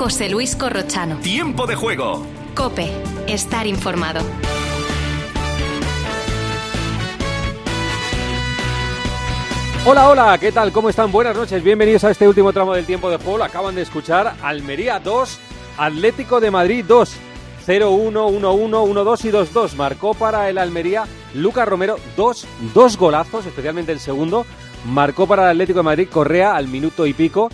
José Luis Corrochano. Tiempo de juego. Cope. Estar informado. Hola, hola, ¿qué tal? ¿Cómo están? Buenas noches, bienvenidos a este último tramo del tiempo de juego. Acaban de escuchar Almería 2, Atlético de Madrid 2. 0-1, 1-1, 1-2 y 2-2. Marcó para el Almería Lucas Romero dos, dos golazos, especialmente el segundo. Marcó para el Atlético de Madrid Correa al minuto y pico.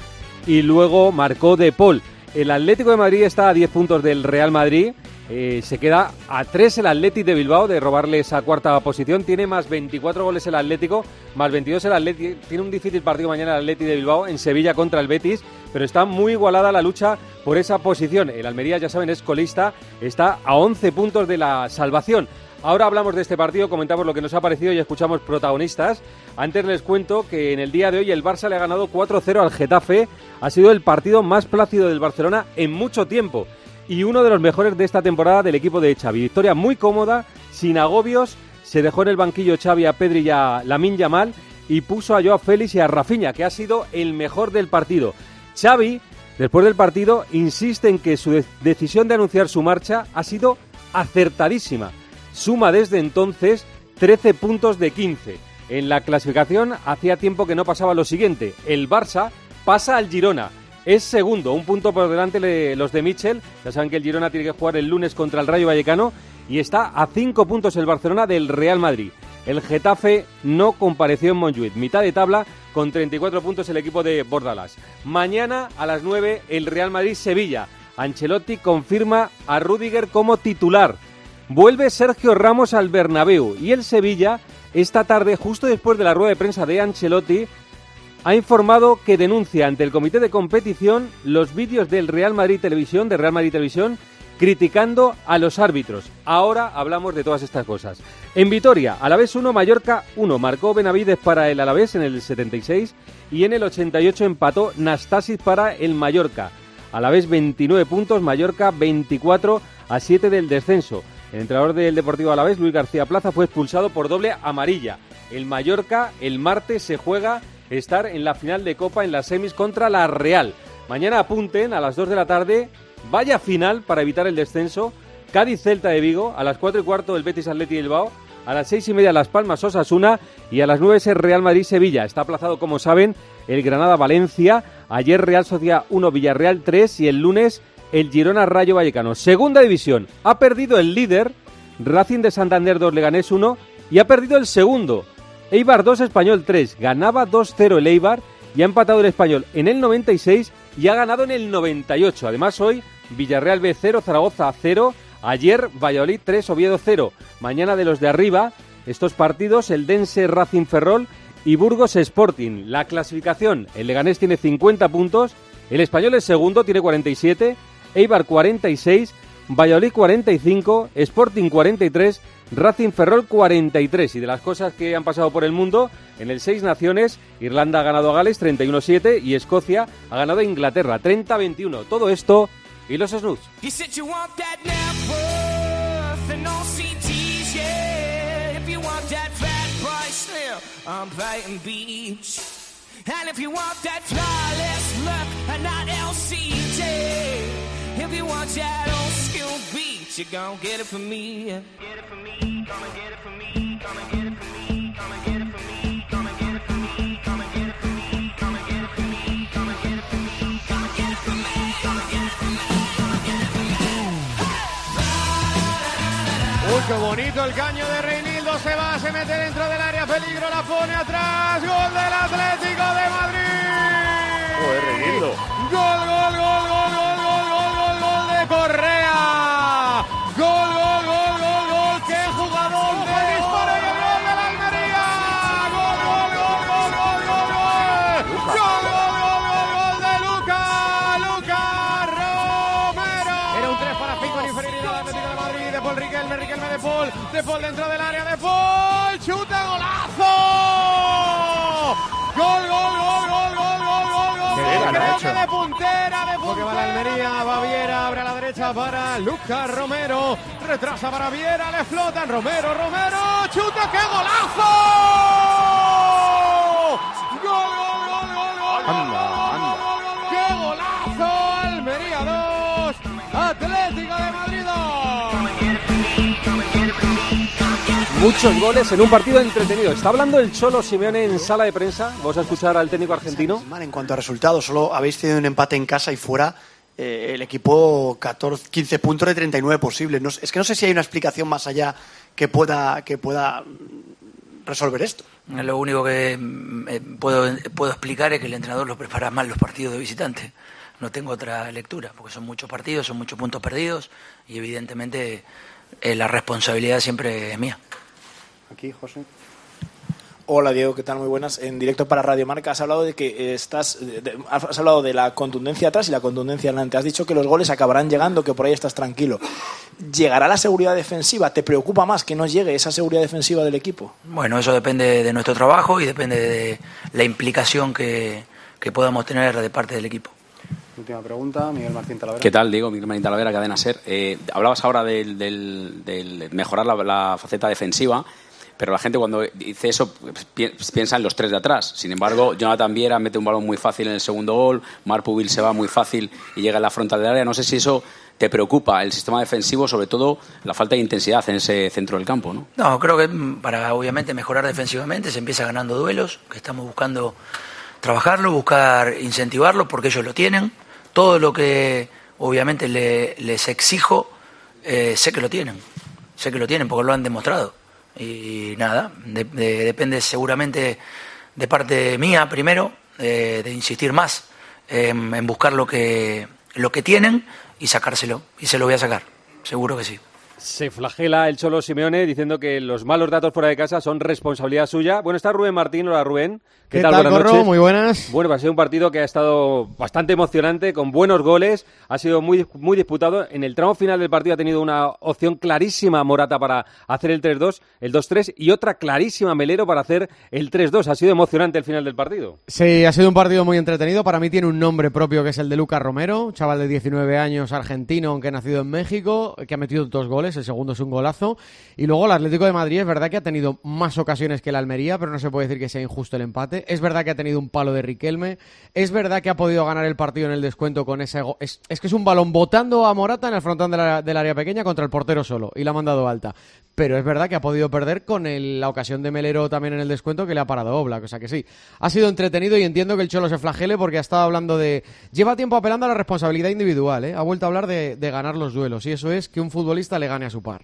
Y luego marcó De Paul. El Atlético de Madrid está a 10 puntos del Real Madrid. Eh, se queda a 3 el Atlético de Bilbao de robarle esa cuarta posición. Tiene más 24 goles el Atlético, más 22 el Atlético. Tiene un difícil partido mañana el Atlético de Bilbao en Sevilla contra el Betis, pero está muy igualada la lucha por esa posición. El Almería, ya saben, es colista, está a 11 puntos de la salvación. Ahora hablamos de este partido, comentamos lo que nos ha parecido y escuchamos protagonistas. Antes les cuento que en el día de hoy el Barça le ha ganado 4-0 al Getafe. Ha sido el partido más plácido del Barcelona en mucho tiempo y uno de los mejores de esta temporada del equipo de Xavi. Victoria muy cómoda, sin agobios. Se dejó en el banquillo Xavi a Pedri y a Lamin Yamal y puso a Joao Félix y a Rafinha, que ha sido el mejor del partido. Xavi, después del partido, insiste en que su de- decisión de anunciar su marcha ha sido acertadísima. Suma desde entonces 13 puntos de 15. En la clasificación hacía tiempo que no pasaba lo siguiente. El Barça pasa al Girona. Es segundo, un punto por delante de los de Mitchell. Ya saben que el Girona tiene que jugar el lunes contra el Rayo Vallecano. Y está a cinco puntos el Barcelona del Real Madrid. El Getafe no compareció en Montjuic. Mitad de tabla con 34 puntos el equipo de Bordalas. Mañana a las 9 el Real Madrid-Sevilla. Ancelotti confirma a Rudiger como titular. Vuelve Sergio Ramos al Bernabéu y el Sevilla esta tarde, justo después de la rueda de prensa de Ancelotti, ha informado que denuncia ante el comité de competición los vídeos del Real Madrid Televisión, de Real Madrid Televisión, criticando a los árbitros. Ahora hablamos de todas estas cosas. En Vitoria, Alavés 1, Mallorca 1, marcó Benavides para el Alavés en el 76 y en el 88 empató Nastasis para el Mallorca. Alavés 29 puntos, Mallorca 24 a 7 del descenso. El entrenador del Deportivo Alavés, Luis García Plaza, fue expulsado por doble amarilla. El Mallorca el martes se juega estar en la final de Copa en las semis contra la Real. Mañana apunten a las 2 de la tarde, vaya final para evitar el descenso. Cádiz Celta de Vigo, a las 4 y cuarto el Betis Atleti Bilbao, a las 6 y media Las Palmas Osasuna y a las 9 es el Real Madrid Sevilla. Está aplazado, como saben, el Granada Valencia, ayer Real Sociedad 1 Villarreal 3 y el lunes el Girona Rayo Vallecano. Segunda división, ha perdido el líder, Racing de Santander 2 Leganés 1 y ha perdido el segundo, Eibar 2 Español 3. Ganaba 2-0 el Eibar y ha empatado el Español en el 96 y ha ganado en el 98. Además hoy Villarreal B 0, Zaragoza 0, ayer Valladolid 3, Oviedo 0. Mañana de los de arriba, estos partidos, el Dense Racing Ferrol y Burgos Sporting. La clasificación, el Leganés tiene 50 puntos, el Español es segundo, tiene 47, Eibar 46, Valladolid 45, Sporting 43, Racing Ferrol 43. Y de las cosas que han pasado por el mundo, en el Seis Naciones, Irlanda ha ganado a Gales 31-7 y Escocia ha ganado a Inglaterra 30-21. Todo esto y los snoots. If you want that old school beat, you gon' get it from me. Get it from me, come and get it from me, come and get it from me, come and get it from me, come and get it from me, come and get it from me, come and get it from me, come and get it from me, come and get it from me, come and get it from me, come and get it from me. Uy, qué bonito el caño de Reinildo. Se va, se mete dentro del área. Peligro, la pone atrás. Gol del Atlético de Madrid. Joder, Reinildo. Gol, gol, dentro del área, de Paul, chuta, golazo. Gol, gol, gol, gol, gol, gol, gol, gol. Ha Creo que de puntera, de puntera. va la Almería, va Viera, abre a la derecha para Lucas Romero, retrasa para Viera, le flotan, Romero, Romero, chuta, qué golazo. Gol, gol, gol, gol, gol. Anda, anda. ¡Qué Muchos goles en un partido entretenido. Está hablando el Cholo Simeone en sala de prensa. Vamos a escuchar al técnico argentino. Mal en cuanto a resultados, solo habéis tenido un empate en casa y fuera. eh, el equipo 14, 15 puntos de 39 posibles. No es que no sé si hay una explicación más allá que pueda, que pueda resolver esto. Lo único que mm, eh, puedo, puedo explicar es que el entrenador los prepara mal los partidos de visitante. No tengo otra lectura, porque son muchos partidos, son muchos puntos perdidos y evidentemente eh, la responsabilidad siempre es mía. Aquí, José. Hola Diego, ¿qué tal? Muy buenas. En directo para Radio Marca has hablado de que eh, estás, de- de- has hablado de la contundencia atrás y la contundencia adelante. Has dicho que los goles acabarán llegando, que por ahí estás tranquilo. ¿Llegará la seguridad defensiva? ¿Te preocupa más que no llegue esa seguridad defensiva del equipo? Bueno, eso depende de nuestro trabajo y depende de la implicación que, que podamos tener de parte del equipo. Última pregunta, Miguel Martín Talavera. ¿Qué tal, Diego? Miguel Marín Talavera, Cadena Ser. Eh, hablabas ahora del, del- del mejorar la, la faceta defensiva, pero la gente cuando dice eso pues, pi- piensa en los tres de atrás. Sin embargo, Jonathan Viera mete un balón muy fácil en el segundo gol, Marc Pubil se va muy fácil y llega en la frontal del área. No sé si eso te preocupa, el sistema defensivo, sobre todo la falta de intensidad en ese centro del campo, ¿no? No, creo que mm, para obviamente mejorar defensivamente se empieza ganando duelos, que estamos buscando trabajarlo, buscar incentivarlo, porque ellos lo tienen. Todo lo que obviamente le- les exijo, eh, sé que lo tienen, sé que lo tienen porque lo han demostrado. Y nada, de- de- depende seguramente de parte mía primero, de, de insistir más en, en buscar lo que, lo que tienen y sacárselo. Y se lo voy a sacar, seguro que sí. Se flagela el Cholo Simeone diciendo que los malos datos fuera de casa son responsabilidad suya. Bueno, está Rubén Martín. Hola, Rubén. ¿Qué tal, Buenas Corro? noches. Muy buenas. Bueno, va a ser un partido que ha estado bastante emocionante, con buenos goles. Ha sido muy, muy disputado. En el tramo final del partido ha tenido una opción clarísima Morata para hacer el 3-2, el 2-3 y otra clarísima Melero para hacer el 3-2. Ha sido emocionante el final del partido. Sí, ha sido un partido muy entretenido. Para mí tiene un nombre propio que es el de Lucas Romero, chaval de 19 años, argentino, aunque nacido en México, que ha metido dos goles. El segundo es un golazo. Y luego el Atlético de Madrid es verdad que ha tenido más ocasiones que el Almería, pero no se puede decir que sea injusto el empate. Es verdad que ha tenido un palo de Riquelme. Es verdad que ha podido ganar el partido en el descuento con ese. Es, es que es un balón botando a Morata en el frontón del área pequeña contra el portero solo y la ha mandado alta. Pero es verdad que ha podido perder con la ocasión de Melero también en el descuento que le ha parado Oblak. O sea que sí, ha sido entretenido y entiendo que el Cholo se flagele porque ha estado hablando de. Lleva tiempo apelando a la responsabilidad individual, ¿eh? Ha vuelto a hablar de, de ganar los duelos y eso es que un futbolista le gane a su par.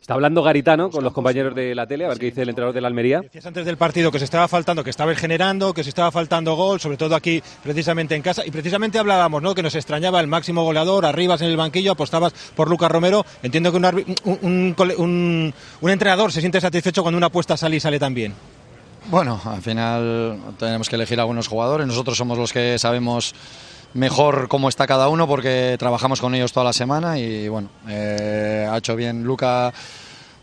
Está hablando Garitano con los compañeros de la tele, a ver qué dice el entrenador de la Almería. Decías antes del partido que se estaba faltando, que estabais generando, que se estaba faltando gol, sobre todo aquí precisamente en casa. Y precisamente hablábamos, ¿no? Que nos extrañaba el máximo goleador, arribas en el banquillo, apostabas por Lucas Romero. Entiendo que un, entrenador se siente satisfecho cuando una apuesta sale y sale tan bien. Bueno, al final tenemos que elegir algunos jugadores. Nosotros somos los que sabemos mejor cómo está cada uno porque trabajamos con ellos toda la semana y bueno, eh, ha hecho bien Luca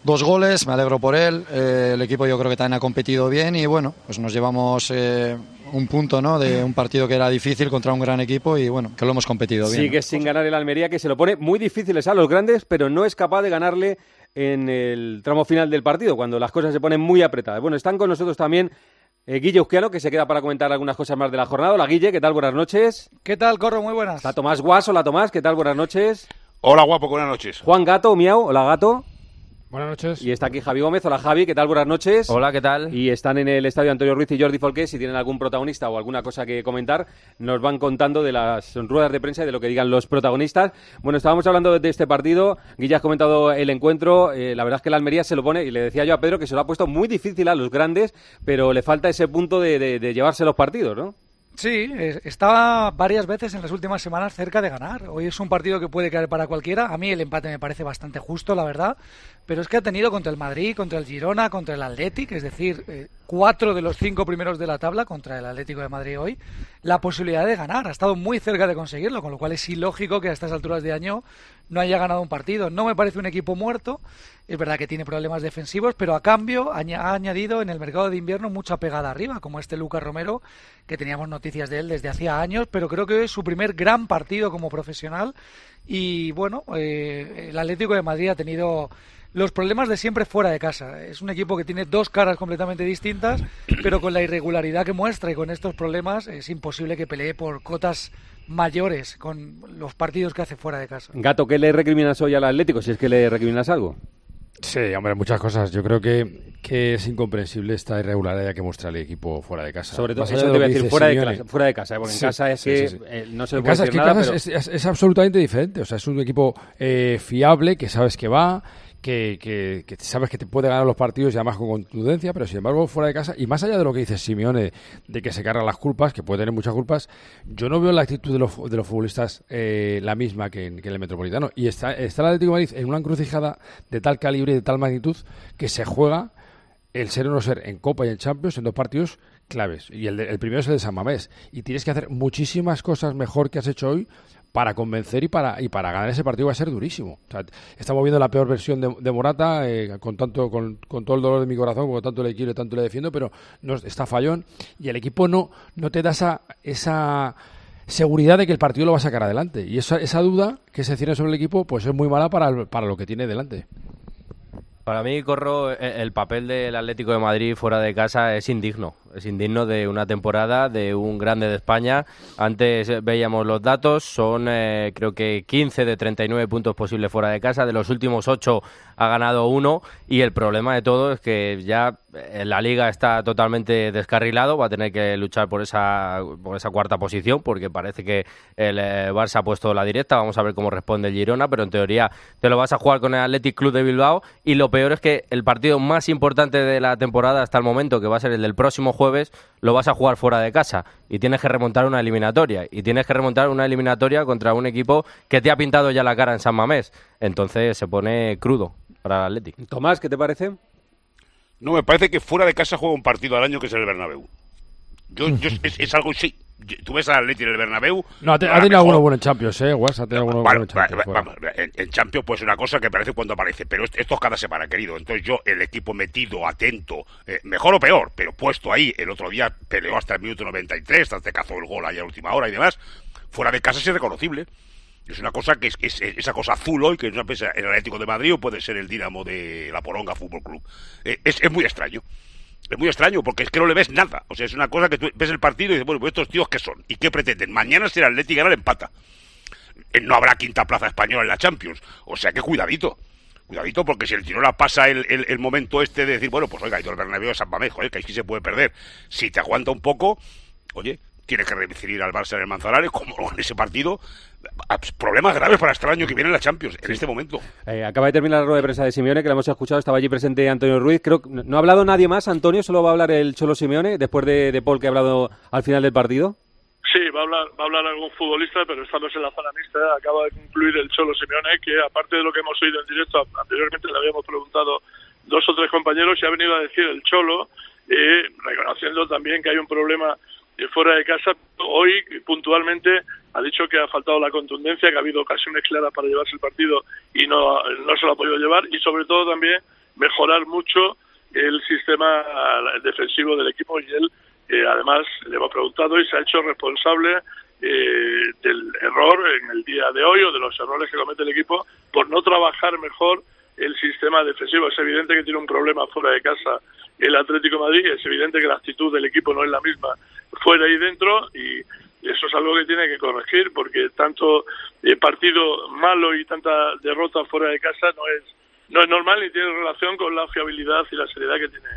dos goles, me alegro por él. Eh, el equipo yo creo que también ha competido bien y bueno, pues nos llevamos eh, un punto ¿no? de un partido que era difícil contra un gran equipo y bueno, que lo hemos competido bien. Sigue sin ganar el Almería, que se lo pone muy difíciles a los grandes, pero no es capaz de ganarle en el tramo final del partido, cuando las cosas se ponen muy apretadas. Bueno, están con nosotros también eh, Guille Euskiano, que se queda para comentar algunas cosas más de la jornada. Hola, Guille, ¿qué tal? Buenas noches. ¿Qué tal, Corro? Muy buenas. Está Tomás Guas, hola Tomás, ¿qué tal? Buenas noches. Hola, guapo, buenas noches. Juan Gato, Miau, hola Gato. Buenas noches. Y está aquí Javi Gómez, hola Javi, ¿qué tal? Buenas noches. Hola, ¿qué tal? Y están en el estadio Antonio Ruiz y Jordi Folqué. Si tienen algún protagonista o alguna cosa que comentar, nos van contando de las ruedas de prensa y de lo que digan los protagonistas. Bueno, estábamos hablando de este partido. Guilla has comentado el encuentro. Eh, la verdad es que la Almería se lo pone, y le decía yo a Pedro que se lo ha puesto muy difícil a los grandes, pero le falta ese punto de, de- de llevarse los partidos, ¿no? Sí, estaba varias veces en las últimas semanas cerca de ganar. Hoy es un partido que puede caer para cualquiera. A mí el empate me parece bastante justo, la verdad. Pero es que ha tenido contra el Madrid, contra el Girona, contra el Athletic. Es decir, eh, cuatro de los cinco primeros de la tabla contra el Atlético de Madrid hoy la posibilidad de ganar. Ha estado muy cerca de conseguirlo, con lo cual es ilógico que a estas alturas de año no haya ganado un partido. No me parece un equipo muerto, es verdad que tiene problemas defensivos, pero a cambio ha añadido en el mercado de invierno mucha pegada arriba, como este Lucas Romero, que teníamos noticias de él desde hacía años, pero creo que es su primer gran partido como profesional. Y bueno, eh, el Atlético de Madrid ha tenido los problemas de siempre fuera de casa. Es un equipo que tiene dos caras completamente distintas, pero con la irregularidad que muestra y con estos problemas es imposible que pelee por cotas mayores con los partidos que hace fuera de casa. Gato, ¿qué le recriminas hoy al Atlético? Si es que le recriminas algo. Sí, hombre, muchas cosas. Yo creo que, que es incomprensible esta irregularidad que muestra el equipo fuera de casa. Sobre todo, eso te iba a decir, dice fuera de, casa, fuera de casa, ¿eh? porque en Sí, casa es sí, que sí, sí. eh, no se En puede casa, es decir que en nada, casa pero... es, es- es absolutamente diferente. O sea, es un equipo eh, fiable, que sabes que va, que, que- que sabes que te puede ganar los partidos y además con contundencia, pero sin embargo fuera de casa, y más allá de lo que dice Simeone, de que se cargan las culpas, que puede tener muchas culpas, yo no veo la actitud de los, de los futbolistas eh, la misma que en, que en el Metropolitano. Y está, está el Atlético de Madrid en una encrucijada de tal calibre y de tal magnitud que se juega el ser o no ser en Copa y en Champions en dos partidos claves. Y el, de- el primero es el de San Mamés. Y tienes que hacer muchísimas cosas mejor que has hecho hoy para convencer y para y para ganar ese partido va a ser durísimo. Estamos viendo la peor versión de, de Morata, eh, con tanto con, con todo el dolor de mi corazón, porque tanto le quiero y tanto le defiendo, pero no está fallón y el equipo no no te da esa esa seguridad de que el partido lo va a sacar adelante. Y esa, esa duda que se tiene sobre el equipo, pues es muy mala para, para lo que tiene delante. Para mí, Corro, e- el papel del Atlético de Madrid fuera de casa es indigno. Es indigno de una temporada de un grande de España. Antes veíamos los datos, son eh, creo que 15 de 39 puntos posibles fuera de casa. De los últimos 8 ha ganado uno y el problema de todo es que ya la liga está totalmente descarrilado. Va a tener que luchar por esa, por esa cuarta posición porque parece que el eh, Barça ha puesto la directa. Vamos a ver cómo responde el Girona, pero en teoría te lo vas a jugar con el Athletic Club de Bilbao y lo peor es que el partido más importante de la temporada hasta el momento, que va a ser el del próximo jueves, lo vas a jugar fuera de casa y tienes que remontar una eliminatoria y tienes que remontar una eliminatoria contra un equipo que te ha pintado ya la cara en San Mamés. Entonces se pone crudo para el Athletic. Tomás, ¿qué te parece? No, me parece que fuera de casa juega un partido al año que es el Bernabéu. Yo, yo- es, es algo, sí. Tú ves al Atleti en el Bernabéu. No, ha, tenido alguno bueno en Champions, ¿eh? Guas, ha tenido alguno Bueno, bueno en Champions. va- en Champions pues una cosa que parece cuando aparece, pero esto, esto es cada semana, querido. Entonces yo, el equipo metido, atento, eh, mejor o peor, pero puesto ahí, el otro día peleó hasta el minuto 93, hasta que cazó el gol ahí a última hora y demás, fuera de casa es irreconocible. Es una cosa que es, es- es esa cosa azul hoy, que es una el Atlético de Madrid o puede ser el Dinamo de la Poronga Fútbol Club. Eh, es, es muy extraño. Es muy extraño porque es que no le ves nada. O sea, es una cosa que tú ves el partido y dices, bueno, pues estos tíos qué son y qué pretenden. Mañana si el Atlético gana, empata. Eh, No habrá quinta plaza española en la Champions. O sea que cuidadito. Cuidadito, porque si el Girona pasa el, el- momento este de decir, bueno, pues oiga, el Bernabéu a San Mamés, que aquí se puede perder. Si te aguanta un poco, oye, tienes que recibir al Barça en el Manzanares, como en ese partido. Problemas graves para este año que viene en la Champions, en este momento. Eh, acaba de terminar la rueda de prensa de Simeone, que la hemos escuchado, estaba allí presente Antonio Ruiz. Creo que no ha hablado nadie más, Antonio, solo va a hablar el Cholo Simeone, después de, de Paul, que ha hablado al final del partido. Sí, va a hablar, va a hablar algún futbolista, pero estamos en la zona mixta. Acaba de concluir el Cholo Simeone, que aparte de lo que hemos oído en directo, anteriormente le habíamos preguntado dos o tres compañeros y ha venido a decir el Cholo, eh, reconociendo también que hay un problema fuera de casa. Hoy, puntualmente, ha dicho que ha faltado la contundencia, que ha habido ocasiones claras para llevarse el partido y no, no se lo ha podido llevar, y sobre todo también mejorar mucho el sistema defensivo del equipo y él eh, además le hemos preguntado y se ha hecho responsable eh, del error en el día de hoy o de los errores que comete el equipo por no trabajar mejor el sistema defensivo. Es evidente que tiene un problema fuera de casa el Atlético Madrid, es evidente que la actitud del equipo no es la misma fuera y dentro y eso es algo que tiene que corregir porque tanto eh, partido malo y tanta derrota fuera de casa no es no es normal ni tiene relación con la fiabilidad y la seriedad que tiene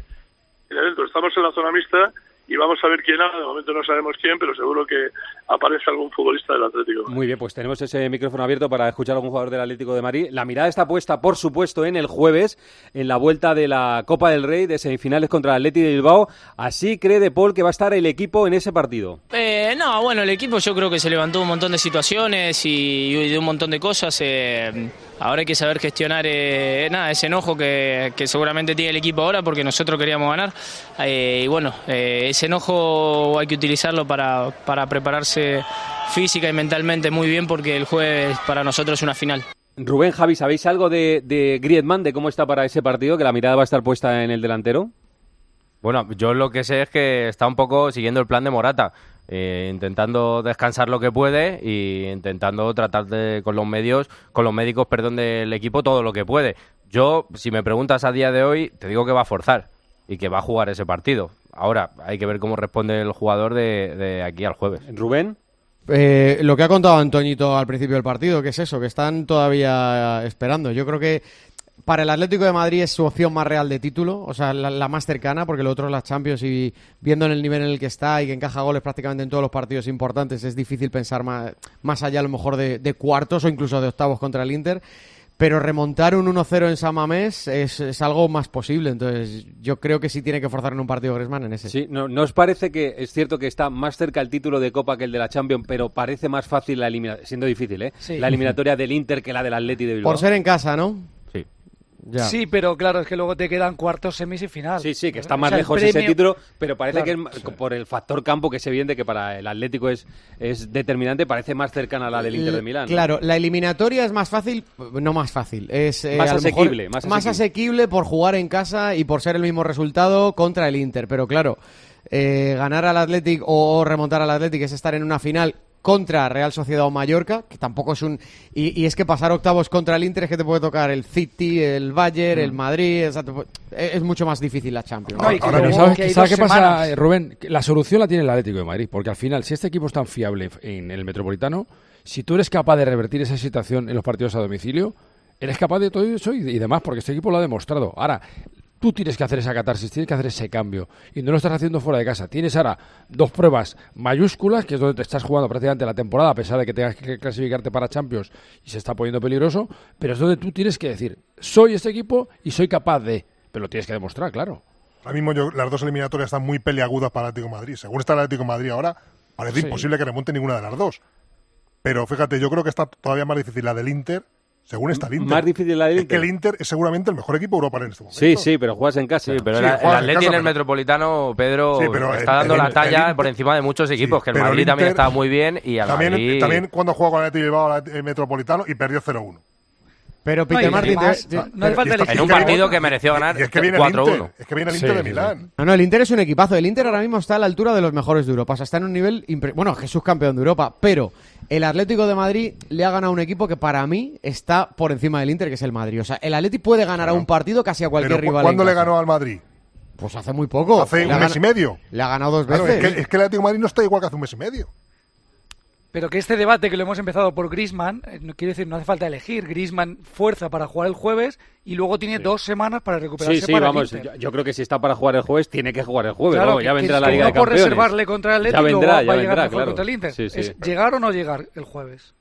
tiene. Estamos en la zona mixta y vamos a ver quién ha, de momento no sabemos quién, pero seguro que aparece algún futbolista del Atlético. Muy bien, pues tenemos ese micrófono abierto para escuchar a algún jugador del Atlético de Madrid. La mirada está puesta, por supuesto, en el jueves, en la vuelta de la Copa del Rey de semifinales contra el Atlético de Bilbao. Así cree De Paul que va a estar el equipo en ese partido. Eh, no, bueno, el equipo yo creo que se levantó un montón de situaciones y, y de un montón de cosas. eh, ahora hay que saber gestionar eh, nada, ese enojo que, que seguramente tiene el equipo ahora porque nosotros queríamos ganar. Eh, y bueno, eh, ese enojo hay que utilizarlo para, para prepararse física y mentalmente muy bien porque el jueves para nosotros es una final. Rubén, Javi, ¿sabéis algo de, de Griezmann, de cómo está para ese partido? Que la mirada va a estar puesta en el delantero. Bueno, yo lo que sé es que está un poco siguiendo el plan de Morata, eh, intentando descansar lo que puede y intentando tratar de, con los medios, con los médicos, perdón, del equipo todo lo que puede. Yo, si me preguntas a día de hoy, te digo que va a forzar y que va a jugar ese partido. Ahora hay que ver cómo responde el jugador de, de aquí al jueves. Rubén. Eh, lo que ha contado Antoñito al principio del partido, que es eso, que están todavía esperando. Yo creo que para el Atlético de Madrid es su opción más real de título, o sea, la, la más cercana, porque lo otro es la Champions y viendo en el nivel en el que está y que encaja goles prácticamente en todos los partidos importantes, es difícil pensar más, más allá a lo mejor de, de cuartos o incluso de octavos contra el Inter. Pero remontar un 1-0 en San Mamés es, es algo más posible. Entonces, yo creo que sí tiene que forzar en un partido Griezmann en ese. Sí, ¿no, ¿no os parece que es cierto que está más cerca el título de Copa que el de la Champions, pero parece más fácil la eliminatoria, siendo difícil, ¿eh? Sí. La eliminatoria del Inter que la del Atleti de Bilbao. Por ser en casa, ¿no? Sí. Ya. Sí, pero claro, es que luego te quedan cuartos, semis y final. Sí, sí, que está O más sea, lejos ese título, pero parece Claro. que por el factor campo, que es evidente que para el Atlético es, es determinante, parece más cercana a la del Inter de Milán. ¿no? Claro, la eliminatoria es más fácil, no más fácil, es eh, Más asequible, más asequible. por jugar en casa y por ser el mismo resultado contra el Inter. Pero claro, eh, ganar al Athletic o, o remontar al Athletic es estar en una final contra Real Sociedad o Mallorca, que tampoco es un... Y, y es que pasar octavos contra el Inter es que te puede tocar el City, el Bayern, Mm. el Madrid, o sea, te puede- es es mucho más difícil la Champions. Pero ¿sabes, ¿sabes qué pasa, eh, Rubén? Que La solución la tiene el Atlético de Madrid, porque al final, si este equipo es tan fiable en el Metropolitano, si tú eres capaz de revertir esa situación en los partidos a domicilio, eres capaz de todo eso y, y demás, porque este equipo lo ha demostrado. Ahora, tú tienes que hacer esa catarsis, tienes que hacer ese cambio, y no lo estás haciendo fuera de casa. Tienes ahora dos pruebas mayúsculas, que es donde te estás jugando prácticamente la temporada, a pesar de que tengas que clasificarte para Champions y se está poniendo peligroso, pero es donde tú tienes que decir, soy este equipo y soy capaz de... Pero lo tienes que demostrar, claro. Ahora mismo yo- las dos eliminatorias están muy peliagudas para el Atlético de Madrid. Según está el Atlético de Madrid ahora, parece Sí. imposible que remonte ninguna de las dos. Pero fíjate, yo creo que está todavía más difícil la del Inter, según está el Inter. Más difícil la del Es que Inter. el Inter es seguramente el mejor equipo europeo en este momento. Sí, sí, pero juegas en casa. Sí, pero Sí, el, el en Atleti en el pero- Metropolitano, Pedro, Sí, pero está el- dando el- la talla Inter- por encima de muchos equipos, que el Madrid también Inter- está muy bien y al También, Madrid... también cuando juega con el Atlético de Bilbao el Metropolitano y perdió 0-1. Pero No, te- no- falta elegir En un partido que mereció ganar Y es que viene el 4-1. Inter, es que viene el Inter Sí, de sí, Milán. No, no, el Inter es un equipazo. El Inter ahora mismo está a la altura de los mejores de Europa. O sea, está en un nivel... impre- Bueno, Jesús campeón de Europa, pero el Atlético de Madrid le ha ganado a un equipo que para mí está por encima del Inter, que es el Madrid. O sea, el Atlético puede ganar a un partido casi a cualquier Pero, ¿cu- rival. ¿Cuándo le ganó al Madrid? Pues hace muy poco. Hace Le un mes y medio. Le ha ganado dos Claro, veces. es, que, es que el Atlético de Madrid no está igual que hace un mes y medio. Pero que este debate que lo hemos empezado por Grisman, no quiere decir, no hace falta elegir. Grisman fuerza para jugar el jueves y luego tiene dos semanas para recuperarse Sí, sí, para vamos. el Inter. Yo, yo creo que si está para jugar el jueves, tiene que jugar el jueves. Claro, que- ya vendrá la Liga no de por Campeones. reservarle contra el ya Atlético vendrá, va, ya va vendrá, mejor claro. contra el Inter. Sí, sí. Es llegar o no llegar el jueves.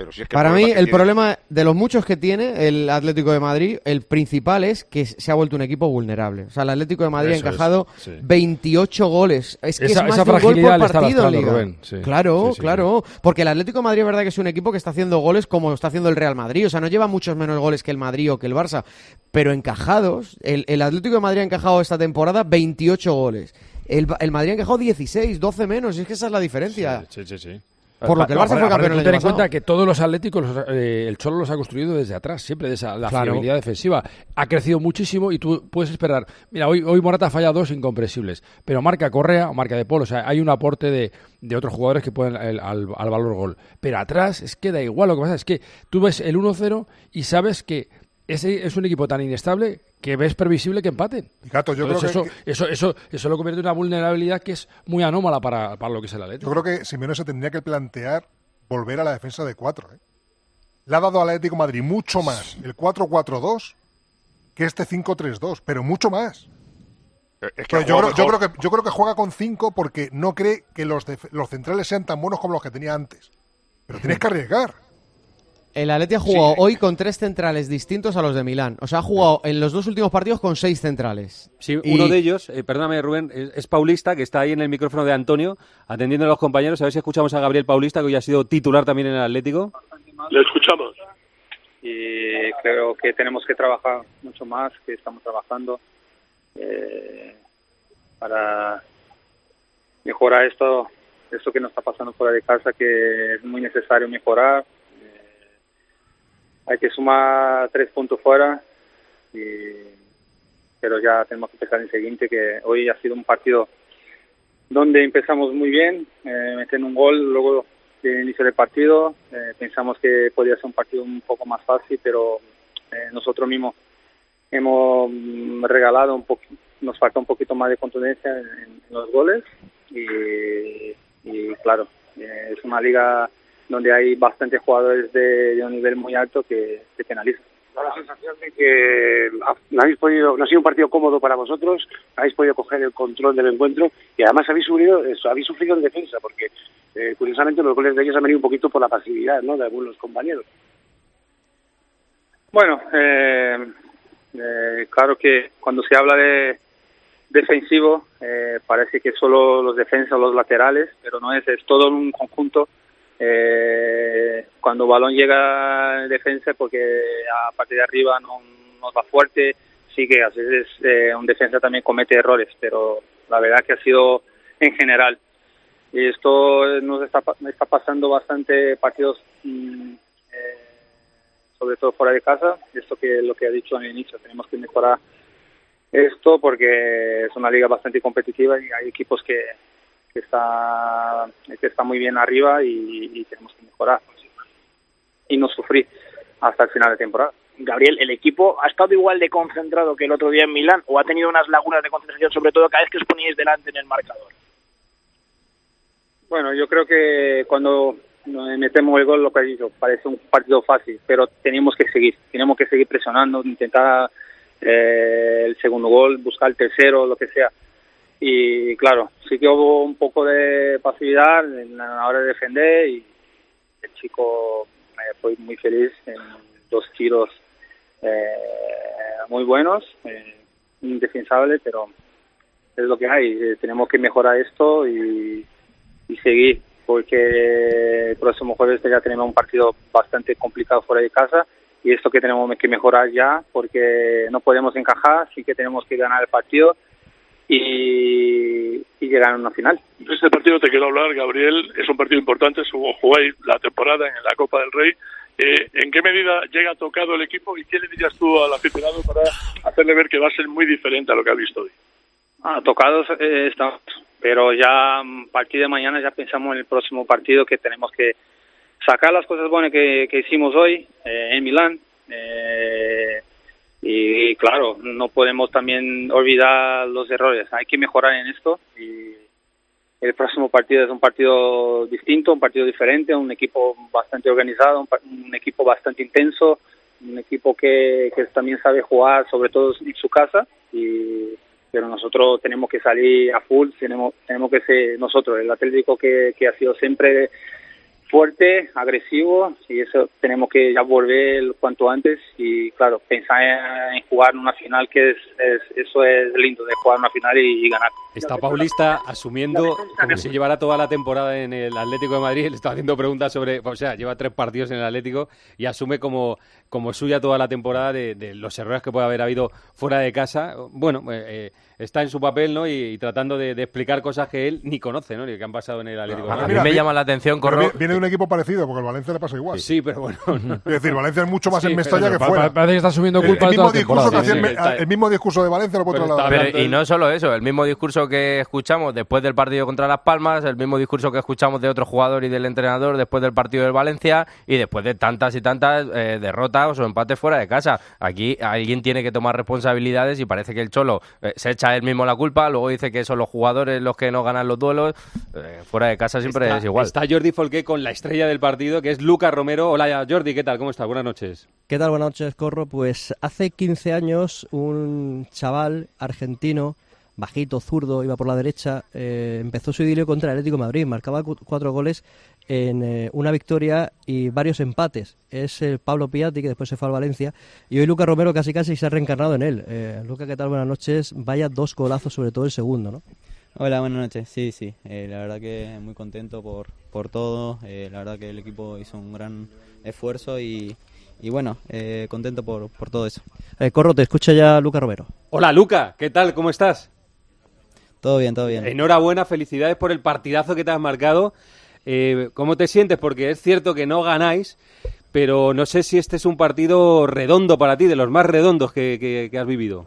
Pero si es que Para mí, el tiene- problema de los muchos que tiene el Atlético de Madrid, el principal es que se ha vuelto un equipo vulnerable. O sea, el Atlético de Madrid Eso ha es, encajado sí. 28 goles. Es que Esa- es más esa de un gol por partido en Liga. Rubén, sí. Claro, Sí, sí, claro. Porque el Atlético de Madrid es verdad que es un equipo que está haciendo goles como está haciendo el Real Madrid. O sea, no lleva muchos menos goles que el Madrid o que el Barça. Pero encajados, el, el Atlético de Madrid ha encajado esta temporada 28 goles. El, el Madrid ha encajado 16, 12 menos. Y es que esa es la diferencia. Sí, sí, sí. Por lo que el Barça fue campeón el tú año ten en cuenta que todos los atléticos, los, eh, el Cholo los ha construido desde atrás, siempre de esa la Claro. fiabilidad defensiva. Ha crecido muchísimo y tú puedes esperar. Mira, hoy, hoy Morata ha fallado dos incomprensibles, pero marca Correa o marca de Polo. O sea, hay un aporte de, de otros jugadores que pueden el- al, al valor gol. Pero atrás es que da igual. Lo que pasa es que tú ves el 1-0 y sabes que ese es un equipo tan inestable que ves previsible que empaten. Y Gato, yo Entonces creo que- eso, eso, eso, eso lo convierte en una vulnerabilidad que es muy anómala para, para lo que es el Atlético. Yo creo que Simeone se tendría que plantear volver a la defensa de cuatro. ¿eh? Le ha dado al Atlético Madrid mucho más el 4-4-2 que este 5-3-2, pero mucho más. Es Pero yo, creo, yo, creo que, yo creo que juega con cinco porque no cree que los, los centrales sean tan buenos como los que tenía antes. Pero tienes que arriesgar. El Atleti ha jugado hoy con tres centrales distintos a los de Milán. O sea, ha jugado en los dos últimos partidos con seis centrales. Sí, Y- uno de ellos, eh, perdóname Rubén, es, es Paulista, que está ahí en el micrófono de Antonio, atendiendo a los compañeros. A ver si escuchamos a Gabriel Paulista, que hoy ha sido titular también en el Atlético. Le escuchamos. y creo que tenemos que trabajar mucho más, que estamos trabajando eh, para mejorar esto, esto que nos está pasando fuera de casa, que es muy necesario mejorar. Hay que sumar tres puntos fuera, y- pero ya tenemos que empezar en el siguiente, que hoy ha sido un partido donde empezamos muy bien, eh, metiendo un gol, luego del inicio del partido. eh, pensamos que podía ser un partido un poco más fácil, pero eh, nosotros mismos hemos mm, regalado un poco, nos falta un poquito más de contundencia en, en los goles y, y claro, eh, es una liga donde hay bastantes jugadores de, de un nivel muy alto que, que penalizan. Da la sensación de que no habéis podido, no ha sido un partido cómodo para vosotros, habéis podido coger el control del encuentro y además habéis sufrido, habéis sufrido en defensa, porque eh, curiosamente los goles de ellos han venido un poquito por la pasividad ¿no? de algunos compañeros. Bueno, eh, eh, claro que cuando se habla de defensivo eh, parece que solo los defensas los laterales, pero no es, es todo un conjunto. Eh, cuando balón llega en defensa, porque a partir de arriba no nos va fuerte, sí que a veces eh, un defensa también comete errores, pero la verdad que ha sido en general. Y esto nos está, pa- está pasando bastante partidos mm, eh, sobre todo fuera de casa. Esto que lo que ha dicho al inicio, tenemos que mejorar esto porque es una liga bastante competitiva y hay equipos que, que está que está muy bien arriba y, y tenemos que mejorar y no sufrir hasta el final de temporada. Gabriel, ¿el equipo ha estado igual de concentrado que el otro día en Milán o ha tenido unas lagunas de concentración, sobre todo cada vez que os poníais delante en el marcador? Bueno, yo creo que cuando metemos el gol, lo que has dicho, parece un partido fácil, pero tenemos que seguir, tenemos que seguir presionando, intentar eh, el segundo gol, buscar el tercero, lo que sea. Y claro, sí que hubo un poco de pasividad en la hora de defender y el chico eh, fue muy feliz en dos tiros eh, muy buenos, eh, indefensable, pero es lo que hay. Eh, tenemos que mejorar esto y, y seguir, porque el próximo jueves ya tenemos un partido bastante complicado fuera de casa y esto que tenemos que mejorar ya, porque no podemos encajar, sí que tenemos que ganar el partido y, y llegar a una final. Este partido te quiero hablar, Gabriel, es un partido importante, jugáis la temporada en la Copa del Rey. Eh, ¿En qué medida llega tocado el equipo y qué le dirías tú al aficionado para hacerle ver que va a ser muy diferente a lo que ha visto hoy? Ah, tocados eh, estamos, pero ya a partir de mañana ya pensamos en el próximo partido que tenemos que sacar las cosas buenas que, que hicimos hoy eh, en Milán. eh, y, claro, no podemos también olvidar los errores. Hay que mejorar en esto y el próximo partido es un partido distinto, un partido diferente, un equipo bastante organizado, un, un equipo bastante intenso, un equipo que, que también sabe jugar, sobre todo en su casa. Y, pero nosotros tenemos que salir a full, tenemos, tenemos que ser nosotros, el Atlético que, que ha sido siempre fuerte, agresivo, y eso tenemos que ya volver cuanto antes y claro, pensar en, en jugar una final que es, es- eso es lindo, de jugar una final y, y ganar. Está Paulista asumiendo como si llevara toda la temporada en el Atlético de Madrid. Le está haciendo preguntas sobre, o sea, lleva tres partidos en el Atlético y asume como, como suya toda la temporada de, de los errores que puede haber habido fuera de casa. Bueno, eh, eh, está en su papel, ¿no? Y, y tratando de, de explicar cosas que él ni conoce, ¿no? Ni que han pasado en el Atlético de A mí me llama la atención, Corro. vi- Viene de un equipo parecido, porque el Valencia le pasa igual. Sí, pero bueno. Es decir, Valencia es mucho más Sí, en Mestalla pero que fuera. pa- parece que está asumiendo El- culpa el, toda mismo discurso que hacía sí, el, el mismo discurso de Valencia lo puede trasladar. Pero- y no solo eso, el mismo discurso que escuchamos después del partido contra Las Palmas, el mismo discurso que escuchamos de otro jugador y del entrenador después del partido del Valencia y después de tantas y tantas eh, derrotas o empates fuera de casa. Aquí alguien tiene que tomar responsabilidades y parece que el Cholo eh, se echa él mismo la culpa, luego dice que son los jugadores los que no ganan los duelos. Eh, fuera de casa siempre Está- es igual. Está Jordi Folqué con la estrella del partido, que es Lucas Romero. Hola, Jordi, ¿qué tal? ¿Cómo estás? Buenas noches. ¿Qué tal? Buenas noches, Corro. Pues hace 15 años un chaval argentino bajito, zurdo, iba por la derecha, eh, empezó su idilio contra el Atlético de Madrid, marcaba cu- cuatro goles en eh, una victoria y varios empates. Es el Pablo Piatti, que después se fue al Valencia, y hoy Lucas Romero casi casi se ha reencarnado en él. Eh, Lucas, ¿qué tal? Buenas noches. Vaya dos golazos, sobre todo el segundo, ¿no? Hola, buenas noches. Sí, sí, eh, la verdad que muy contento por, por todo. eh, la verdad que el equipo hizo un gran esfuerzo y, y bueno, eh, contento por, por todo eso. Eh, Corro, te escucha ya Lucas Romero. Hola, Luca, ¿qué tal? ¿Cómo estás? Todo bien, todo bien. Enhorabuena, felicidades por el partidazo que te has marcado. Eh, ¿Cómo te sientes? Porque es cierto que no ganáis, pero no sé si este es un partido redondo para ti, de los más redondos que, que- que has vivido.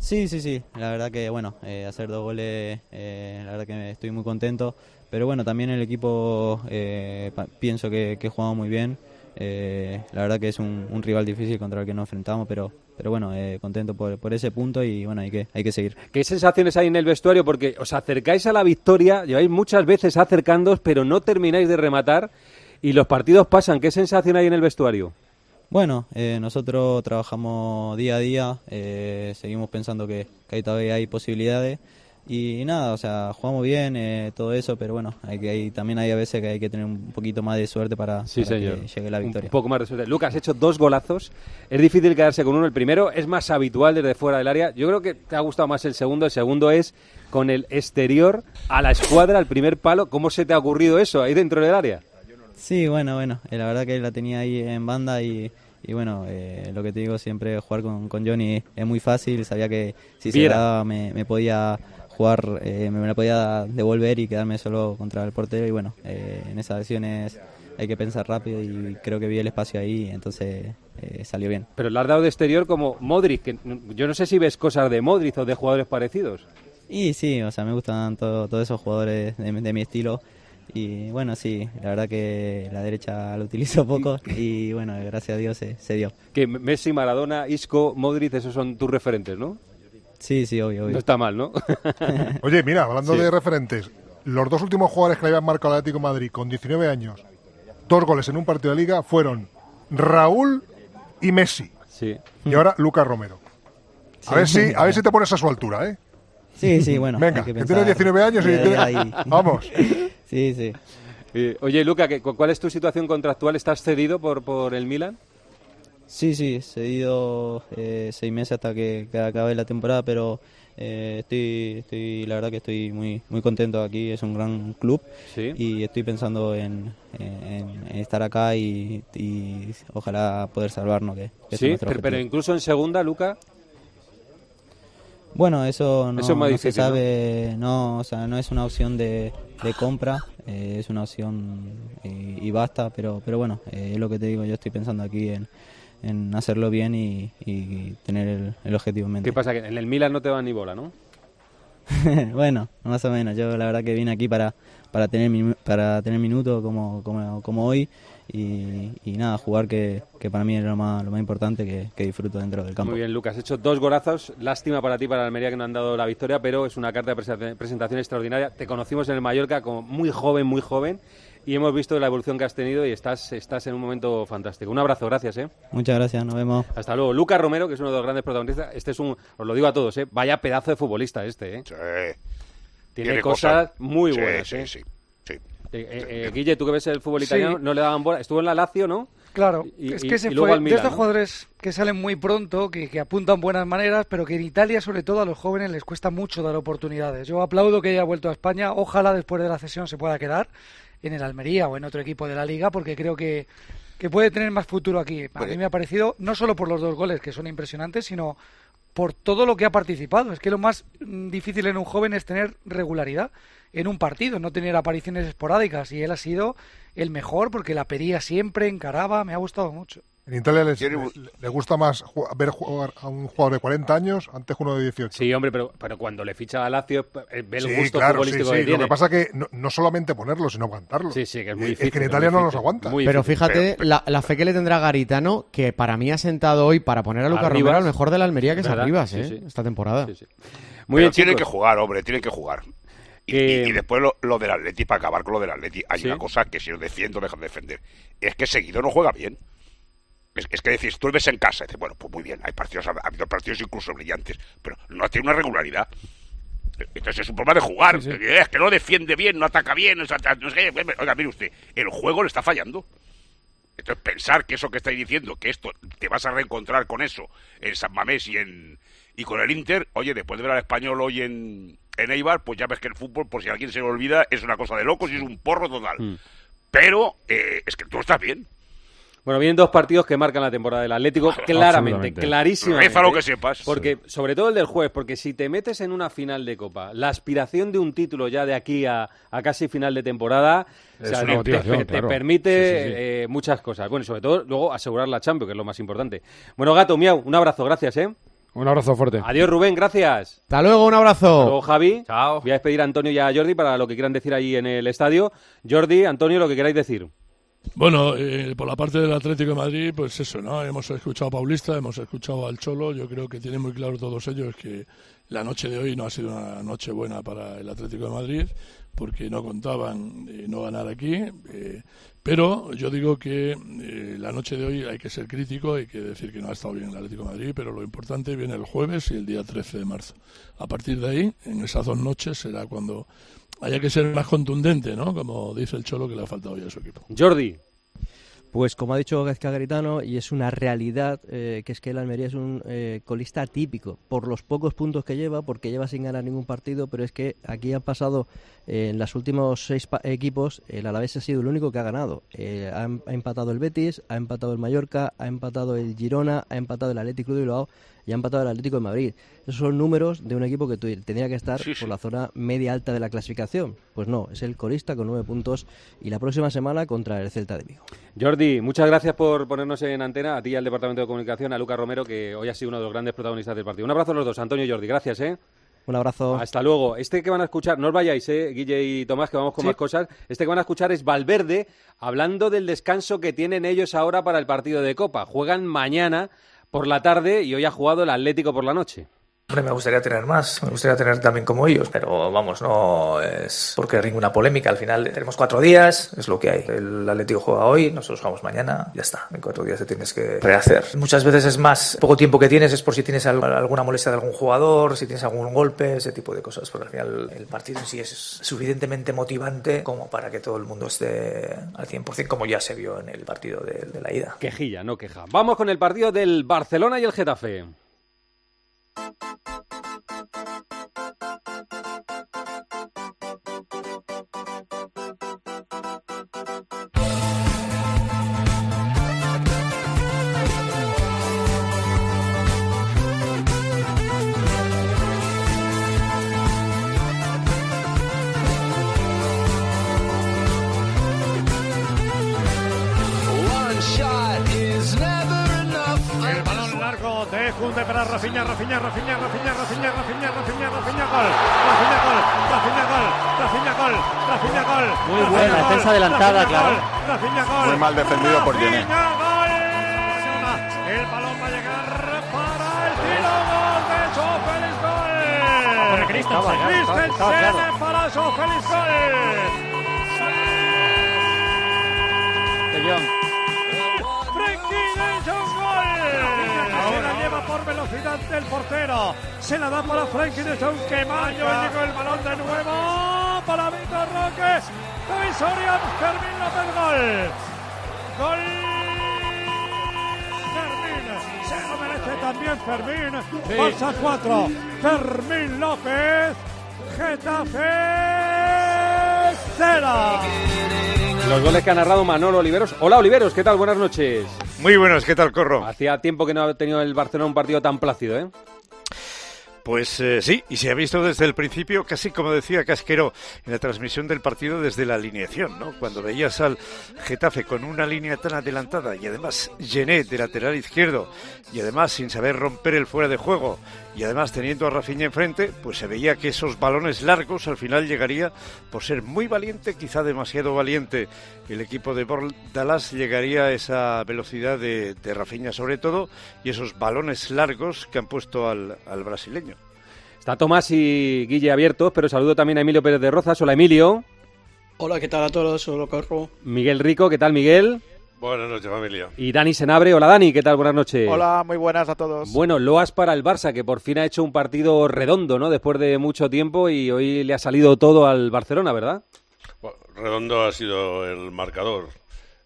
Sí, sí, sí. La verdad que, bueno, eh, hacer dos goles, eh, la verdad que estoy muy contento. Pero bueno, también el equipo eh, pienso que, que jugamos muy bien. Eh, la verdad que es un, un rival difícil contra el que nos enfrentamos, pero, pero bueno, eh, contento por, por ese punto y bueno, hay que, hay que seguir. ¿Qué sensaciones hay en el vestuario? Porque os acercáis a la victoria, lleváis muchas veces acercándoos, pero no termináis de rematar y los partidos pasan. ¿Qué sensación hay en el vestuario? Bueno, eh, nosotros trabajamos día a día, eh, seguimos pensando que, que ahí todavía hay posibilidades y nada, o sea, jugamos bien, eh, todo eso, pero bueno, hay que, hay, también hay a veces que hay que tener un poquito más de suerte para, Sí, para que llegue la victoria. Un poco más de suerte. Lucas, has hecho dos golazos. Es difícil quedarse con uno. El primero es más habitual desde fuera del área. Yo creo que te ha gustado más el segundo. El segundo es con el exterior a la escuadra, al primer palo. ¿Cómo se te ha ocurrido eso ahí dentro del área? Sí, bueno, bueno, eh, la verdad que la tenía ahí en banda y, y bueno, eh, lo que te digo siempre, jugar con, con Johnny es muy fácil, sabía que si se Viera. daba me, me podía jugar, eh, me la podía devolver y quedarme solo contra el portero y bueno, eh, en esas acciones hay que pensar rápido y creo que vi el espacio ahí, entonces eh, salió bien. Pero le has dado de exterior como Modric. Que yo no sé si ves cosas de Modric o de jugadores parecidos. Y sí, o sea, me gustan todo- todos esos jugadores de, de mi estilo. Y bueno, sí, la verdad que la derecha lo utilizo poco y bueno, gracias a Dios se, se dio. Que Messi, Maradona, Isco, Modric, esos son tus referentes, ¿no? Sí, sí, obvio, obvio. No está mal, ¿no? Oye, mira, hablando Sí. de referentes, los dos últimos jugadores que le habían marcado al Atlético de Madrid con 19 años, dos goles en un partido de liga, fueron Raúl y Messi. Sí. Y ahora Lucas Romero. A Sí. ver si, a ver si te pones a su altura, ¿eh? Sí, sí, bueno. Venga, hay que, pensar tienes 19 años y tienes- Vamos. Sí, sí. Eh, oye, Luca, ¿qué- cu- ¿cuál es tu situación contractual? ¿Estás cedido por, por el Milan? Sí, sí, cedido eh, seis meses hasta que, que acabe la temporada, pero eh, estoy, estoy, la verdad que estoy muy, muy contento aquí, es un gran club y estoy pensando en, en- en estar acá y, y ojalá poder salvarnos, que, Sí, pero, incluso en segunda, Luca. Bueno, eso no, Eso es no se sabe, ¿no? o sea, no es una opción de, de compra, eh, es una opción y, y basta, pero, pero bueno, eh, es lo que te digo, yo estoy pensando aquí en, en hacerlo bien y, y tener el, el objetivo en mente. ¿Qué pasa? Que en el Milan no te van ni bola, ¿no? bueno, más o menos, yo la verdad que vine aquí para, para tener para tener minutos como, como, como hoy y, y nada, jugar que, que para mí es lo más, lo más importante que, que disfruto dentro del campo. Muy bien, Lucas. Has hecho dos golazos. Lástima para ti, para Almería, que no han dado la victoria, pero es una carta de presentación extraordinaria. Te conocimos en el Mallorca como muy joven, muy joven, y hemos visto la evolución que has tenido y estás, estás en un momento fantástico. Un abrazo, gracias. ¿eh? Muchas gracias, nos vemos. Hasta luego. Lucas Romero, que es uno de los grandes protagonistas. Este es un, os lo digo a todos, ¿eh? vaya pedazo de futbolista este. ¿eh? Tiene, Tiene cosas, cosas. muy Sí, buenas. sí, ¿eh? sí, sí. Eh, Guille, tú que ves el fútbol Sí. italiano, no le daban bola. Estuvo en la Lazio, ¿no? Claro, Y- es que se fue al de Milan, estos ¿no? jugadores que salen muy pronto, que, que apuntan buenas maneras, pero que en Italia, sobre todo a los jóvenes, les cuesta mucho dar oportunidades. Yo aplaudo que haya vuelto a España. Ojalá después de la cesión se pueda quedar en el Almería o en otro equipo de la liga, porque creo que, que puede tener más futuro aquí. A mí me ha parecido, no solo por los dos goles, que son impresionantes, sino por todo lo que ha participado. Es que lo más mm, difícil en un joven es tener regularidad en un partido, no tener apariciones esporádicas. Y él ha sido el mejor porque la pedía siempre, encaraba, me ha gustado mucho. En Italia les- le, le gusta más ver jugar a un jugador de 40 años antes que uno de 18. Sí, hombre, pero, pero cuando le ficha a Lazio, eh, ve el Sí, gusto claro, futbolístico sí, que sí. tiene. Lo que pasa que no, no solamente ponerlo, sino aguantarlo. Sí, sí, que es muy Eh, difícil. que en es Italia no los difícil, aguanta. Pero fíjate la, la fe que le tendrá Garitano, que para mí ha sentado hoy para poner a Lucas Arribas. Romero al mejor de la Almería, que es. Arribas, Sí, ¿eh? sí. esta temporada. Muy Pero bien, tienen chicos. que jugar, hombre, tienen que jugar. Y, y- y después lo, lo del Atleti, para acabar con lo del Atleti, hay Sí. una cosa que si lo defiendo, dejan de defender. Es que seguido no juega bien. Es, es que decís, tú ves en casa, y dices, bueno, pues muy bien, hay partidos, ha habido partidos incluso brillantes, pero no tiene una regularidad. Entonces es un problema de jugar. Es que no defiende bien, no ataca bien. no sé qué. Oiga, mire usted, el juego le está fallando. Entonces pensar que eso que estáis diciendo, que esto te vas a reencontrar con eso en San Mamés y en y con el Inter, oye, después de ver al español hoy en, en Eibar, pues ya ves que el fútbol, por si a alguien se le olvida, es una cosa de locos y es un porro total. Mm. Pero eh, es que tú estás bien. Bueno, vienen dos partidos que marcan la temporada del Atlético, claramente, Absolutamente. clarísimamente. Reza lo que sepas. Porque, sobre todo el del jueves, porque si te metes en una final de Copa, la aspiración de un título ya de aquí a, a casi final de temporada, o sea, te- permite Sí, sí, sí. eh, muchas cosas. Bueno, y sobre todo, luego asegurar la Champions, que es lo más importante. Bueno, Gato, miau, un abrazo, gracias, ¿eh? Un abrazo fuerte. Adiós, Rubén, gracias. Hasta luego, un abrazo. Hasta luego, Javi. Chao. Voy a despedir a Antonio y a Jordi para lo que quieran decir ahí en el estadio. Jordi, Antonio, lo que queráis decir. Bueno, eh, por la parte del Atlético de Madrid, pues eso, ¿no? Hemos escuchado a Paulista, hemos escuchado al Cholo. Yo creo que tienen muy claro todos ellos que la noche de hoy no ha sido una noche buena para el Atlético de Madrid, porque no contaban eh, no ganar aquí. eh, pero yo digo que eh, la noche de hoy hay que ser crítico, hay que decir que no ha estado bien el Atlético de Madrid, pero lo importante viene el jueves y el día 13 de marzo. A partir de ahí, en esas dos noches, será cuando haya que ser más contundente, ¿no? Como dice el Cholo que le ha faltado ya a su equipo. Jordi. Pues como ha dicho Gazca Garitano, y es una realidad, eh, que es que el Almería es un eh, colista atípico, por los pocos puntos que lleva, porque lleva sin ganar ningún partido, pero es que aquí han pasado, eh, en los últimos seis pa- equipos, el Alavés ha sido el único que ha ganado. Eh, ha, ha empatado el Betis, ha empatado el Mallorca, ha empatado el Girona, ha empatado el Atlético de Bilbao y ha empatado el Atlético de Madrid. Esos son números de un equipo que tendría que estar por la zona media alta de la clasificación. Pues no, es el colista con nueve puntos y la próxima semana contra el Celta de Vigo. Jordi, muchas gracias por ponernos en antena, a ti y al Departamento de Comunicación, a Luca Romero, que hoy ha sido uno de los grandes protagonistas del partido. Un abrazo a los dos, Antonio y Jordi, gracias, ¿eh? Un abrazo. Hasta luego. Este que van a escuchar, no os vayáis, ¿eh? Guille y Tomás, que vamos con Sí. más cosas. Este que van a escuchar es Valverde, hablando del descanso que tienen ellos ahora para el partido de Copa. Juegan mañana por la tarde y hoy ha jugado el Atlético por la noche. Hombre, me gustaría tener más, me gustaría tener también como ellos, pero vamos, no es porque ninguna polémica. Al final tenemos cuatro días, es lo que hay. El Atlético juega hoy, nosotros jugamos mañana, ya está. En cuatro días te tienes que rehacer. Muchas veces es más, poco tiempo que tienes es por si tienes al- alguna molestia de algún jugador, si tienes algún golpe, ese tipo de cosas, porque al final el partido en sí es suficientemente motivante como para que todo el mundo esté al 100%, como ya se vio en el partido de, de la ida. Quejilla, no queja. Vamos con el partido del Barcelona y el Getafe. Thank you. Para Rafinha, Rafinha, Rafinha, Rafinha, Rafinha, Rafinha, Rafinha, Rafinha, gol. Rafinha, gol. Rafinha, gol. Rafinha, gol. Rafinha, gol. Muy buena, defensa adelantada, claro. Rafinha, gol. Muy mal defendido por gol. El balón va a llegar para el tiro gol de Félix, gol. Christensen. Para Joe Félix, gol. Por velocidad del portero. Se la da para Frenkie de Jong. Que Mayo llegó el balón de nuevo para Víctor Roque. Luis Soria, Fermín López, gol. Gol. Fermín. Se lo merece también Fermín. Sí. Barça 4. Fermín López. Getafe 0. Los goles que ha narrado Manolo Oliveros. Hola Oliveros, ¿qué tal? Buenas noches. Muy buenas, ¿qué tal, Corro? Hacía tiempo que no ha tenido el Barcelona un partido tan plácido, ¿eh? Pues eh, sí, y se ha visto desde el principio, casi como decía Casquero en la transmisión del partido desde la alineación, ¿no? Cuando veías al Getafe con una línea tan adelantada y además Gené de lateral izquierdo y además sin saber romper el fuera de juego y además teniendo a Rafinha enfrente, pues se veía que esos balones largos al final llegaría por ser muy valiente, quizá demasiado valiente. El equipo de Bordalas llegaría a esa velocidad de, de Rafinha sobre todo y esos balones largos que han puesto al, al brasileño. Está Tomás y Guille abiertos, pero saludo también a Emilio Pérez de Rozas. Hola Emilio. Hola, ¿qué tal a todos? Hola, Corro. Miguel Rico, ¿qué tal Miguel? Buenas noches, familia. Y Dani Senabre. Hola, Dani. ¿Qué tal? Buenas noches. Hola, muy buenas a todos. Bueno, loas para el Barça, que por fin ha hecho un partido redondo, ¿no? Después de mucho tiempo y hoy le ha salido todo al Barcelona, ¿verdad? Bueno, Redondo ha sido el marcador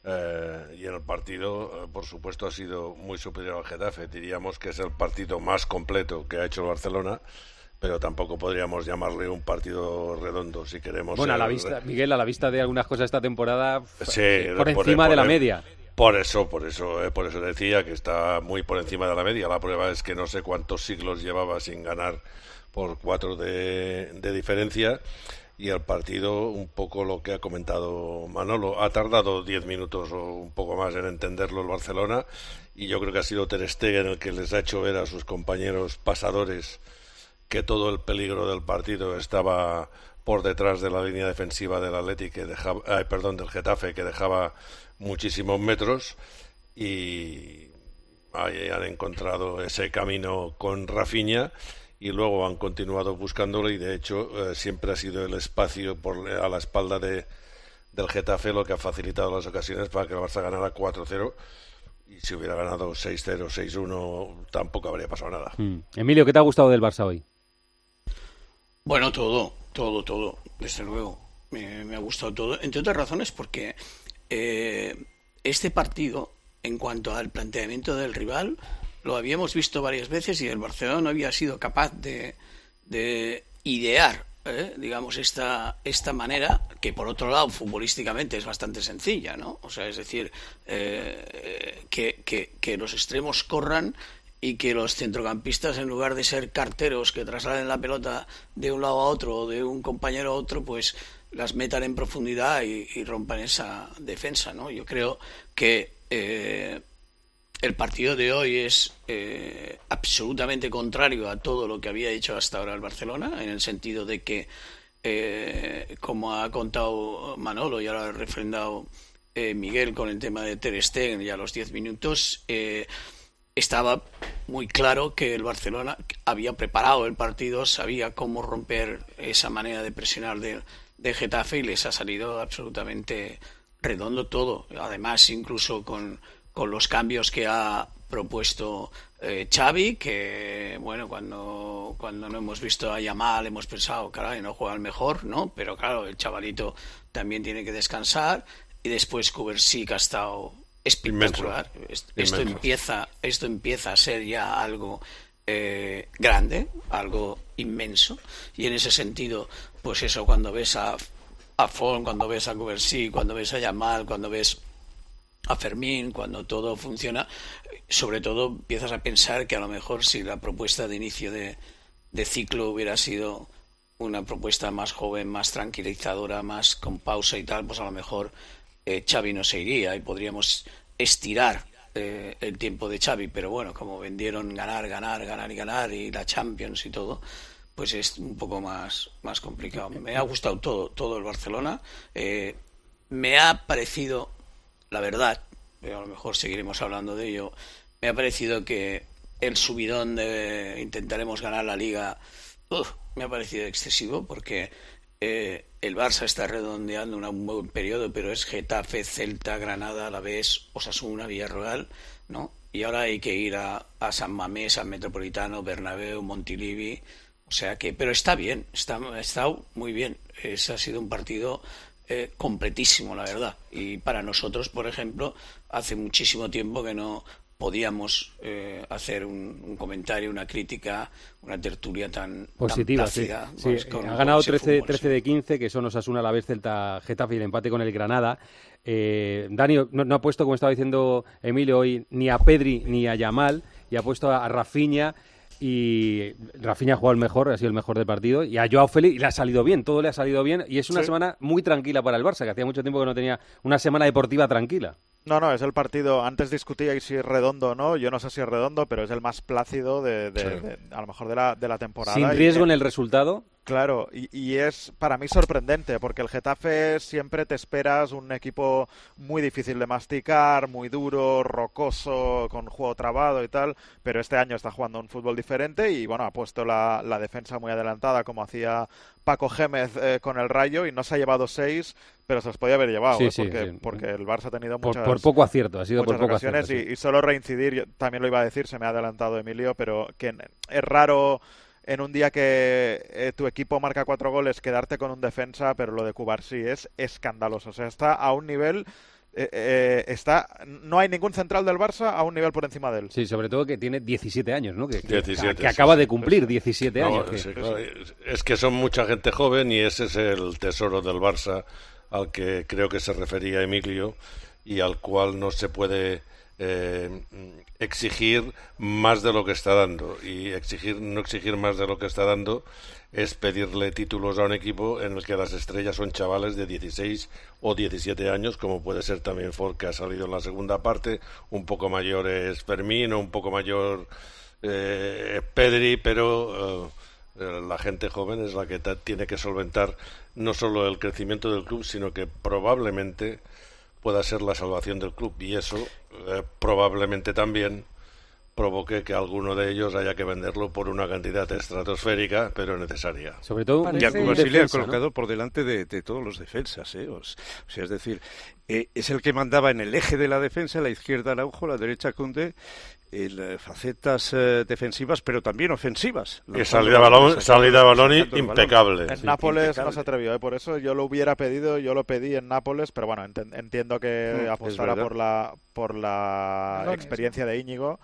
eh, y en el partido, eh, por supuesto, ha sido muy superior al Getafe. Diríamos que es el partido más completo que ha hecho el Barcelona, pero tampoco podríamos llamarle un partido redondo si queremos. Bueno, a la vista, Miguel, a la vista de algunas cosas esta temporada, Sí, por encima por- de la media. Por eso, por eso, eh, por eso decía que está muy por encima de la media. La prueba es que no sé cuántos siglos llevaba sin ganar por cuatro de, de diferencia y el partido, un poco lo que ha comentado Manolo, ha tardado diez minutos o un poco más en entenderlo el Barcelona y yo creo que ha sido Ter Stegen el que les ha hecho ver a sus compañeros pasadores que todo el peligro del partido estaba por detrás de la línea defensiva del Atleti que dejaba, perdón, del Getafe que dejaba muchísimos metros y ahí han encontrado ese camino con Rafinha y luego han continuado buscándolo y de hecho eh, siempre ha sido el espacio por, a la espalda de, del Getafe lo que ha facilitado las ocasiones para que el Barça ganara 4-0 y si hubiera ganado 6-0, 6-1 tampoco habría pasado nada. Mm. Emilio, ¿qué te ha gustado del Barça hoy? Bueno, todo, todo, todo, desde luego. Me, ha gustado todo, entre otras razones porque eh, este partido, en cuanto al planteamiento del rival, lo habíamos visto varias veces y el Barcelona no había sido capaz de, de idear, eh, digamos, esta, esta manera, que por otro lado, futbolísticamente es bastante sencilla, ¿no? O sea, es decir, eh, que, que, que los extremos corran y que los centrocampistas, en lugar de ser carteros que trasladen la pelota de un lado a otro o de un compañero a otro, pues las metan en profundidad y, rompan esa defensa, ¿no? Yo creo que eh, el partido de hoy es eh, absolutamente contrario a todo lo que había hecho hasta ahora el Barcelona, en el sentido de que, eh, como ha contado Manolo y ahora ha refrendado Miguel con el tema de Ter Stegen ya a los 10 minutos, estaba muy claro que el Barcelona había preparado el partido, sabía cómo romper esa manera de presionar de, de Getafe y les ha salido absolutamente redondo todo. Además, incluso con, con los cambios que ha propuesto eh, Xavi, que bueno, cuando, cuando no hemos visto a Yamal hemos pensado, caray, no juega el mejor, ¿no? Pero claro, el chavalito también tiene que descansar y después Kubersic ha estado espectacular. Esto Inmenso. empieza, esto empieza a ser ya algo eh, grande, algo inmenso, y en ese sentido, pues eso, cuando ves a, a Fon, cuando ves a Kubersi, cuando ves a Yamal, cuando ves a Fermín, cuando todo funciona, sobre todo empiezas a pensar que a lo mejor si la propuesta de inicio de, de ciclo hubiera sido una propuesta más joven, más tranquilizadora, más con pausa y tal, pues a lo mejor eh, Xavi no se iría y podríamos estirar eh, el tiempo de Xavi, pero bueno, como vendieron ganar, ganar, ganar y ganar y la Champions y todo, pues es un poco más, más complicado. Me ha gustado todo, todo el Barcelona. Eh, me ha parecido, la verdad, pero a lo mejor seguiremos hablando de ello, me ha parecido que el subidón de intentaremos ganar la liga me ha parecido excesivo porque eh, el Barça está redondeando un buen periodo, pero es Getafe, Celta, Granada, a la vez Osasuna, Villarreal, ¿no? Y ahora hay que ir a, a San Mamés, San Metropolitano, Bernabéu, Montilivi, o sea que, pero está bien, está, muy bien. Ese ha sido un partido eh, completísimo, la verdad. Y para nosotros, por ejemplo, hace muchísimo tiempo que no podíamos eh, hacer un, un comentario, una crítica, una tertulia tan Positiva, sí. plácida, Sí, pues, eh, con- ha ganado ese 13, fútbol, 13 de 15, que son Osasuna, la vez Celta, Getafe y el empate con el Granada. Eh, Dani no, no ha puesto, como estaba diciendo Emilio hoy, ni a Pedri ni a Yamal, y ha puesto a Rafinha. Y Rafinha ha jugado el mejor, ha sido el mejor del partido. Y a Joao Félix y le ha salido bien, todo le ha salido bien. Y es una Sí. semana muy tranquila para el Barça, que hacía mucho tiempo que no tenía una semana deportiva tranquila. No, no, es el partido. Antes discutíais si es redondo o no. Yo no sé si es redondo, pero es el más plácido de, de- Sí. de- a lo mejor de la, de la temporada. Sin Y- riesgo en el resultado. Claro, y, y, es para mí sorprendente, porque el Getafe siempre te esperas un equipo muy difícil de masticar, muy duro, rocoso, con juego trabado y tal, pero este año está jugando un fútbol diferente y bueno, ha puesto la, la defensa muy adelantada como hacía Paco Gémez eh, con el Rayo y no se ha llevado seis, pero se los podía haber llevado, Sí, ¿eh? porque, sí. porque el Barça ha tenido muchas... por poco acierto, ha sido por poco acierto, y, y solo reincidir, yo también lo iba a decir, se me ha adelantado Emilio, pero que es raro en un día que eh, tu equipo marca cuatro goles quedarte con un defensa, pero lo de Cubarsí es escandaloso. O sea, está a un nivel... eh, eh, está no hay ningún central del Barça a un nivel por encima de él. Sí, sobre todo que tiene 17 años, ¿no? Que, que- 17, que sí, acaba sí. de cumplir 17 No, años. que- sí, claro, es- Es que son mucha gente joven y ese es el tesoro del Barça al que creo que se refería Emilio y al cual no se puede eh, exigir más de lo que está dando. Y exigir no exigir más de lo que está dando es pedirle títulos a un equipo en el que las estrellas son chavales de 16 o 17 años, como puede ser también Ford, que ha salido en la segunda parte, un poco mayor es Fermín, o un poco mayor eh, es Pedri, pero eh, eh, la gente joven es la que tiene que solventar no solo el crecimiento del club, sino que probablemente pueda ser la salvación del club y eso eh, probablemente también provoque que alguno de ellos haya que venderlo por una cantidad estratosférica, pero necesaria. Sobre todo y a Cubarsí le ha colocado por delante de, de todos los defensas, ¿eh? O sea, es decir, eh, es el que mandaba en el eje de la defensa, la izquierda Araujo, la derecha Conde, en eh, facetas eh, defensivas, pero también ofensivas. Y salida de balón- salida de balón impecable. En Sí, Nápoles impecable. no se atrevió, ¿eh? por eso yo lo hubiera pedido, yo lo pedí en Nápoles, pero bueno, entiendo que Mm, apostara por la por la experiencia de Íñigo,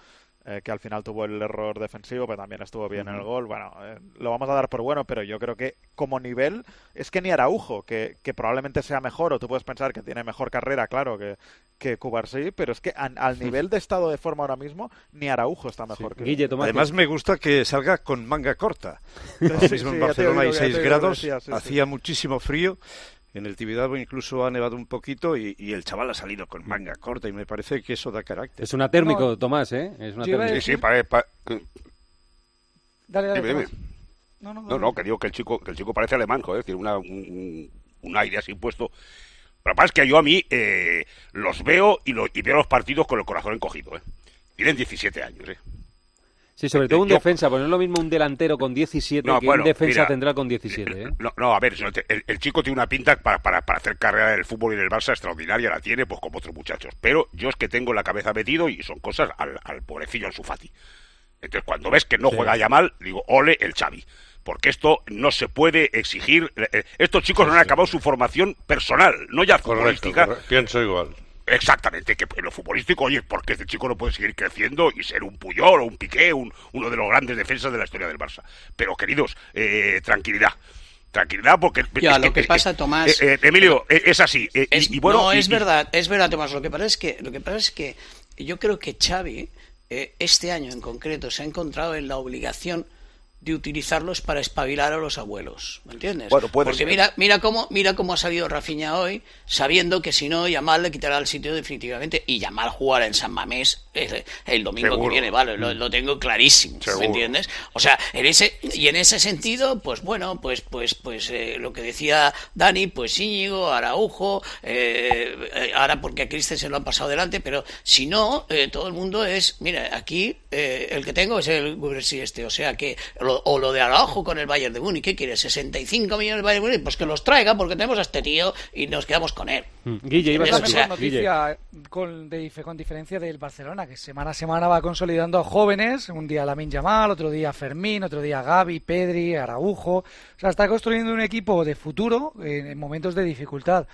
eh, que al final tuvo el error defensivo, pero también estuvo bien en el gol. Bueno, eh, lo vamos a dar por bueno, pero yo creo que como nivel es que ni Araujo, que, que probablemente sea mejor, o tú puedes pensar que tiene mejor carrera, claro, que, que Cubarsí, pero es que an- al nivel de estado de forma ahora mismo, ni Araujo está mejor que Además me gusta que salga con manga corta. Sí, mismo sí, en Barcelona hay ya te 6 oigo lo que grados, decías, sí, sí. hacía muchísimo frío. En el Tibidabo incluso ha nevado un poquito y, y el chaval ha salido con manga corta y me parece que eso da carácter. Es una térmico, Tomás, ¿eh? Es una térmico. decir- Sí, sí, para- para- Dale, dale. Dime. No, no, No, no, que digo que el chico, que el chico parece alemán, joder, tiene una, un, un aire así puesto. Pero lo que pasa es que yo a mí eh, los veo y, lo- y veo los partidos con el corazón encogido, ¿eh? Tienen 17 años, ¿eh? Sí, sobre todo un Yo- defensa, porque no es lo mismo un delantero con 17 No, que bueno, un defensa mira, tendrá con 17. ¿eh? No, no, a ver, el, el chico tiene una pinta para, para, para hacer carrera del fútbol y del Barça extraordinaria, la tiene, pues como otros muchachos. Pero yo es que tengo la cabeza metido y son cosas al, al pobrecillo Ansu Fati. Entonces, cuando ves que no Sí. juega ya mal, digo, ole el Xavi. Porque esto no se puede exigir. eh, eh, estos chicos no han acabado su formación personal, no ya Correcto, futbolística. correcto. pienso igual. Exactamente, que en lo futbolístico, oye, porque este chico no puede seguir creciendo y ser un Puyol o un Piqué, un- uno de los grandes defensas de la historia del Barça. Pero, queridos, eh, tranquilidad. Tranquilidad, porque... Ya, lo que es pasa, Tomás- eh, eh, Emilio, eh, es así. eh, y- Es- y, bueno, no, y- es verdad, es verdad, Tomás. Lo que pasa es que, lo que, pasa es que yo creo que Xavi, eh, este año en concreto, se ha encontrado en la obligación de utilizarlos para espabilar a los abuelos, ¿me entiendes? Bueno, puede Porque ser. mira, mira cómo, mira cómo ha salido Rafinha hoy, sabiendo que si no Yamal le quitará el sitio definitivamente y Yamal jugará en San Mamés el domingo Seguro. que viene, vale, lo, lo tengo clarísimo, Seguro. ¿me entiendes? O sea, en ese y en ese sentido, pues bueno, pues pues pues eh, lo que decía Dani, pues Íñigo, Araujo, eh, eh, ahora porque a Christensen se lo han pasado delante, pero si no, eh, todo el mundo es, mira, aquí eh, el que tengo es el Gubersi este, o sea que lo- o lo de Araujo con el Bayern de Múnich, ¿qué quiere? 65 millones del Bayern de Múnich, pues que los traiga porque tenemos a este tío y nos quedamos con él. Mm. Guille, ibas a decir. de con diferencia del Barcelona, que semana a semana va consolidando a jóvenes, un día Lamin Yamal, otro día Fermín, otro día Gaby, Pedri, Araujo, o sea, está construyendo un equipo de futuro en, en momentos de dificultad.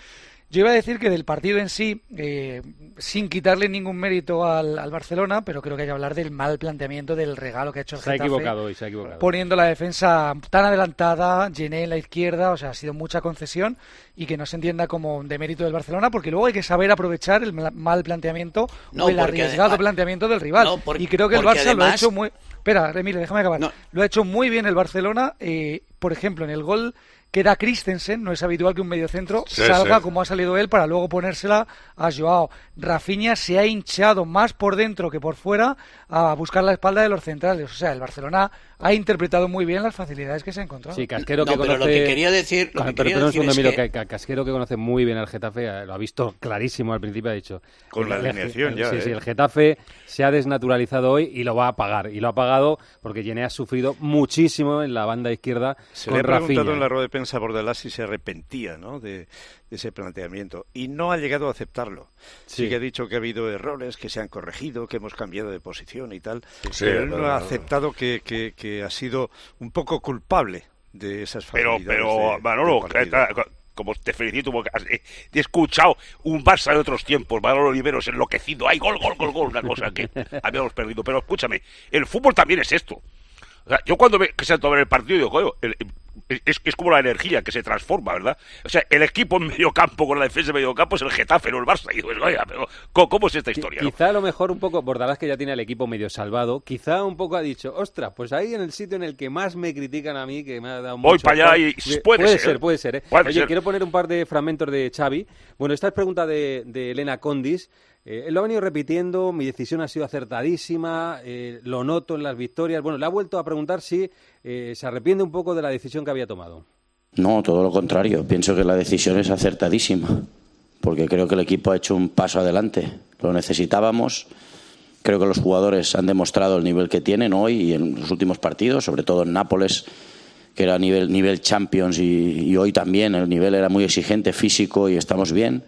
Yo iba a decir que del partido en sí, eh, sin quitarle ningún mérito al, al Barcelona, pero creo que hay que hablar del mal planteamiento del regalo que ha hecho el Se ha Getafe, equivocado hoy, se ha equivocado. poniendo la defensa tan adelantada, Gené en la izquierda, o sea, ha sido mucha concesión y que no se entienda como de mérito del Barcelona, porque luego hay que saber aprovechar el mal- mal planteamiento No, o el arriesgado además- planteamiento del rival. No, y creo que el Barça lo ha hecho muy... Espera, Emilio, déjame acabar. Lo ha hecho muy bien el Barcelona. eh, por ejemplo, en el gol que da Christensen, no es habitual que un mediocentro Sí, salga sí. como ha salido él para luego ponérsela a Joao. Rafinha se ha hinchado más por dentro que por fuera a buscar la espalda de los centrales. O sea, el Barcelona ha interpretado muy bien las facilidades que se ha encontrado. Sí, Casquero No, que pero conoce... lo que quería decir- lo que pero, quería decir es que- que... Ca- Casquero que conoce muy bien al Getafe, eh, lo ha visto clarísimo al principio, ha dicho... Con la alineación ya, Sí, ¿eh? sí, el Getafe se ha desnaturalizado hoy y lo va a pagar. Y lo ha pagado porque Gene ha sufrido muchísimo en la banda izquierda Se con le ha preguntado Rafinha. en la rueda de prensa a Bordalás si se arrepentía ¿no? de, de ese planteamiento y no ha llegado a aceptarlo. Sí. Sí. que ha dicho que ha habido errores, que se han corregido, que hemos cambiado de posición y tal, Sí, pero él no, ha aceptado que, que- que ha sido un poco culpable de esas Pero, facilidades. pero, de- Manolo, que- como te felicito porque has eh, he escuchado un Barça de otros tiempos, Manolo Oliveros enloquecido, ay, gol, gol, gol, gol, una cosa que habíamos perdido. Pero escúchame, el fútbol también es esto. O sea, yo cuando me, que se a ver el partido digo, "Coño, el- es, es como la energía que se transforma, ¿verdad? O sea, el equipo en medio campo con la defensa en medio campo es el Getafe, no el Barça. Y digo, oiga, pero ¿cómo, es esta historia? no? Quizá a lo mejor un poco, Bordalás que ya tiene el equipo medio salvado, quizá un poco ha dicho, ostras, pues ahí en el sitio en el que más me critican a mí, que me ha dado Voy mucho para allá y Puede puede ser, ser. puede ser. ¿eh? Puede Oye, ser. quiero poner un par de fragmentos de Xavi. Bueno, esta es pregunta de, de Elena Condis. Eh, lo ha venido repitiendo, mi decisión ha sido acertadísima, eh, lo noto en las victorias. Bueno, le ha vuelto a preguntar si eh, se arrepiente un poco de la decisión que había tomado. No, todo lo contrario. Pienso que la decisión es acertadísima, porque creo que el equipo ha hecho un paso adelante. Lo necesitábamos. Creo que los jugadores han demostrado el nivel que tienen hoy y en los últimos partidos, sobre todo en Nápoles, que era nivel, nivel Champions y hoy también el nivel era muy exigente, físico y estamos bien.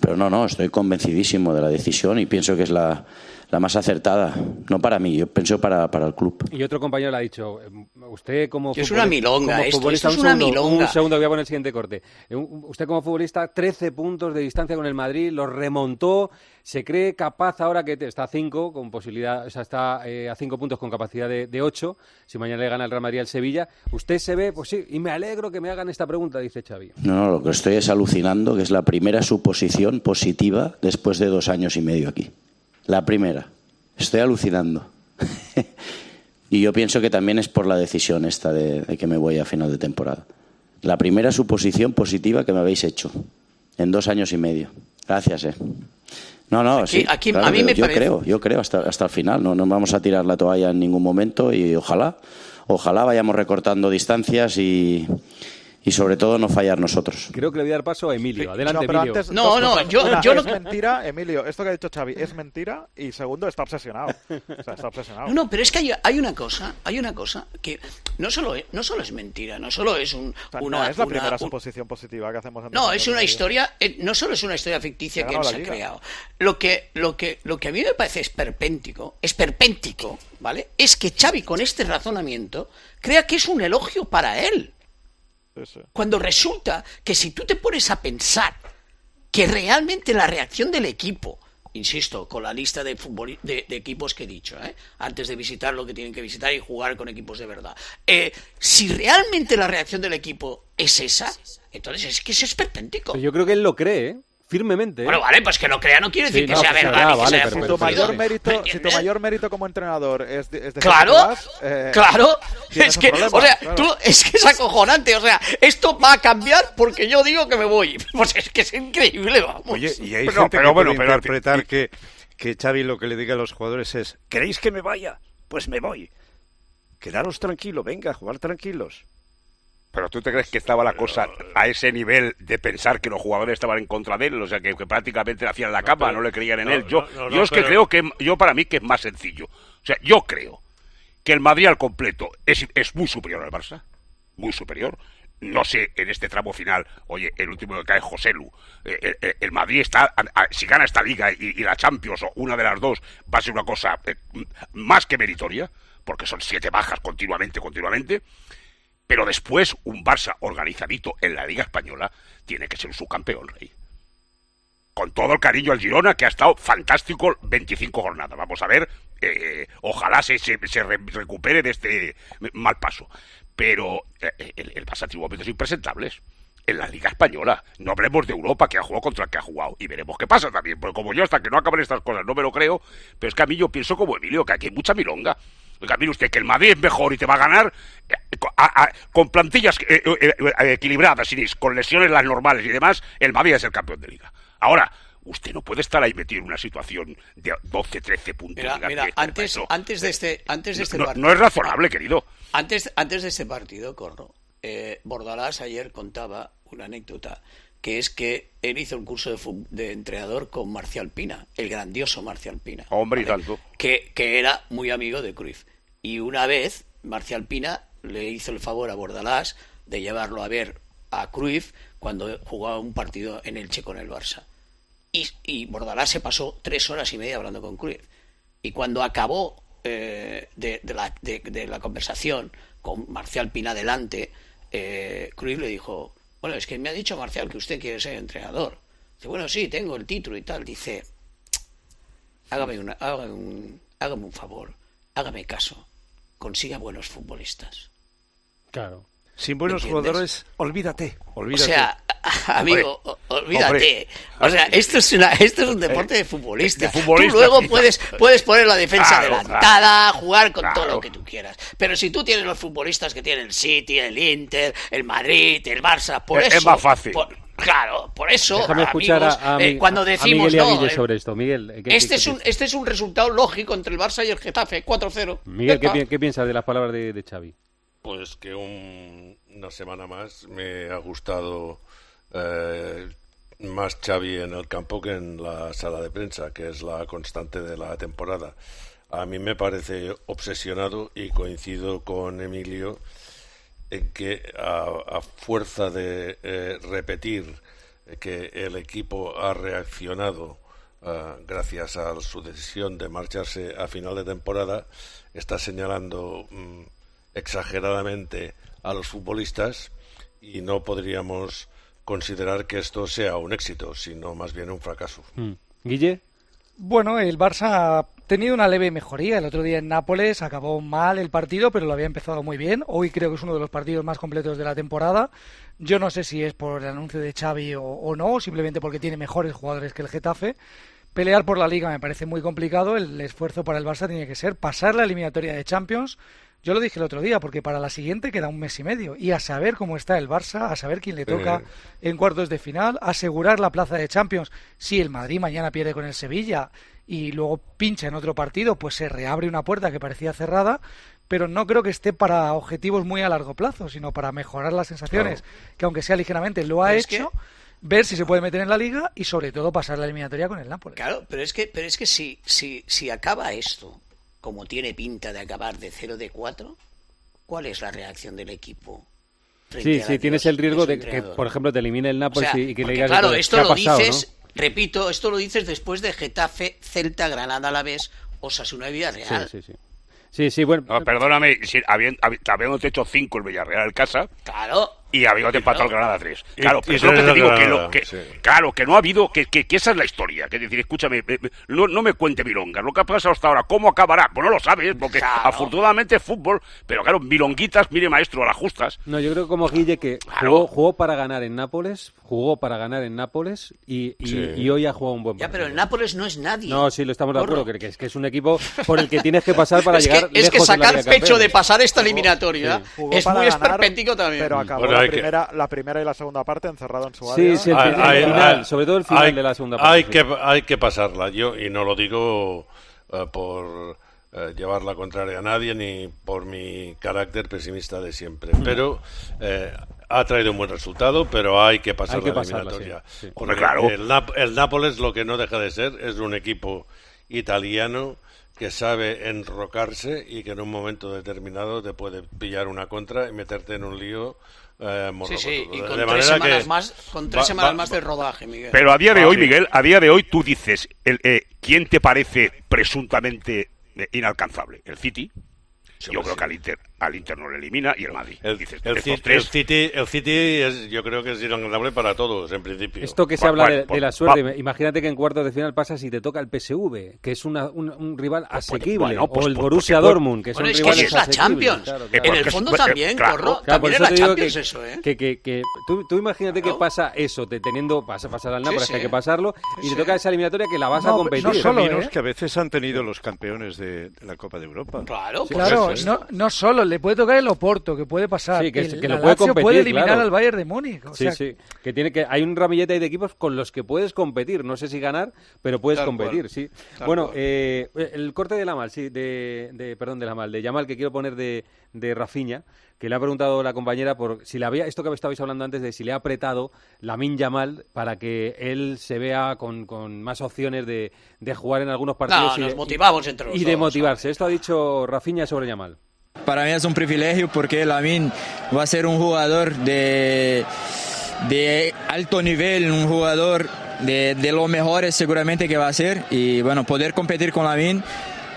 Pero no, no, estoy convencidísimo de la decisión y pienso que es la, la más acertada. No para mí, yo pienso para, para el club. Y otro compañero le ha dicho, eh, usted como Es una milonga como esto, futbolista, esto es un una segundo, milonga. Un segundo, voy a poner el siguiente corte. Eh, Usted como futbolista, 13 puntos de distancia con el Madrid, los remontó, se cree capaz ahora que te- está a 5, con posibilidad, o sea, está eh, a 5 puntos con capacidad de 8, si mañana le gana el Real Madrid al Sevilla. Usted se ve, pues sí, y me alegro que me hagan esta pregunta, dice Xavi. No, no, lo que estoy es alucinando, que es la primera suposición positiva después de dos años y medio aquí. La primera. Estoy alucinando. y yo pienso que también es por la decisión esta de, de que me voy a final de temporada. La primera suposición positiva que me habéis hecho en dos años y medio. Gracias, eh. No, no, Aquí- sí. aquí- claro, a mí me yo parece- creo, yo creo hasta, hasta el final. No, no vamos a tirar la toalla en ningún momento y ojalá, ojalá vayamos recortando distancias y, y sobre todo no fallar nosotros. Creo que le voy a dar paso a Emilio. Adelante, No, pero Emilio. antes, dos cosas. Una, es mentira, Emilio, esto que ha dicho Xavi es mentira y segundo, está obsesionado. O sea, está obsesionado. No, no, pero es que hay, hay una cosa, hay una cosa que no solo es, no solo es mentira, no solo es un, O sea, una, no es la una- primera un- suposición positiva que hacemos. No, es una historia, eh, no solo es una historia ficticia que se ha creado. Lo que, lo que, lo que a mí me parece esperpéntico, esperpéntico, ¿vale? Es que Xavi con este razonamiento crea que es un elogio para él. Cuando resulta que si tú te pones a pensar que realmente la reacción del equipo, insisto, con la lista de, futboli- de, de equipos que he dicho, ¿eh? antes de visitar lo que tienen que visitar y jugar con equipos de verdad, eh, si realmente la reacción del equipo es esa, entonces es que eso es esperpéntico. Yo creo que él lo cree, ¿eh? Firmemente. ¿eh? Bueno, vale, pues que lo crea no quiere decir Sí, que no, sea que sea verdad ni que vale, sea pero- Si tu mayor ¿Me mérito, si tu entiendes? mayor mérito como entrenador es, de- es de Claro, eh, claro. Es que, problema, o sea, claro. tú, es que es acojonante. O sea, esto va a cambiar porque yo digo que me voy. Pues es que es increíble, vamos. Oye, y hay Pero- gente pero que bueno, puede pero- interpretar que, que Xavi lo que le diga a los jugadores es ¿queréis que me vaya? Pues me voy. Quedaros tranquilo, venga, jugar tranquilos. Pero tú te crees que estaba la cosa a ese nivel de pensar que los jugadores estaban en contra de él, o sea, que, que prácticamente le hacían la cama, pero- no le creían en no, él. Yo, no, no, yo es que pero- creo que, yo para mí que es más sencillo. O sea, yo creo que el Madrid al completo es, es muy superior al Barça, muy superior. No sé, en este tramo final, oye, el último que cae es José Lu. Eh, eh, eh, el Madrid está, si gana esta liga y, y la Champions o una de las dos, va a ser una cosa más que meritoria, porque son siete bajas continuamente, continuamente. Pero después, un Barça organizadito en la Liga Española tiene que ser su campeón, rey. Con todo el cariño al Girona, que ha estado fantástico 25 jornadas. Vamos a ver, eh, ojalá se, se, se re- recupere de este mal paso. Pero eh, el, el Barça tiene momentos impresentables. En la Liga Española. No hablemos de Europa, que ha jugado contra el que ha jugado. Y veremos qué pasa también. Porque como yo, hasta que no acaben estas cosas, no me lo creo. Pero es que a mí yo pienso como Emilio, que aquí hay mucha milonga. Oiga, mire usted que el Madrid es mejor y te va a ganar eh, a- a- con plantillas eh, eh, equilibradas, y con lesiones las normales y demás, el Madrid es el campeón de liga. Ahora, usted no puede estar ahí metido en una situación de 12, 13 puntos. Mira, mira, antes, antes de este, antes de este no, partido. no es razonable, querido. Antes, antes de este partido, Corro, eh, Bordalás ayer contaba una anécdota, que es que él hizo un curso de, entrenador con Marcial Pina, el grandioso Marcial Pina, Hombre, y tanto. que, que era muy amigo de Cruyff. Y una vez, Marcial Pina le hizo el favor a Bordalás de llevarlo a ver a Cruyff cuando jugaba un partido en Elche con el Barça. Y, y Bordalás se pasó tres horas y media hablando con Cruyff. Y cuando acabó eh, de, de la, de- de la conversación con Marcial Pina delante, eh, Cruyff le dijo, bueno, es que me ha dicho Marcial que usted quiere ser entrenador. Dice, bueno, sí, tengo el título y tal. Dice, hágame, una, hágame, un, hágame un favor, hágame caso, consiga buenos futbolistas. Claro. Sin buenos jugadores, olvídate, O olvídate. sea, amigo, Hombre, o- olvídate. hombre. O sea, esto es, una, esto es un deporte de futbolistas. de futbolistas, tú luego puedes, puedes poner la defensa Claro, adelantada, jugar con todo lo que tú quieras. Pero si tú tienes los futbolistas que tienen el City, el Inter, el Madrid, el Barça, por Es- es eso... más fácil. por- claro, por eso, Déjame escuchar amigos, a, a eh, cuando a decimos... Miguel y a no, Guille eh, sobre esto. Miguel, ¿qué- este, qué- es qué un, este es un resultado lógico entre el Barça y el Getafe, 4-0. Miguel, ¿qué, Ya pi- está. qué piensas de las palabras de, de Xavi? Pues que un- una semana más me ha gustado eh, más Xavi en el campo que en la sala de prensa, que es la constante de la temporada. A mí me parece obsesionado y coincido con Emilio en que a, fuerza de eh, repetir que el equipo ha reaccionado ah, gracias a su decisión de marcharse a final de temporada, está señalando mm, exageradamente a los futbolistas y no podríamos considerar que esto sea un éxito, sino más bien un fracaso. Mm. Guille. Bueno, el Barça ha tenido una leve mejoría. El otro día en Nápoles acabó mal el partido, pero lo había empezado muy bien. Hoy creo que es uno de los partidos más completos de la temporada. Yo no sé si es por el anuncio de Xavi o, o no, o simplemente porque tiene mejores jugadores que el Getafe. Pelear por la liga me parece muy complicado. El esfuerzo para el Barça tiene que ser pasar la eliminatoria de Champions. Yo lo dije el otro día, porque para la siguiente queda un mes y medio. Y a saber cómo está el Barça, a saber quién le toca en cuartos de final, asegurar la plaza de Champions. Si el Madrid mañana pierde con el Sevilla y luego pincha en otro partido, pues se reabre una puerta que parecía cerrada. Pero no creo que esté para objetivos muy a largo plazo, sino para mejorar las sensaciones, que aunque sea ligeramente lo ha hecho, ver si se puede meter en la liga y sobre todo pasar la eliminatoria con el Nápoles. Claro, pero es que, pero es que si, si, si acaba esto, como tiene pinta de acabar de 0 de 4, ¿cuál es la reacción del equipo? Sí, a sí, la tienes el riesgo de que, por ejemplo, te elimine el O Nápoles sea, y que le digas claro, ¿qué esto lo pasado, dices, repito, esto lo dices después de Getafe, Celta, Granada, Alavés, Osasuna y. Villarreal. Sí, sí, sí. Sí, sí, bueno. No, perdóname, si habiendo, hecho 5 el Villarreal en casa Claro. Y habiéndote empatado el Granada 3. Claro, Y- pero y es lo que te digo, que, lo, que sí. claro, que no ha habido, que, que, que esa es la historia. Que es decir, escúchame, eh, eh, no, no me cuente milongas, lo que ha pasado hasta ahora, ¿cómo acabará? Pues no lo sabes, porque afortunadamente es fútbol, pero claro, milonguitas, mire maestro, a las justas. No, yo creo que como Guille que jugó, jugó para ganar en Nápoles, jugó para ganar en Nápoles y, y- Sí. y hoy ha jugado un buen Ya, pero el Nápoles no es nadie. No, sí, lo estamos de acuerdo, que, es, que es un equipo por el que tienes que pasar para es llegar que, es que sacar Liga pecho Campeones. de pasar esta eliminatoria Jugó es muy ganar, esperpéntico también. Pero acabó Bueno, la, hay que- primera, la primera y la segunda parte encerrado en su área. sí, el Hay- final, hay- el final, hay- sobre todo el final hay- de la segunda Hay parte. que, hay que pasarla, yo, y no lo digo eh, por eh, llevar la contraria a nadie ni por mi carácter pesimista de siempre. Mm. Pero eh, ha traído un buen resultado, pero hay que pasar Hay que la pasarla, eliminatoria. sí, sí. Porque claro. El, Nap- el Nápoles lo que no deja de ser es un equipo italiano que sabe enrocarse y que en un momento determinado te puede pillar una contra y meterte en un lío eh, Sí, sí, y De con manera tres semanas que más, con tres va- semanas va- más de rodaje, Miguel. Pero a día de Ah, hoy, sí. Miguel, a día de hoy tú dices, el, eh, ¿quién te parece presuntamente eh, inalcanzable? ¿El City? Yo creo que al Inter, al Inter no le elimina y el Madrid. El, dices, el estos City, tres, el City, el City es, yo creo que es inalcanzable para todos, en principio. Esto que se Va- habla va- de, va- de la suerte, va- imagínate que en cuartos de final pasa si te toca el PSV, que es una- un, un rival asequible, bueno, pues- o el pues- Borussia porque- Dortmund, que Bueno, son es que rivales eso es la Champions. claro, En el fondo es- también, claro. Corro, también eso la Champions que, eso, ¿eh? que, que- que- tú, tú imagínate que pasa eso, te teniendo, vas a pasar al Nápoles, sí. que hay que pasarlo, y Sí. te toca esa eliminatoria que la vas a competir. no solo, caminos ¿eh? que a veces han tenido los campeones de, la Copa de Europa. Claro, pues claro, no, no solo, le puede tocar el Oporto, que puede pasar. Sí, que, El- que la lo puede competir, puede eliminar claro. al Bayern de Múnich. o sí, sea, sí. Que tiene que hay un ramillete ahí de equipos con los que puedes competir. No sé si ganar, pero puedes Tal competir, cual. sí. Tal bueno, cual. eh, el corte de la mal, sí, de, de- perdón, de la mal, de Yamal que quiero poner de, de Rafinha, que le ha preguntado la compañera por si le había esto que estabais hablando antes de si le ha apretado la min Yamal para que él se vea con, con más opciones de, de jugar en algunos partidos No, y, nos de- motivamos entre los y de motivarse. Esto ha dicho Rafinha sobre Yamal. Para mí es un privilegio porque Lamin va a ser un jugador de, de alto nivel, un jugador de, de los mejores seguramente que va a ser. Y bueno, poder competir con Lamin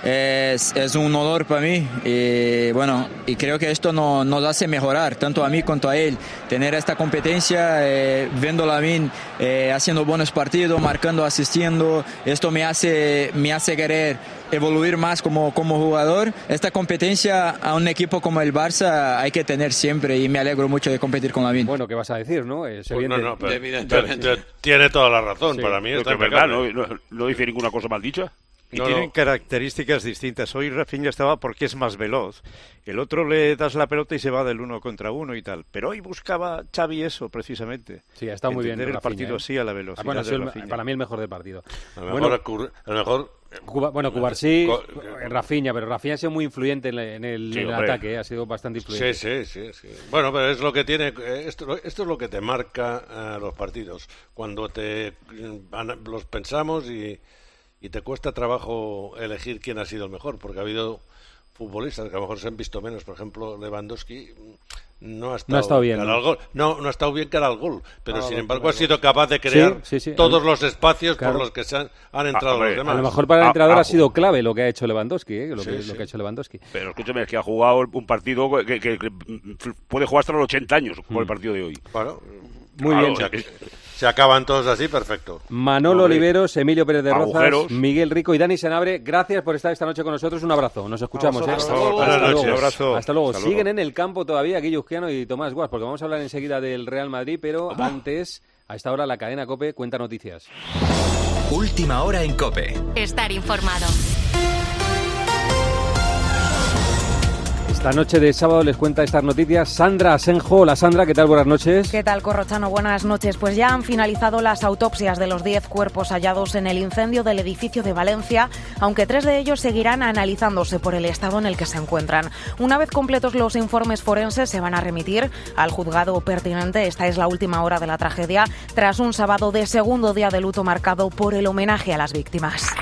es, un honor para mí. Y bueno, y creo que esto no- nos hace mejorar, tanto a mí como a él. Tener esta competencia, eh, viendo Lamin eh, haciendo buenos partidos, marcando, asistiendo, esto me hace, me hace querer evoluir más como, como jugador. Esta competencia a un equipo como el Barça hay que tener siempre y me alegro mucho de competir con Lamin. Bueno, ¿qué vas a decir, no? Es Pues no, evidente. no, pero- pero- pero tiene toda la razón. Sí. Para mí está es verdad, no, no- no dice ninguna cosa mal dicha. Y No, tienen no. características distintas. Hoy Rafinha estaba porque es más veloz. El otro le das la pelota y se va del uno contra uno y tal. Pero hoy buscaba Xavi eso, precisamente. Sí, estado muy bien. Entender el Rafinha, partido ¿eh? así a la velocidad Ah, bueno, de el- Rafinha. para mí el mejor del partido. Lo mejor, Cur- a lo mejor Cuba- bueno, Cubarsí, Co- Rafinha, pero Rafinha ha sido muy influyente en el, en el- Sí, en el hombre. ataque, ¿eh? ha sido bastante influyente. Sí, sí, sí, sí. Bueno, pero es lo que tiene, eh, esto, esto es lo que te marca eh, los partidos. Cuando te mm, los pensamos y, y te cuesta trabajo elegir quién ha sido el mejor, porque ha habido futbolistas que a lo mejor se han visto menos. Por ejemplo, Lewandowski no ha estado, ha estado bien, cara ¿no? al gol. No, no ha estado bien cara al gol, pero Ah, sin embargo ha sido capaz de crear Sí, sí, sí. todos los espacios Claro. por los que se han, han entrado hombre, los demás. A lo mejor para el Ah, entrenador ah, ha sido clave lo que ha hecho Lewandowski, ¿eh? lo, Sí, que, sí. lo que ha hecho Lewandowski. Pero escúchame, es que ha jugado un partido que, que- que puede jugar hasta los 80 años con el partido de hoy. Bueno, Muy Claro, bien. o sea que- Se acaban todos así, perfecto. Manolo Hombre. Oliveros, Emilio Pérez de Rozas, Agujeros. Miguel Rico y Dani Senabre, gracias por estar esta noche con nosotros. Un abrazo, nos escuchamos. ¿eh? Hasta luego. Buenas Hasta noches. luego. Abrazo. Hasta luego. Hasta luego. Siguen en el campo todavía Guillo Uzquiano y Tomás Guas, porque vamos a hablar enseguida del Real Madrid, pero antes, a esta hora, la cadena COPE cuenta noticias. Última hora en Cope. Estar informado. Esta noche de sábado les cuenta estas noticias Sandra Asenjo. Hola Sandra, ¿qué tal? Buenas noches. ¿Qué tal, Corrochano? Buenas noches. Pues ya han finalizado las autopsias de los 10 cuerpos hallados en el incendio del edificio de Valencia, aunque tres de ellos seguirán analizándose por el estado en el que se encuentran. Una vez completos los informes forenses, se van a remitir al juzgado pertinente. Esta es la última hora de la tragedia, tras un sábado de segundo día de luto marcado por el homenaje a las víctimas.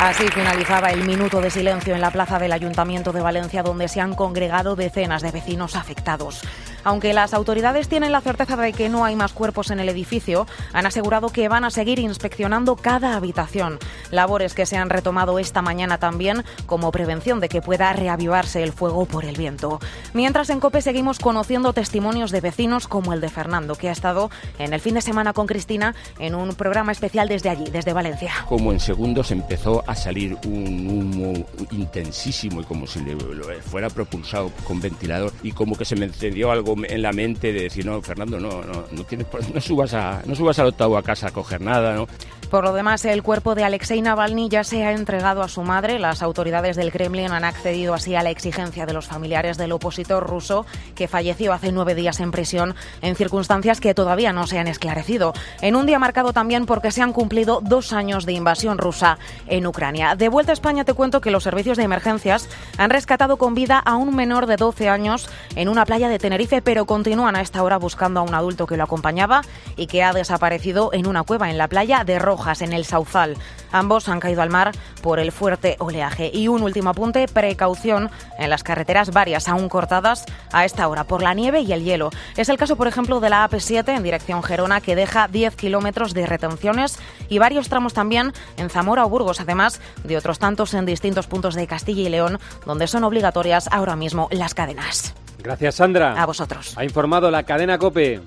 Así finalizaba el minuto de silencio en la plaza del Ayuntamiento de Valencia, donde se han congregado decenas de vecinos afectados. Aunque las autoridades tienen la certeza de que no hay más cuerpos en el edificio, han asegurado que van a seguir inspeccionando cada habitación. Labores que se han retomado esta mañana también como prevención de que pueda reavivarse el fuego por el viento. Mientras en COPE seguimos conociendo testimonios de vecinos como el de Fernando, que ha estado en el fin de semana con Cristina en un programa especial desde allí, desde Valencia. como en segundos empezó a salir un humo intensísimo y como si le, fuera propulsado con ventilador y como que se me encendió algo en la mente de decir no Fernando no no no tienes no subas a no subas al octavo a casa a coger nada no Por lo demás, el cuerpo de Alexei Navalny ya se ha entregado a su madre. Las autoridades del Kremlin han accedido así a la exigencia de los familiares del opositor ruso que falleció hace nueve días en prisión en circunstancias que todavía no se han esclarecido. En un día marcado también porque se han cumplido dos años de invasión rusa en Ucrania. De vuelta a España te cuento que los servicios de emergencias han rescatado con vida a un menor de 12 años en una playa de Tenerife, pero continúan a esta hora buscando a un adulto que lo acompañaba y que ha desaparecido en una cueva en la playa de Rojas, en el Sauzal. Ambos han caído al mar por el fuerte oleaje. Y un último apunte, precaución en las carreteras varias aún cortadas a esta hora por la nieve y el hielo. Es el caso, por ejemplo, de la AP7 en dirección Gerona, que deja 10 kilómetros de retenciones y varios tramos también en Zamora o Burgos, además de otros tantos en distintos puntos de Castilla y León, donde son obligatorias ahora mismo las cadenas. Gracias Sandra. A vosotros. Ha informado la cadena COPE.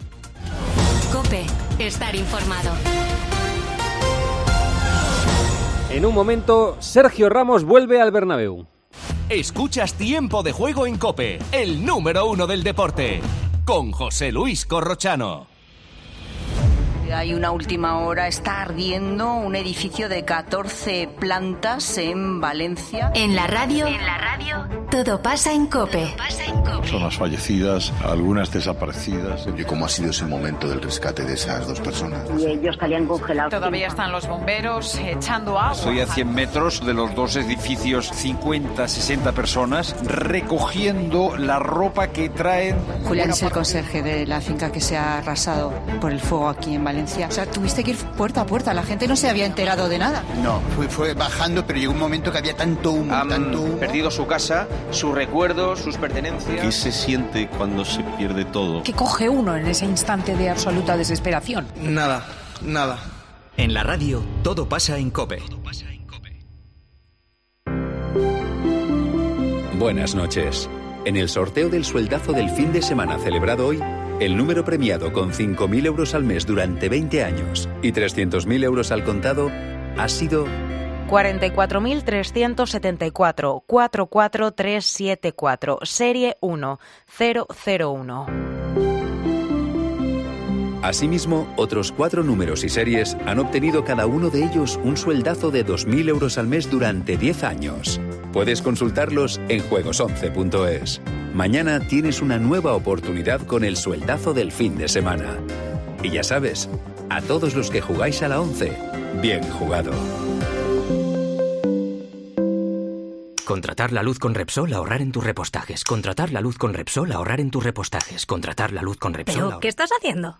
Cope, estar informado. En un momento, Sergio Ramos vuelve al Bernabéu. Escuchas Tiempo de Juego en Cope, el número uno del deporte, con José Luis Corrochano. Hay una última hora, está ardiendo un edificio de 14 plantas en Valencia. En la radio, en la radio, todo pasa en Cope. Personas fallecidas, algunas desaparecidas. ¿Y cómo ha sido ese momento del rescate de esas dos personas? Y ellos estarían congelados. Todavía están los bomberos echando agua. Estoy a 100 metros de los dos edificios, 50, 60 personas recogiendo la ropa que traen. Julián es el conserje de la finca que se ha arrasado por el fuego aquí en Valencia. O sea, tuviste que ir puerta a puerta, la gente no se había enterado de nada. No, fue, fue bajando, pero llegó un momento que había tanto humo, Han tanto humo. perdido su casa, sus recuerdos, sus pertenencias. ¿Qué se siente cuando se pierde todo? ¿Qué coge uno en ese instante de absoluta desesperación? Nada, nada. En la radio, todo pasa en Cope. Buenas noches. En el sorteo del sueldazo del fin de semana celebrado hoy, el número premiado con 5.000 euros al mes durante 20 años y 300.000 euros al contado ha sido 44.374 44374 serie 1001. Asimismo, otros cuatro números y series han obtenido cada uno de ellos un sueldazo de 2.000 euros al mes durante 10 años. Puedes consultarlos en juegos11.es. Mañana tienes una nueva oportunidad con el sueldazo del fin de semana. Y ya sabes, a todos los que jugáis a la 11, bien jugado. Contratar la luz con Repsol, ahorrar en tus repostajes. Contratar la luz con Repsol, ahorrar en tus repostajes. Contratar la luz con Repsol. ¿Pero qué estás haciendo?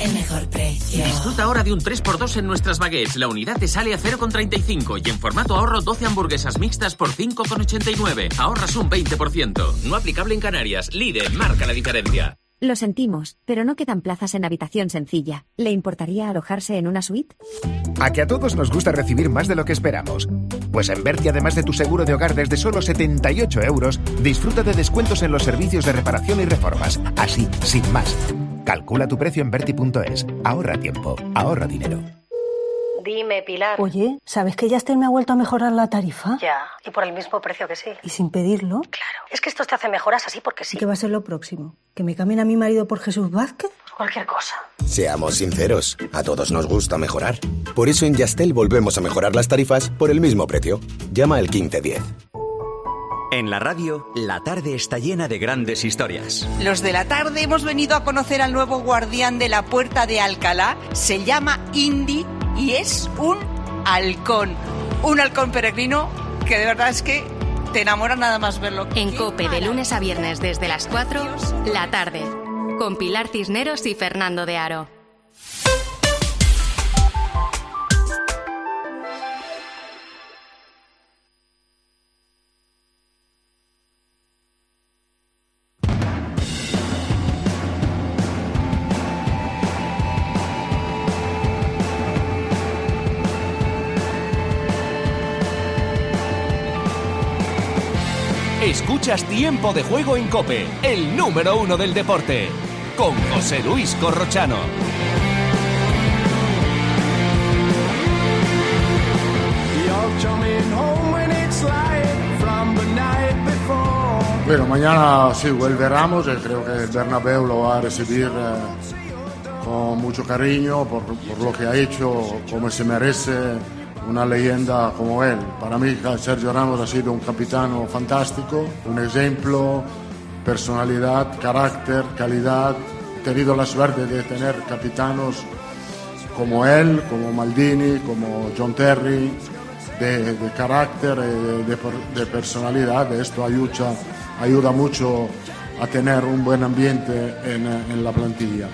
el mejor precio. Disfruta ahora de un 3x2 en nuestras baguettes. La unidad te sale a 0,35 y en formato ahorro 12 hamburguesas mixtas por 5,89. Ahorras un 20%. No aplicable en Canarias. Lidl marca la diferencia. Lo sentimos, pero no quedan plazas en habitación sencilla. ¿Le importaría alojarse en una suite? A que a todos nos gusta recibir más de lo que esperamos. Pues en Berti, además de tu seguro de hogar desde solo 78 euros, disfruta de descuentos en los servicios de reparación y reformas. Así, sin más. Calcula tu precio en Berti.es. Ahorra tiempo, ahorra dinero. Dime, Pilar. Oye, ¿sabes que Yastel me ha vuelto a mejorar la tarifa? Ya, y por el mismo precio que sí. ¿Y sin pedirlo? Claro. Es que esto te hace mejoras así porque sí. ¿Y qué va a ser lo próximo? ¿Que me cambien a mi marido por Jesús Vázquez? Cualquier cosa. Seamos sinceros, a todos nos gusta mejorar. Por eso en Yastel volvemos a mejorar las tarifas por el mismo precio. Llama al 1510. En la radio, la tarde está llena de grandes historias. Los de la tarde hemos venido a conocer al nuevo guardián de la puerta de Alcalá. Se llama Indy y es un halcón. Un halcón peregrino que de verdad es que te enamora nada más verlo. En Cope de lunes a viernes desde las 4, la tarde. Con Pilar Cisneros y Fernando de Aro. Escuchas Tiempo de Juego en Cope, el número uno del deporte, con José Luis Corrochano. Bueno, mañana sí vuelve Ramos y creo que el Bernabéu lo va a recibir eh, con mucho cariño por, por lo que ha hecho, como se merece una leyenda como él. Para mí Sergio Ramos ha sido un capitano fantástico, un ejemplo, personalidad, carácter, calidad. He tenido la suerte de tener capitanos como él, como Maldini, como John Terry, de, carácter, eh, de, de personalidad. Esto ayuda ayuda mucho a tener un buen ambiente en, en la plantilla.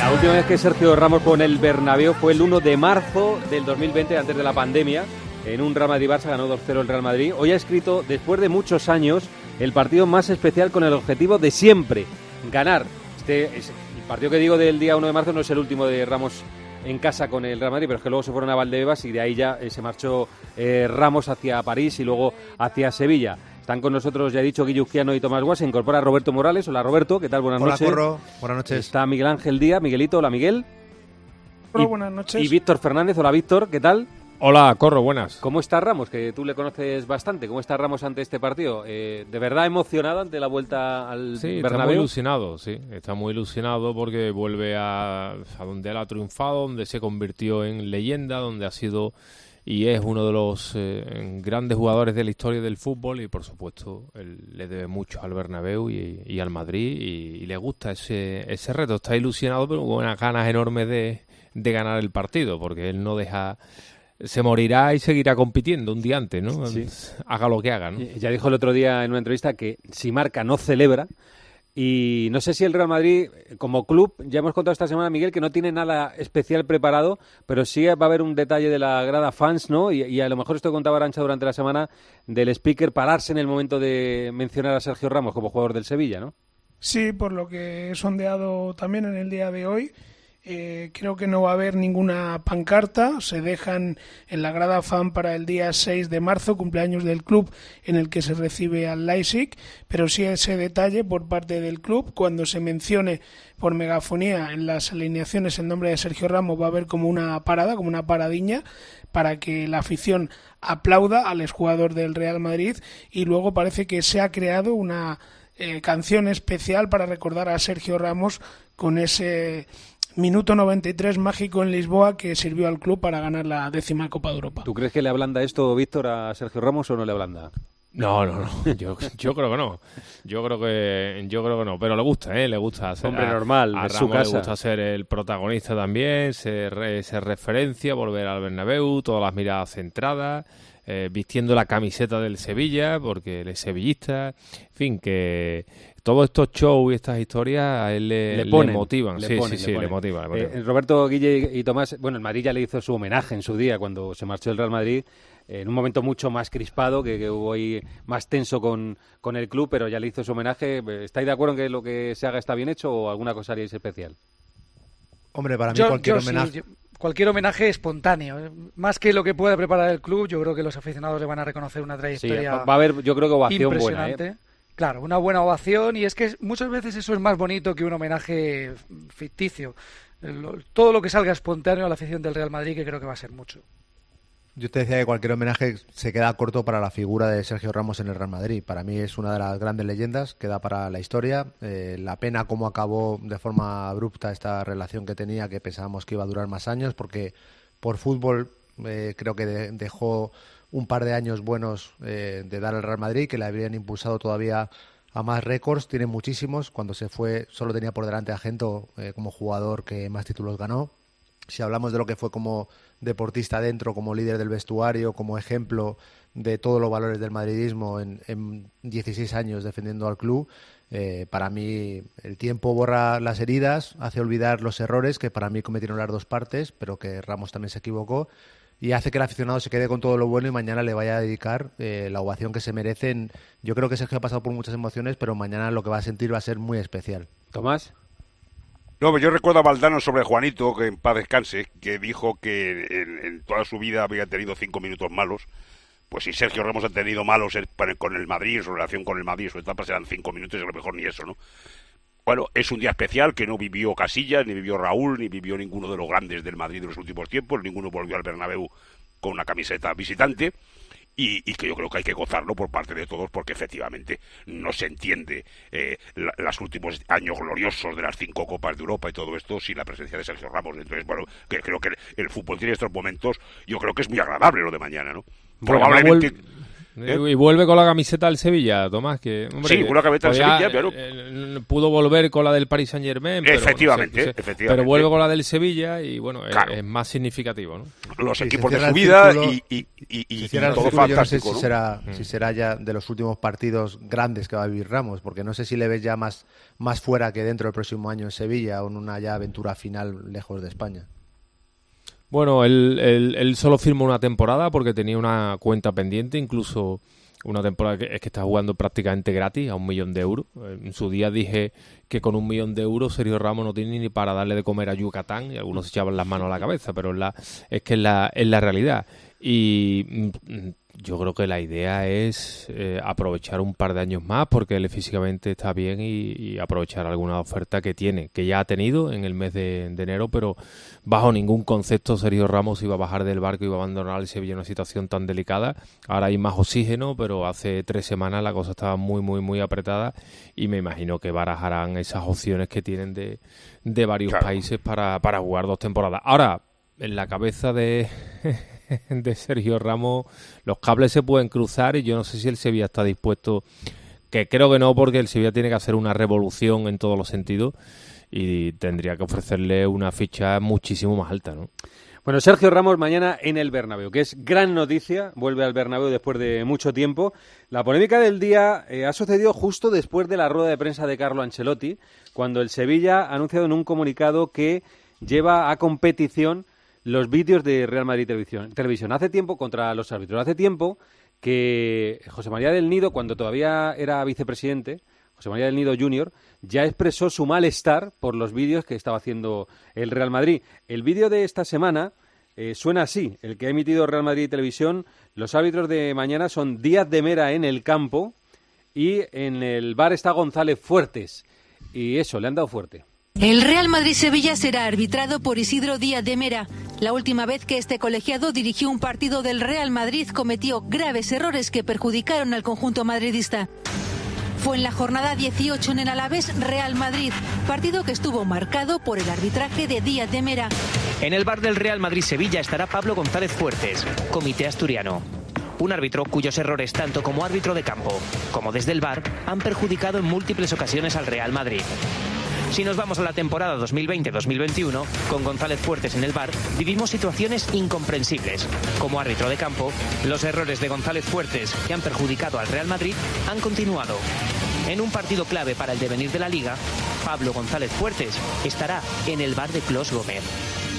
La última vez que Sergio Ramos con el Bernabéu fue el 1 de marzo del 2020, antes de la pandemia. En un Real Madrid-Barça ganó 2-0 el Real Madrid. Hoy ha escrito, después de muchos años, el partido más especial con el objetivo de siempre, ganar. Este es, el partido que digo del día 1 de marzo no es el último de Ramos en casa con el Real Madrid, pero es que luego se fueron a Valdebebas y de ahí ya eh, se marchó eh, Ramos hacia París y luego hacia Sevilla. Están con nosotros, ya he dicho, Guillugiano y Tomás Guas. Se incorpora Roberto Morales. Hola, Roberto. ¿Qué tal? Buenas Hola, noches. Corro. Buenas noches. Está Miguel Ángel Díaz. Miguelito. Hola, Miguel. Hola, Y- buenas noches. Y Víctor Fernández. Hola, Víctor. ¿Qué tal? Hola, Corro, buenas. ¿Cómo está Ramos? Que tú le conoces bastante. ¿Cómo está Ramos ante este partido? Eh, ¿De verdad emocionado ante la vuelta al Sí, está muy ilusionado, sí. Está muy ilusionado porque vuelve a, a donde él ha triunfado, donde se convirtió en leyenda, donde ha sido y es uno de los eh, grandes jugadores de la historia del fútbol y por supuesto él le debe mucho al Bernabéu y, y al Madrid y, y le gusta ese, ese reto. Está ilusionado pero con unas ganas enormes de, de ganar el partido porque él no deja... Se morirá y seguirá compitiendo un día antes, ¿no? Sí. Haga lo que haga, ¿no? Ya dijo el otro día en una entrevista que si marca no celebra. Y no sé si el Real Madrid, como club, ya hemos contado esta semana, Miguel, que no tiene nada especial preparado, pero sí va a haber un detalle de la grada fans, ¿no? Y, a lo mejor esto contaba Arancha durante la semana, del speaker pararse en el momento de mencionar a Sergio Ramos como jugador del Sevilla, ¿no? Sí, por lo que he sondeado también en el día de hoy, eh, creo que no va a haber ninguna pancarta. Se dejan en la grada fan para el día 6 de marzo, cumpleaños del club, en el que se recibe al Leipzig. Pero sí ese detalle por parte del club, cuando se mencione por megafonía en las alineaciones el nombre de Sergio Ramos, va a haber como una parada, como una paradiña, para que la afición aplauda al exjugador del Real Madrid. Y luego parece que se ha creado una eh, canción especial para recordar a Sergio Ramos con ese minuto 93 mágico en Lisboa que sirvió al club para ganar la décima Copa de Europa. ¿Tú crees que le ablanda esto, Víctor, a Sergio Ramos o no le ablanda? No, no, no. Yo, yo creo que no. Yo creo que yo creo que no. Pero le gusta, ¿eh? Le gusta ser Hombre, normal, A su Ramos casa. le gusta ser el protagonista también, ser, ser referencia, volver al Bernabéu, todas las miradas centradas, eh, vistiendo la camiseta del Sevilla, porque él es sevillista. En fin, que todos estos shows y estas historias a él le, le motivan. le sí, ponen, sí, sí, le, motiva. Eh, Roberto Guille y Tomás, bueno, el Madrid ya le hizo su homenaje en su día cuando se marchó el Real Madrid, en un momento mucho más crispado, que, que hubo ahí más tenso con, con el club, pero ya le hizo su homenaje. ¿Estáis de acuerdo en que lo que se haga está bien hecho o alguna cosa haríais especial? Hombre, para mí Yo- cualquier yo sí, homenaje... yo- cualquier homenaje espontáneo. eh. Más que lo que pueda preparar el club, yo creo que los aficionados le van a reconocer una trayectoria. va va a haber, yo creo que ovación buena. impresionante. ¿eh? Claro, una buena ovación y es que muchas veces eso es más bonito que un homenaje ficticio. Todo lo que salga espontáneo a la afición del Real Madrid, que creo que va a ser mucho. Yo te decía que cualquier homenaje se queda corto para la figura de Sergio Ramos en el Real Madrid. Para mí es una de las grandes leyendas, queda para la historia. Eh, la pena cómo acabó de forma abrupta esta relación que tenía, que pensábamos que iba a durar más años, porque por fútbol eh, creo que de- dejó un par de años buenos eh, de dar al Real Madrid, que le habrían impulsado todavía a más récords. Tiene muchísimos. Cuando se fue solo tenía por delante a Gento eh, como jugador que más títulos ganó si hablamos de lo que fue como deportista dentro, como líder del vestuario, como ejemplo de todos los valores del madridismo en, en 16 años defendiendo al club, eh, para mí el tiempo borra las heridas, hace olvidar los errores que para mí cometieron las dos partes, pero que Ramos también se equivocó y hace que el aficionado se quede con todo lo bueno y mañana le vaya a dedicar eh, la ovación que se merecen. Yo creo que Sergio ha pasado por muchas emociones, pero mañana lo que va a sentir va a ser muy especial. Tomás. No, yo recuerdo a Valdano sobre Juanito, que en paz descanse, que dijo que en, en toda su vida había tenido cinco minutos malos. Pues si Sergio Ramos ha tenido malos con el Madrid, en su relación con el Madrid, su etapa serán cinco minutos y a lo mejor ni eso, ¿no? Bueno, es un día especial que no vivió Casillas, ni vivió Raúl, ni vivió ninguno de los grandes del Madrid de los últimos tiempos, ninguno volvió al Bernabéu con una camiseta visitante. Y, y que yo creo que hay que gozarlo por parte de todos porque efectivamente no se entiende eh, la- los últimos años gloriosos de las cinco Copas de Europa y todo esto sin la presencia de Sergio Ramos. Entonces, bueno, que creo que el, el fútbol tiene estos momentos, yo creo que es muy agradable lo de mañana, ¿no? Bueno, Probablemente... ¿Eh? Y vuelve con la camiseta del Sevilla, Tomás. Que, hombre, sí, con la camiseta del Sevilla, pero... Eh, pudo volver con la del Paris Saint Germain. Efectivamente, efectivamente. Pero vuelve con la del Sevilla y bueno, es, más significativo. ¿no? Los equipos de su vida y, y, y, y todo fantástico. si, será, si será ya de los últimos partidos grandes que va a vivir Ramos, porque no sé si le ves ya más, más fuera que dentro del próximo año en Sevilla o en una ya aventura final lejos de España. Bueno, él, él, solo firmó una temporada porque tenía una cuenta pendiente, incluso una temporada que es que está jugando prácticamente gratis a un millón de euros. En su día dije que con un millón de euros Sergio Ramos no tiene ni para darle de comer a Yucatán y algunos se echaban las manos a la cabeza, pero es, la, es que es la, es la realidad. Y mm, yo creo que la idea es eh, aprovechar un par de años más porque él físicamente está bien y, aprovechar alguna oferta que tiene, que ya ha tenido en el mes de, enero, pero bajo ningún concepto Sergio Ramos iba a bajar del barco y iba a abandonar el Sevilla en una situación tan delicada. Ahora hay más oxígeno, pero hace tres semanas la cosa estaba muy, muy, muy apretada y me imagino que barajarán esas opciones que tienen de, de varios países para, para jugar dos temporadas. Ahora, en la cabeza de de Sergio Ramos, los cables se pueden cruzar y yo no sé si el Sevilla está dispuesto, que creo que no, porque el Sevilla tiene que hacer una revolución en todos los sentidos y tendría que ofrecerle una ficha muchísimo más alta, ¿no? Bueno, Sergio Ramos mañana en el Bernabéu, que es gran noticia, vuelve al Bernabéu después de mucho tiempo. La polémica del día eh, ha sucedido justo después de la rueda de prensa de Carlo Ancelotti, cuando el Sevilla ha anunciado en un comunicado que lleva a competición los vídeos de Real Madrid Televisión. Televisión. Hace tiempo, contra los árbitros, hace tiempo que José María del Nido, cuando todavía era vicepresidente, José María del Nido Jr., ya expresó su malestar por los vídeos que estaba haciendo el Real Madrid. El vídeo de esta semana eh, suena así, el que ha emitido Real Madrid Televisión. Los árbitros de mañana son Díaz de Mera en el campo y en el bar está González Fuertes. Y eso, le han dado fuerte. El Real Madrid-Sevilla será arbitrado por Isidro Díaz de Mera. La última vez que este colegiado dirigió un partido del Real Madrid cometió graves errores que perjudicaron al conjunto madridista. Fue en la jornada 18 en el Alavés Real Madrid, partido que estuvo marcado por el arbitraje de Díaz de Mera. En el bar del Real Madrid-Sevilla estará Pablo González Fuertes, comité asturiano. Un árbitro cuyos errores, tanto como árbitro de campo como desde el bar, han perjudicado en múltiples ocasiones al Real Madrid. Si nos vamos a la temporada 2020-2021, con González Fuertes en el bar, vivimos situaciones incomprensibles. Como árbitro de campo, los errores de González Fuertes que han perjudicado al Real Madrid han continuado. En un partido clave para el devenir de la liga, Pablo González Fuertes estará en el bar de Clos Gómez.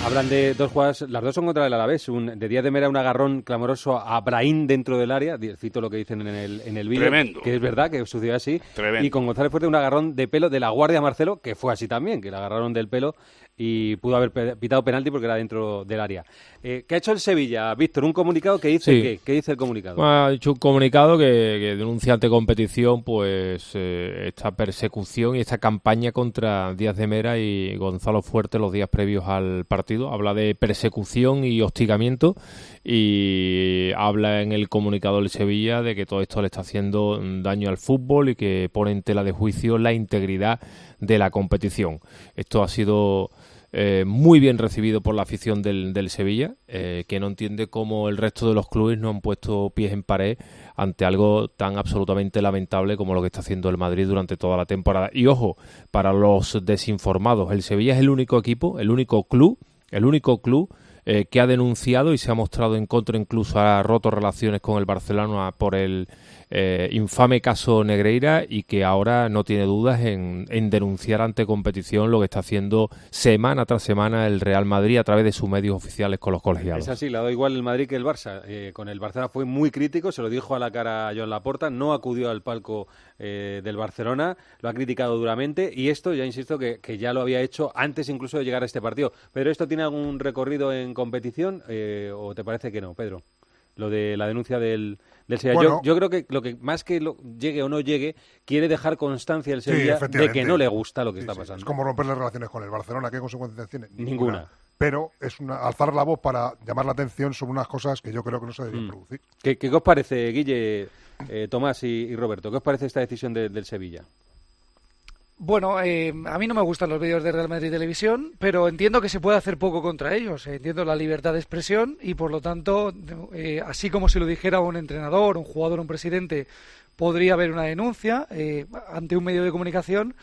Hablan de dos jugadas, las dos son contra el Alavés. Un, de Díaz de Mera un agarrón clamoroso a Brahim dentro del área, cito lo que dicen en el, en el vídeo, Tremendo. que es verdad que sucedió así. Tremendo. Y con González Fuerte un agarrón de pelo de la Guardia Marcelo, que fue así también, que le agarraron del pelo y pudo haber pitado penalti porque era dentro del área. Eh, ¿Qué ha hecho el Sevilla, Víctor? Un comunicado que dice qué? ¿Qué dice el comunicado? ha dicho un comunicado que, denuncia ante competición pues eh, esta persecución y esta campaña contra Díaz de Mera y Gonzalo Fuerte los días previos al partido. Habla de persecución y hostigamiento y habla en el comunicado del Sevilla de que todo esto le está haciendo daño al fútbol y que pone en tela de juicio la integridad de la competición. Esto ha sido eh, muy bien recibido por la afición del, del Sevilla, eh, que no entiende cómo el resto de los clubes no han puesto pies en pared ante algo tan absolutamente lamentable como lo que está haciendo el Madrid durante toda la temporada. Y ojo, para los desinformados, el Sevilla es el único equipo, el único club, el único club eh, que ha denunciado y se ha mostrado en contra, incluso ha roto relaciones con el Barcelona por el eh, infame caso Negreira y que ahora no tiene dudas en, denunciar ante competición lo que está haciendo semana tras semana el Real Madrid a través de sus medios oficiales con los colegiados. Es así, le dado igual el Madrid que el Barça. Eh, con el Barcelona fue muy crítico, se lo dijo a la cara a Joan Laporta, no acudió al palco eh, del Barcelona, lo ha criticado duramente y esto, ya insisto, que, que, ya lo había hecho antes incluso de llegar a este partido. Pedro, ¿esto tiene algún recorrido en competición o te parece que no, Pedro? Lo de la denuncia del, yo, creo que lo que más que lo, llegue o no llegue, quiere dejar constancia el Sevilla de que no le gusta lo que está pasando. Es como romper las relaciones con el Barcelona. ¿Qué consecuencias tiene? Ninguna. Pero es una, alzar la voz para llamar la atención sobre unas cosas que yo creo que no se deben mm. producir. ¿Qué, ¿Qué, os parece, Guille, eh, Tomás y, Roberto? ¿Qué os parece esta decisión del Sevilla? Bueno, eh, a mí no me gustan los vídeos de Real Madrid Televisión, pero entiendo que se puede hacer poco contra ellos. Entiendo la libertad de expresión y, por lo tanto, eh, así como si lo dijera un entrenador, un jugador, un presidente, podría haber una denuncia eh, ante un medio de comunicación.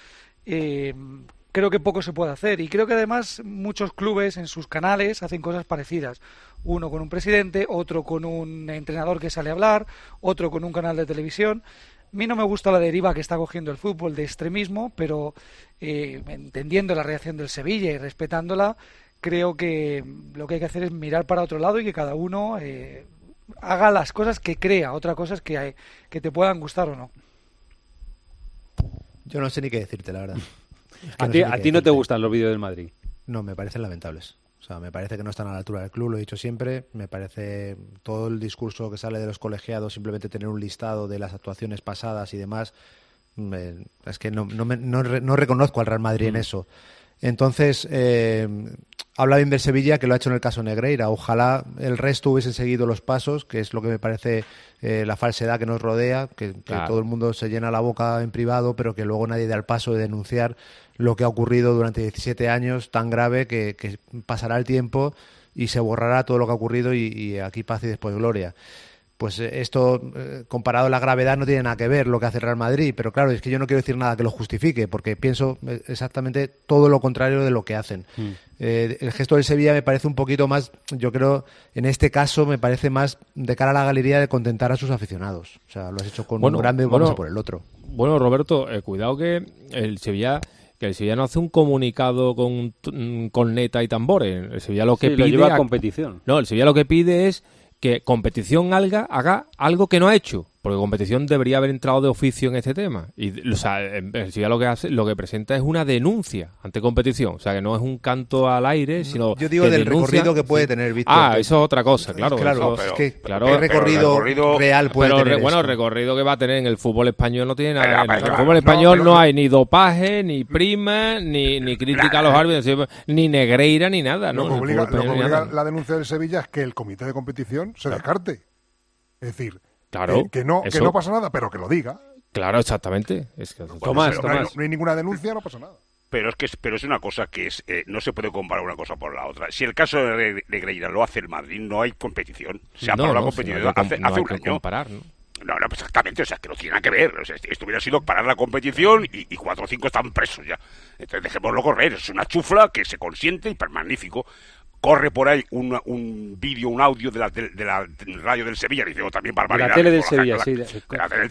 creo que poco se puede hacer y creo que además muchos clubes en sus canales hacen cosas parecidas. Uno con un presidente, otro con un entrenador que sale a hablar, otro con un canal de televisión. A mí no me gusta la deriva que está cogiendo el fútbol de extremismo, pero eh, entendiendo la reacción del Sevilla y respetándola, creo que lo que hay que hacer es mirar para otro lado y que cada uno eh, haga las cosas que crea. Otra cosa es que, que te puedan gustar o no. Yo no sé ni qué decirte, la verdad. ¿A, ti, ¿A ti no te gustan los vídeos del Madrid? No, me parecen lamentables. O sea, me parece que no están a la altura del club, lo he dicho siempre. Me parece todo el discurso que sale de los colegiados, simplemente tener un listado de las actuaciones pasadas y demás. es que no, no, no, reconozco al Real Madrid en mm. eso. Entonces, eh, habla bien del Sevilla, que lo ha hecho en el caso Negreira. Ojalá el resto hubiesen seguido los pasos, que es lo que me parece eh, la falsedad que nos rodea, que, todo el mundo se llena la boca en privado, pero que luego nadie da el paso de denunciar lo que ha ocurrido durante 17 años, tan grave que, pasará el tiempo y se borrará todo lo que ha ocurrido y, y aquí paz y después gloria pues eh, esto, eh, comparado a la gravedad, no tiene nada que ver lo que hace Real Madrid. Pero claro, es que yo no quiero decir nada que lo justifique, porque pienso eh, exactamente todo lo contrario de lo que hacen. Hmm. el gesto del Sevilla me parece un poquito más, yo creo, en este caso me parece más de cara a la galería de contentar a sus aficionados. O sea, lo has hecho con un grande vamos por el otro. Bueno, Roberto, cuidado que el Sevilla que el Sevilla no hace un comunicado con, con neta y tambores. El Sevilla lo que pide. lleva a competición. No, el Sevilla lo que pide es que competición haga, haga algo que no ha hecho, porque competición debería haber entrado de oficio en este tema. Y, o sea, en lo que hace, lo que presenta es una denuncia ante competición, o sea, que no es un canto al aire, sino yo digo del recorrido que puede tener Víctor. Ah, eso es otra cosa, claro. Claro, es que claro, ¿qué recorrido, real puede pero, tener? Bueno, el recorrido que va a tener en el fútbol español no tiene nada. en el fútbol español no, hay ni dopaje, ni prima, ni, ni crítica a los árbitros, ni negreira, ni nada. Lo que obliga, la denuncia del Sevilla es que el comité de competición se descarte. Es decir, Claro. que, no, que no pasa nada, pero que lo diga. Claro, exactamente. Es que, Tomás, No, hay, ninguna denuncia, no pasa nada. Pero es que pero es una cosa que es eh, no se puede comparar una cosa por la otra. Si el caso de, Greira lo hace el Madrid, no hay competición. Se ha parado la competición hace, un año. Comparar, ¿no? No, no, pues exactamente, o sea, que no tiene nada que ver. O sea, esto hubiera sido parar la competición y, cuatro o cinco están presos ya. Entonces dejémoslo correr, es una chufla que se consiente y magnífico corre por ahí un, un vídeo, un audio de la, de, la radio del Sevilla, dice, oh, también barbaridad. La tele del Sevilla, sí.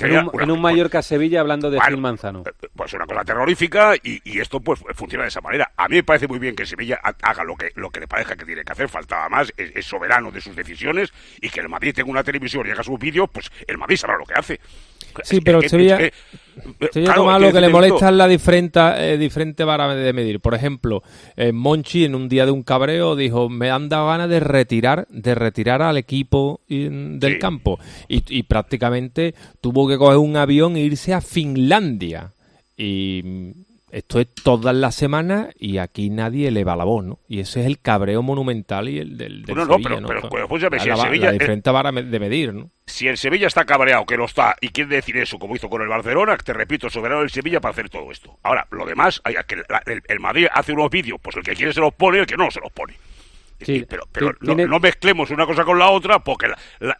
en, un, Mallorca-Sevilla hablando de Gil Manzano. Eh, pues una cosa terrorífica y, y, esto pues funciona de esa manera. A mí me parece muy bien que Sevilla haga lo que, lo que le parezca que tiene que hacer, faltaba más, es, soberano de sus decisiones y que el Madrid tenga una televisión y haga sus vídeos, pues el Madrid sabrá lo que hace. Sí, pero Sevilla, Sevilla lo que le molesta es la diferente, eh, diferente vara de medir. Por ejemplo, eh, Monchi en un día de un cabreo dijo, me han dado ganas de retirar, de retirar al equipo del campo. Y, y prácticamente tuvo que coger un avión e irse a Finlandia. Y esto es todas las semanas y aquí nadie eleva la voz, ¿no? Y ese es el cabreo monumental y el del, del Sevilla, ¿no? Pero, pero, pues, si la, el Sevilla... diferente vara de medir, ¿no? Si el Sevilla está cabreado, que lo está, y quiere decir eso, como hizo con el Barcelona, te repito, soberano del Sevilla para hacer todo esto. Ahora, lo demás, hay, que el, el, Madrid hace unos vídeos, pues el que quiere se los pone, el que no se los pone. Sí, pero, pero no, mezclemos una cosa con la otra porque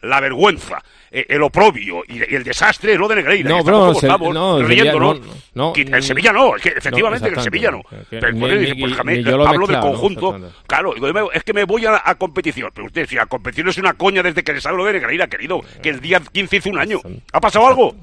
la, vergüenza, eh, el oprobio y, el desastre es lo de Negreira. No, pero estamos no, riéndonos. No, el Sevilla no, es que efectivamente el Sevilla no. Pero dice, pues, hablo del conjunto. Claro, es que me voy a, a competición. Pero usted decía, competición es una coña desde que le sabe lo de Negreira, querido, que el día 15 hizo un año. ¿Ha pasado algo?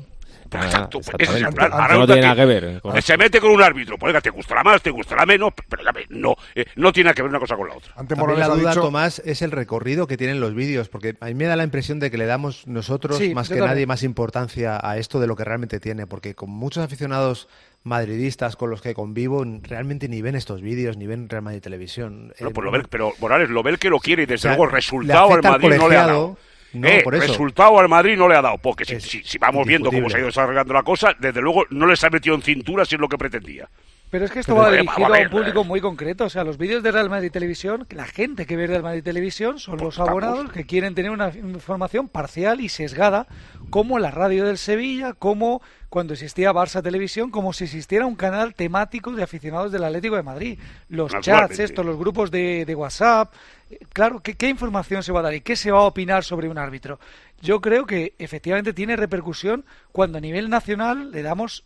Exacto, ese es el plan. no tiene nada que ver. Se mete con un árbitro, pues te gustará más, te gustará menos, pero ya no, eh, no tiene que ver una cosa con la otra. Antes la duda, Tomás, es el recorrido que tienen los vídeos, porque a mí me da la impresión de que le damos nosotros, más que nadie, más importancia a esto de lo que realmente tiene, porque con muchos aficionados madridistas con los que convivo realmente ni ven estos vídeos, ni ven Real Madrid Televisión. Pero, pues lo ve, pero Morales, lo ve el que lo quiere y desde luego el resultado al Madrid no le ha dado. No, eh, resultado al Madrid no le ha dado, porque si, vamos viendo cómo se ha ido desarrollando la cosa, desde luego no les ha metido en cintura si es lo que pretendía. Pero es que esto va dirigido a un público muy concreto. O sea, los vídeos de Real Madrid Televisión, la gente que ve Real Madrid Televisión son los abonados que quieren tener una información parcial y sesgada, como la radio del Sevilla, como cuando existía Barça Televisión, como si existiera un canal temático de aficionados del Atlético de Madrid. Los chats, estos, los grupos de, WhatsApp. Eh, claro, ¿qué, ¿qué información se va a dar y qué se va a opinar sobre un árbitro? Yo creo que efectivamente tiene repercusión cuando a nivel nacional le damos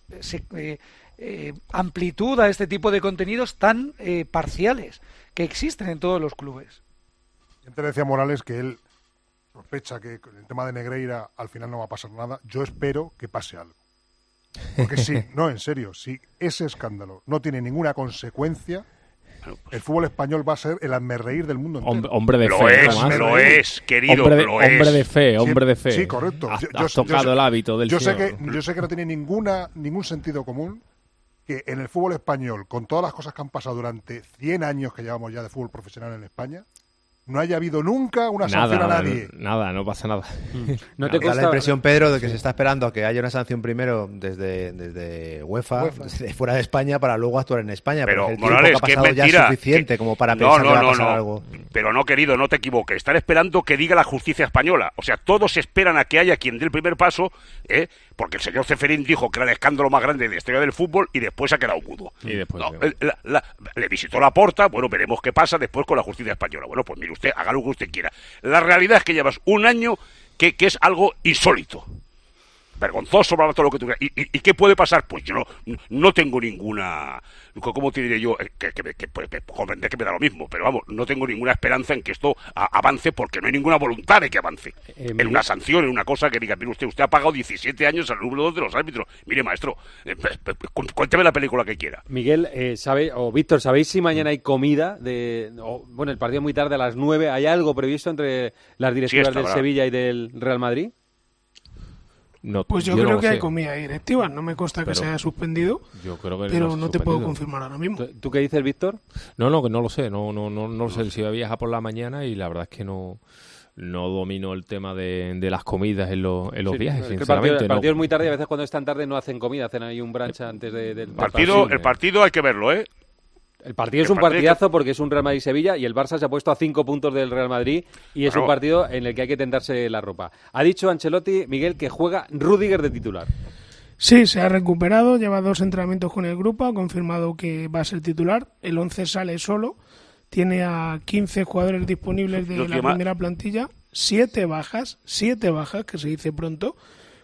eh, eh, amplitud a este tipo de contenidos tan eh, parciales que existen en todos los clubes. Antes decía Morales que él sospecha que con el tema de Negreira al final no va a pasar nada. Yo espero que pase algo. Porque si, no, en serio, si ese escándalo no tiene ninguna consecuencia, el fútbol español va a ser el reír del mundo entero. Hombre, de fe. Lo es, lo es, querido. Hombre de, lo hombre de fe, hombre de fe. Sí, correcto. Has, tocado el hábito del yo sé que Yo sé que no tiene ninguna, ningún sentido común que en el fútbol español, con todas las cosas que han pasado durante 100 años que llevamos ya de fútbol profesional en España, no haya habido nunca una sanción a nadie. Nada, no pasa nada. No te da la impresión, Pedro, de que se está esperando a que haya una sanción primero desde, desde UEFA, Desde fuera de España, para luego actuar en España. Pero, el Morales, que ha pasado ya es suficiente como para pensar que va a pasar algo. Pero no, querido, no te equivoques. Están esperando que diga la justicia española. O sea, todos esperan a que haya quien dé el primer paso, ¿eh? Porque el señor Ceferín dijo que era el escándalo más grande de la historia del fútbol y después ha quedado mudo. Y después, le visitó la porta, bueno, veremos qué pasa después con la justicia española. Bueno, pues mire usted, haga lo que usted quiera. La realidad es que llevas un año que, que es algo insólito vergonzoso, bla, todo lo que tú quieras. ¿Y, qué puede pasar? Pues yo no, no tengo ninguna, ¿cómo te diré yo? Eh, que, que, que, pues, que me da lo mismo, pero vamos, no tengo ninguna esperanza en que esto avance porque no hay ninguna voluntad de que avance. Eh, en una sanción, en una cosa que diga, mire usted, usted ha pagado 17 años al número 2 de los árbitros. Mire, maestro, eh, cuénteme la película que quiera. Miguel, ¿sabe, o Víctor, ¿sabéis si mañana hay comida? de Bueno, el partido muy tarde a las 9. ¿Hay algo previsto entre las directivas del Sevilla y del Real Madrid? Pues yo, creo que hay comida directiva. No me consta que se haya suspendido. pero no, te puedo confirmar ahora mismo. ¿Tú qué dices, Víctor? No, no, que no lo sé. No, no, no, no sé si viaja por la mañana y la verdad es que no no domino el tema de, las comidas en, los, en los viajes, sinceramente. El partido, es muy tarde y a veces cuando es tan tarde no hacen comida, hacen ahí un brunch antes del partido. El partido hay que verlo, ¿eh? El partido es un partidazo porque es un Real Madrid-Sevilla y el Barça se ha puesto a cinco puntos del Real Madrid y es un partido en el que hay que tentarse la ropa. Ha dicho Ancelotti, Miguel, que juega Rudiger de titular. Sí, se ha recuperado, lleva dos entrenamientos con el grupo, ha confirmado que va a ser titular. El 11 sale solo, tiene a 15 jugadores disponibles de la primera plantilla, siete bajas, siete bajas, que se dice pronto.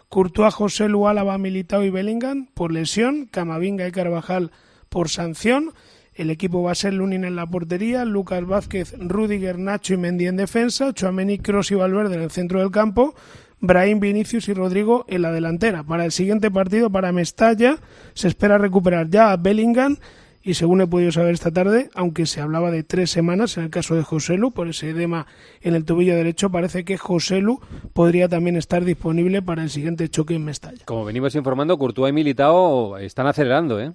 Courtois, José Lu, Álava, Militao y Bellingham por lesión, Camavinga y Carvajal por sanción. El equipo va a ser Lunin en la portería, Lucas Vázquez, Rudiger, Nacho y Mendy en defensa, Chouameni, Cross y Valverde en el centro del campo, Brahim, Vinicius y Rodrigo en la delantera. Para el siguiente partido, para Mestalla, se espera recuperar ya a Bellingham y según he podido saber esta tarde, aunque se hablaba de tres semanas en el caso de Joselu, por ese edema en el tobillo derecho, parece que Joselu podría también estar disponible para el siguiente choque en Mestalla. Como venimos informando, Courtois y Militao están acelerando, ¿eh?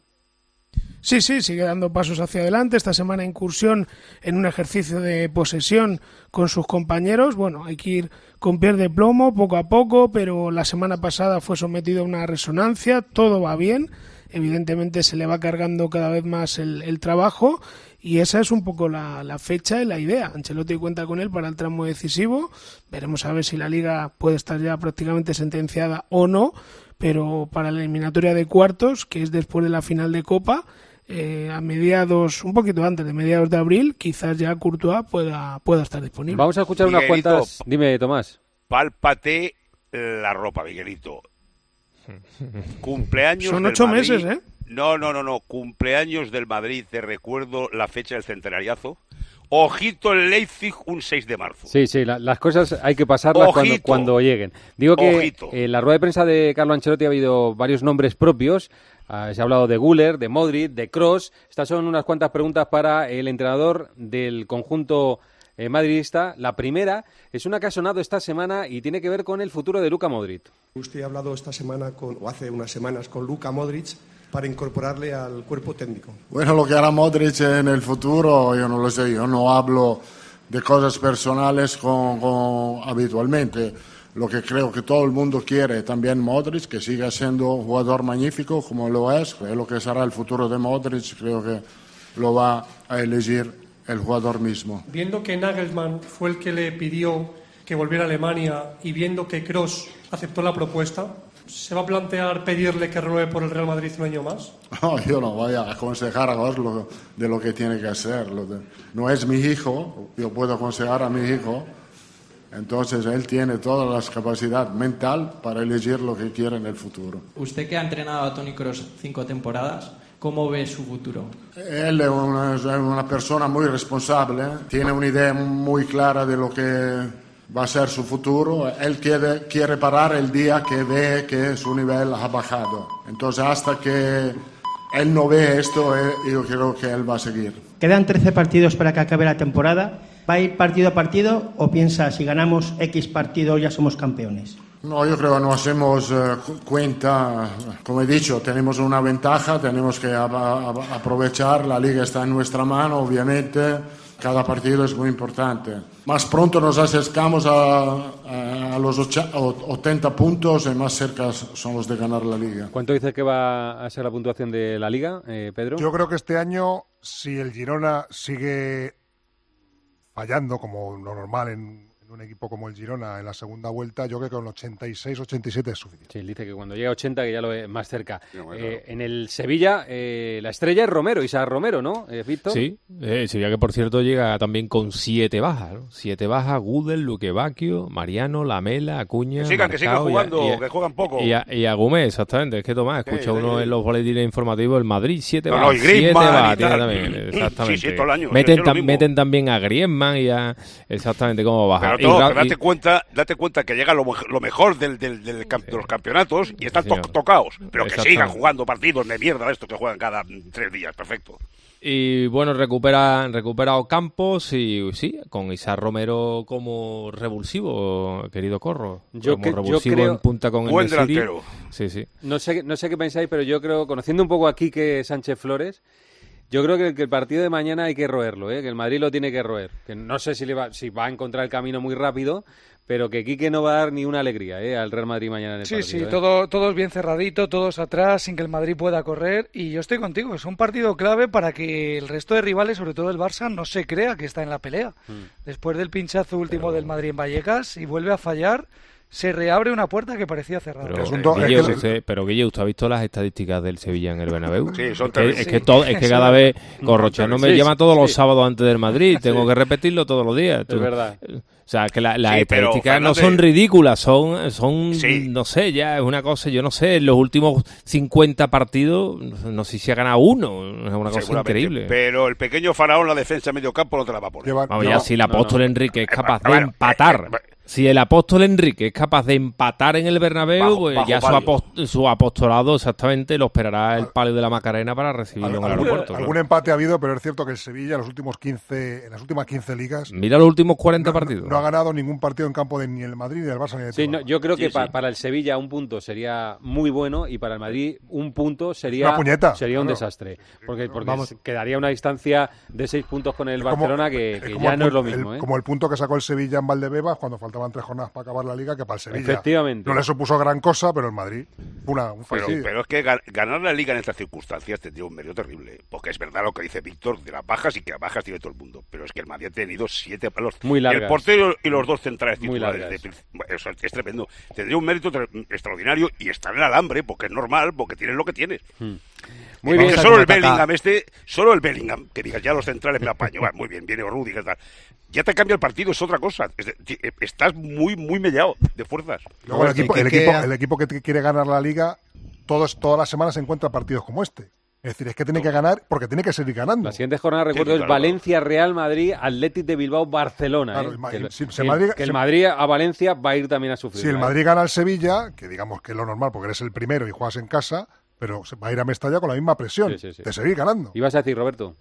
Sí, sí, sigue dando pasos hacia adelante. Esta semana incursión en un ejercicio de posesión con sus compañeros. Bueno, hay que ir con pie de plomo poco a poco, pero la semana pasada fue sometido a una resonancia. Todo va bien. Evidentemente se le va cargando cada vez más el, trabajo y esa es un poco la, la, fecha y la idea. Ancelotti cuenta con él para el tramo decisivo. Veremos a ver si la liga puede estar ya prácticamente sentenciada o no, pero para la eliminatoria de cuartos, que es después de la final de Copa, eh, a mediados, un poquito antes de mediados de abril, quizás ya Courtois pueda, pueda estar disponible. Vamos a escuchar unas cuantas. Dime, Tomás. Pálpate la ropa, Miguelito. Cumpleaños. Son ocho meses, ¿eh? No, no, no, no. Cumpleaños del Madrid. Te recuerdo la fecha del centenariazo. Ojito el Leipzig un 6 de marzo. Sí, sí, las cosas hay que pasarlas cuando, cuando, lleguen. Digo que en la rueda de prensa de Carlo Ancelotti ha habido varios nombres propios. Ah, se ha hablado de Guller, de Modric, de Cross. Estas son unas cuantas preguntas para el entrenador del conjunto eh, madridista. La primera es una que ha sonado esta semana y tiene que ver con el futuro de Luka Modric. Usted ha hablado esta semana con, o hace unas semanas con Luka Modric para incorporarle al cuerpo técnico. Bueno, lo que hará Modric en el futuro, yo no lo sé, yo no hablo de cosas personales con, habitualmente. lo que creo que todo el mundo quiere, también Modric, que siga siendo un jugador magnífico como lo es, es lo que será el futuro de Modric, creo que lo va a elegir el jugador mismo. Viendo que Nagelsmann fue el que le pidió que volviera a Alemania y viendo que Kroos aceptó la propuesta, ¿se va a plantear pedirle que renueve por el Real Madrid un año más? No, yo no voy a aconsejar a Oslo de lo que tiene que hacer. no es mi hijo, yo puedo aconsejar a mi hijo. Entonces él tiene toda la capacidad mental para elegir lo que quiere en el futuro. Usted que ha entrenado a Tony Kroos cinco temporadas, ¿cómo ve su futuro? Él es una, es una persona muy responsable, tiene una idea muy clara de lo que va a ser su futuro. Él quiere, quiere parar el día que ve que su nivel ha bajado. Entonces, hasta que él no ve esto, eh, yo creo que él va a seguir. Quedan 13 partidos para que acabe la temporada. ¿Va a ir partido a partido o piensa si ganamos X partido ya somos campeones? No, yo creo que no hacemos eh, cuenta. Como he dicho, tenemos una ventaja, tenemos que aprovechar. La liga está en nuestra mano, obviamente cada partido es muy importante. Más pronto nos acercamos a, a, los 80 puntos y más cerca son los de ganar la liga. ¿Cuánto dice que va a ser la puntuación de la liga, eh, Pedro? Yo creo que este año, si el Girona sigue fallando como lo normal en un equipo como el Girona en la segunda vuelta, yo creo que con 86-87 es suficiente. Sí, dice que cuando llega a 80 que ya lo ve más cerca. Eh, en el Sevilla, eh, la estrella es Romero, Isaac Romero, ¿no, eh, Víctor? Sí, Sevilla que por cierto llega también con siete bajas, ¿no? Siete bajas, Gudel, Luque Bacchio, Mariano, Lamela, Acuña, Que sigan, que sigan jugando, que juegan poco. Y a, y exactamente, es que Tomás, escucha uno en los boletines informativos, el Madrid, siete bajas, no, siete bajas tiene también, exactamente. Sí, sí, todo el año, meten, meten también a Griezmann y a, exactamente cómo baja date, cuenta, date cuenta que llega lo, mejor del, del, de los campeonatos y están tocados. Pero que sigan jugando partidos de mierda estos que juegan cada tres días. Perfecto. Y bueno, recupera, recuperado Campos y sí, con Isa Romero como revulsivo, querido Corro. Yo como revulsivo en punta con el delantero. Sí, sí. No sé, no sé qué pensáis, pero yo creo, conociendo un poco aquí que Sánchez Flores, yo creo que, el partido de mañana hay que roerlo, ¿eh? que el Madrid lo tiene que roer. Que no sé si, le va, si va a encontrar el camino muy rápido, pero que Quique no va a dar ni una alegría ¿eh? al Real Madrid mañana en el sí, partido. Sí, sí, ¿eh? todo, todos bien cerradito, todos atrás, sin que el Madrid pueda correr. Y yo estoy contigo, es un partido clave para que el resto de rivales, sobre todo el Barça, no se crea que está en la pelea. Mm. Después del pinchazo último del Madrid en Vallecas y vuelve a fallar se reabre una puerta que parecía cerrada. Pero, Guille, ¿usted ha visto las estadísticas del Sevilla en el Bernabéu? Sí, son es, que, todo, es que cada vez no me llama todos los sábados antes del Madrid, tengo que repetirlo todos los días. Es verdad. O sea, que las estadísticas no son ridículas, son, son no sé, ya es una cosa, yo no sé, en los últimos 50 partidos, no sé si ha ganado uno, es una cosa increíble. Pero el pequeño faraón, la defensa medio campo, no te la va a poner. Vamos, ya si el apóstol Enrique es capaz de empatar si el apóstol Enrique es capaz de empatar en el Bernabéu, pues ya su, apostolado exactamente lo esperará el palio de la Macarena para recibirlo en el aeropuerto. Algún empate ha habido, pero es cierto que el Sevilla en los últimos 15, en las últimas 15 ligas. Mira los últimos 40 partidos. No ha ganado ningún partido en campo de ni el Madrid, ni el Barça, ni el Sí, yo creo que para el Sevilla un punto sería muy bueno y para el Madrid un punto sería, sería un desastre. Porque, porque quedaría una distancia de 6 puntos con el Barcelona que, ya no es lo mismo. ¿eh? Como el punto que sacó el Sevilla en Valdebebas cuando faltaba van tres jornadas para acabar la liga que para el Sevilla. Efectivamente. No le supuso gran cosa, pero el Madrid, una, un pero, pero, es que ganar la liga en estas circunstancias tendría un medio terrible. Porque es verdad lo que dice Víctor de las bajas y que las bajas tiene todo el mundo. Pero es que el Madrid ha tenido siete palos. Muy largas. El portero y los dos centrales titulares. eso es tremendo. Tendría un mérito extraordinario y está en el alambre, porque es normal, porque tienes lo que tienes. Hmm. Muy bien. Solo el Bellingham, este, solo el Bellingham, que digas ya los centrales me apaño, muy bien, viene Rudy, tal. Ya te cambia el partido, es otra cosa. Eh, estás muy, muy mellado de fuerzas. el, equipo, el, equipo, el equipo que quiere ganar la liga, todos, todas las semanas se encuentra partidos como este. Es decir, es que tiene que ganar porque tiene que seguir ganando. La siguiente jornada, recuerdo, es Valencia, Real Madrid, Atlético de Bilbao, Barcelona. ¿eh? que, el, Madrid, a Valencia va a ir también a sufrir. Si el Madrid gana al Sevilla, que digamos que es lo normal porque eres el primero y juegas en casa, pero va a ir a Mestalla con la misma presión de seguir ganando. ¿Ibas a decir, Roberto?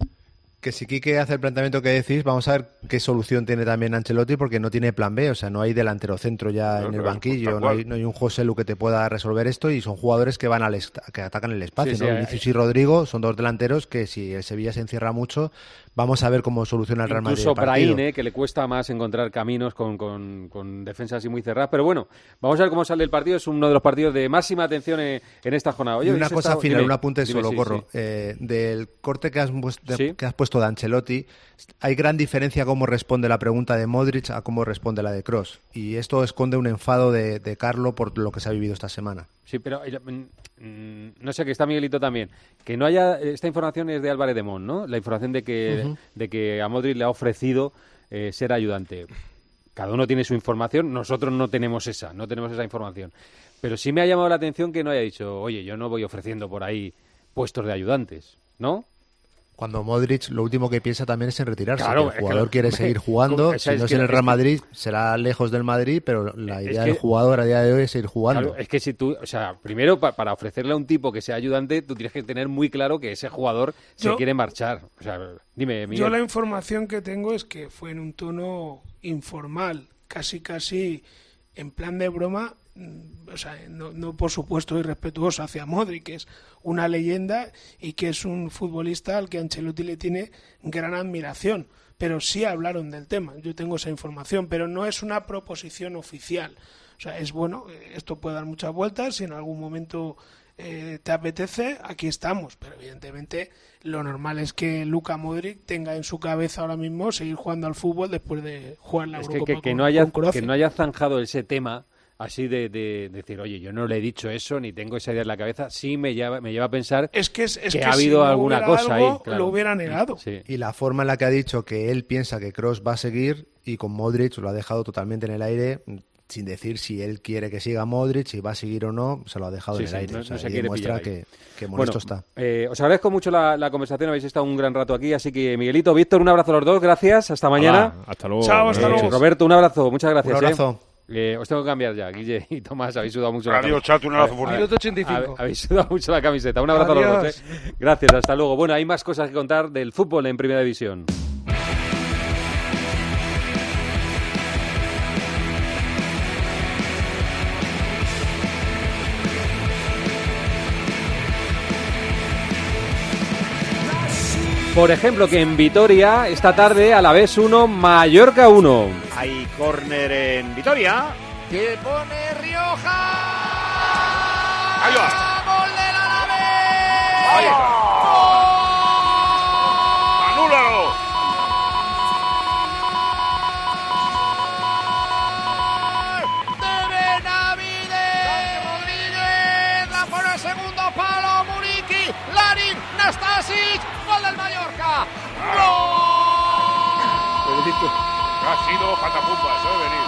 Que si Quique hace el planteamiento que decís, vamos a ver qué solución tiene también Ancelotti, porque no tiene plan B, o sea, no hay delantero centro ya en el banquillo, no hay, no hay, un José Lu que te pueda resolver esto y son jugadores que van al que atacan el espacio, sí, ¿no? Sí, Vinicius y Rodrigo son dos delanteros que si el Sevilla se encierra mucho, vamos a ver cómo soluciona el Real Madrid. Incluso Brahim, ¿eh? que le cuesta más encontrar caminos con, con, con, defensas así muy cerradas, pero bueno, vamos a ver cómo sale el partido, es uno de los partidos de máxima atención en, en esta jornada. Oye, y una cosa está... final, dime, un apunte dime, solo, corro, eh, del corte que has, de, que has puesto de Ancelotti, hay gran diferencia cómo responde la pregunta de Modric a cómo responde la de Cross. Y esto esconde un enfado de, de Carlo por lo que se ha vivido esta semana. Sí, pero mm, no sé, que está Miguelito también. Que no haya. Esta información es de Álvarez de Mon, ¿no? La información de que, de que a Modric le ha ofrecido eh, ser ayudante. Cada uno tiene su información, nosotros no tenemos esa, no tenemos esa información. Pero sí me ha llamado la atención que no haya dicho, oye, yo no voy ofreciendo por ahí puestos de ayudantes, ¿no? Cuando Modric lo último que piensa también es en retirarse. Claro, el jugador que, quiere seguir jugando. si no es, en el Real Madrid, será lejos del Madrid, pero la idea que, del jugador a día de hoy es seguir jugando. Claro, es que si tú, o sea, primero pa, para ofrecerle a un tipo que sea ayudante, tú tienes que tener muy claro que ese jugador yo, se quiere marchar. O sea, dime, Miguel. Yo la información que tengo es que fue en un tono informal, casi, casi en plan de broma, o sea, no, no, por supuesto irrespetuoso hacia Modric, que es una leyenda y que es un futbolista al que Ancelotti le tiene gran admiración, pero sí hablaron del tema, yo tengo esa información, pero no es una proposición oficial. O sea, es bueno, esto puede dar muchas vueltas, si en algún momento eh, te apetece, aquí estamos, pero evidentemente lo normal es que Luka Modric tenga en su cabeza ahora mismo seguir jugando al fútbol después de jugar la es Eurocopa que, que, que con, no haya, que no haya zanjado ese tema así de, de, decir, oye, yo no le he dicho eso, ni tengo esa idea en la cabeza, sí me lleva, me lleva a pensar es que, es, es que, que, ha habido si alguna cosa algo, ahí. Claro. Lo hubiera negado. Sí. Y la forma en la que ha dicho que él piensa que Cross va a seguir y con Modric lo ha dejado totalmente en el aire sin decir si él quiere que siga Modric, si va a seguir o no, se lo ha dejado sí, en el sí, aire. No, o sea, no se demuestra que, que molesto bueno, está. Eh, os agradezco mucho la, la, conversación, habéis estado un gran rato aquí, así que Miguelito, Víctor, un abrazo a los dos, gracias, hasta mañana. Hola, hasta luego. Chao, hasta luego. Roberto, un abrazo, muchas gracias. Un abrazo. Eh. Eh, os tengo que cambiar ya, Guille y Tomás, habéis sudado mucho Adiós, la chato, un abrazo por Minuto 85. Habéis sudado mucho la camiseta. Un abrazo Adiós. a los dos. ¿eh? Gracias, hasta luego. Bueno, hay más cosas que contar del fútbol en Primera División. Por ejemplo, que en Vitoria, esta tarde, a la vez 1, Mallorca 1. Hay córner en Vitoria. Que pone Rioja. Ahí va. ¡Gol del Alavés! ¡Gol del Mallorca! ¡Gol! Ha sido patapumbas, debe venir.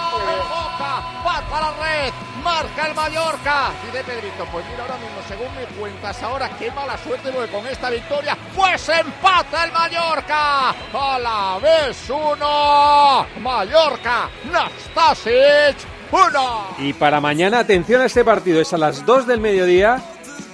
Boca, va para la red, marca el Mallorca. Y de Pedrito, pues mira, ahora mismo, según me cuentas, ahora qué mala suerte, porque con esta victoria, pues empata el Mallorca. A la vez uno, Mallorca, Nastasic, uno. Y para mañana, atención a este partido, es a las 2 del mediodía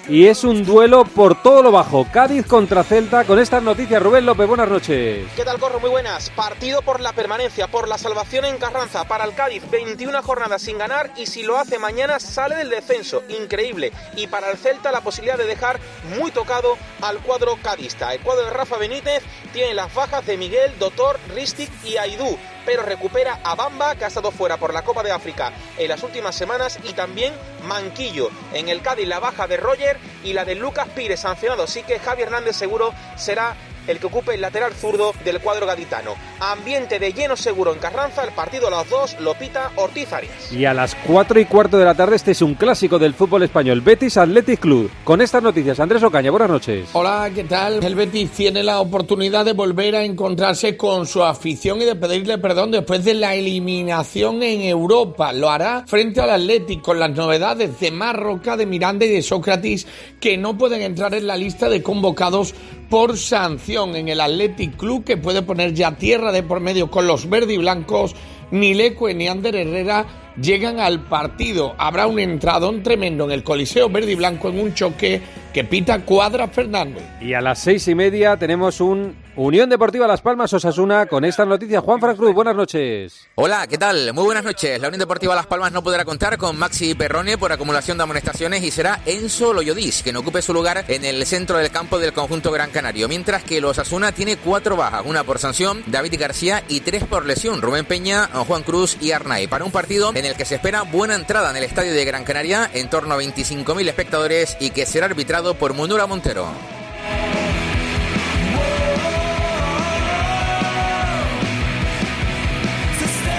y es un duelo por todo lo bajo. Cádiz contra Celta. Con estas noticias, Rubén López, buenas noches. ¿Qué tal, Corro? Muy buenas. Partido por la permanencia, por la salvación en Carranza. Para el Cádiz, 21 jornadas sin ganar y si lo hace mañana sale del descenso. Increíble. Y para el Celta, la posibilidad de dejar muy tocado al cuadro cadista. El cuadro de Rafa Benítez tiene las bajas de Miguel, Doctor, Ristic y Aidú pero recupera a Bamba, que ha estado fuera por la Copa de África en las últimas semanas, y también Manquillo. En el Cádiz la baja de Roger y la de Lucas Pires sancionado, así que Javi Hernández seguro será el que ocupe el lateral zurdo del cuadro gaditano. Ambiente de lleno seguro en Carranza, el partido a las dos lo pita Ortiz Arias. Y a las 4 y cuarto de la tarde este es un clásico del fútbol español, Betis Athletic Club. Con estas noticias, Andrés Ocaña, buenas noches. Hola, ¿qué tal? El Betis tiene la oportunidad de volver a encontrarse con su afición y de pedirle perdón después de la eliminación en Europa. Lo hará frente al Athletic con las novedades de Marroca, de Miranda y de Sócrates que no pueden entrar en la lista de convocados por sanción en el Athletic Club que puede poner ya tierra de por medio con los verde y blancos. Ni Leque ni Ander Herrera llegan al partido. Habrá un entradón tremendo en el Coliseo Verde y Blanco en un choque que pita Cuadra Fernández. Y a las seis y media tenemos un Unión Deportiva Las Palmas Osasuna con esta noticia. Juan Fran Cruz, buenas noches. Hola, ¿qué tal? Muy buenas noches. La Unión Deportiva Las Palmas no podrá contar con Maxi Perrone por acumulación de amonestaciones y será Enzo Loyodis quien ocupe su lugar en el centro del campo del conjunto Gran Canario. Mientras que el Osasuna tiene cuatro bajas, una por sanción, David García y tres por lesión, Rubén Peña, Juan Cruz y Arnay. Para un partido en el que se espera buena entrada en el estadio de Gran Canaria, en torno a 25.000 espectadores y que será arbitrado por Munura Montero.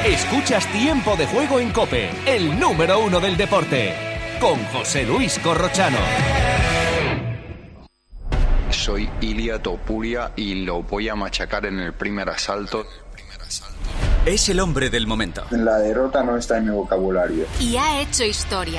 Escuchas Tiempo de Juego en Cope, el número uno del deporte, con José Luis Corrochano. Soy Ilia Topuria y lo voy a machacar en el primer asalto. Es el hombre del momento. La derrota no está en mi vocabulario. Y ha hecho historia.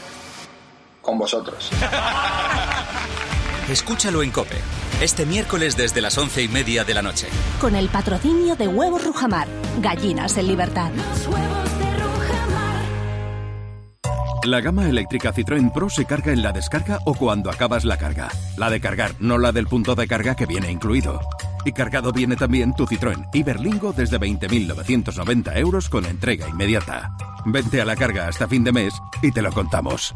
Con vosotros. Escúchalo en Cope, este miércoles desde las once y media de la noche. Con el patrocinio de Huevos Rujamar, gallinas en libertad. La gama eléctrica Citroën Pro se carga en la descarga o cuando acabas la carga. La de cargar, no la del punto de carga que viene incluido. Y cargado viene también tu Citroën Iberlingo desde 20.990 euros con entrega inmediata. Vente a la carga hasta fin de mes y te lo contamos.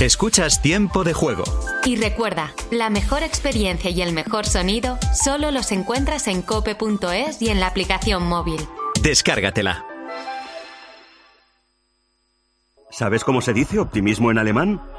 Escuchas Tiempo de Juego. Y recuerda, la mejor experiencia y el mejor sonido solo los encuentras en cope.es y en la aplicación móvil. Descárgatela. ¿Sabes cómo se dice optimismo en alemán?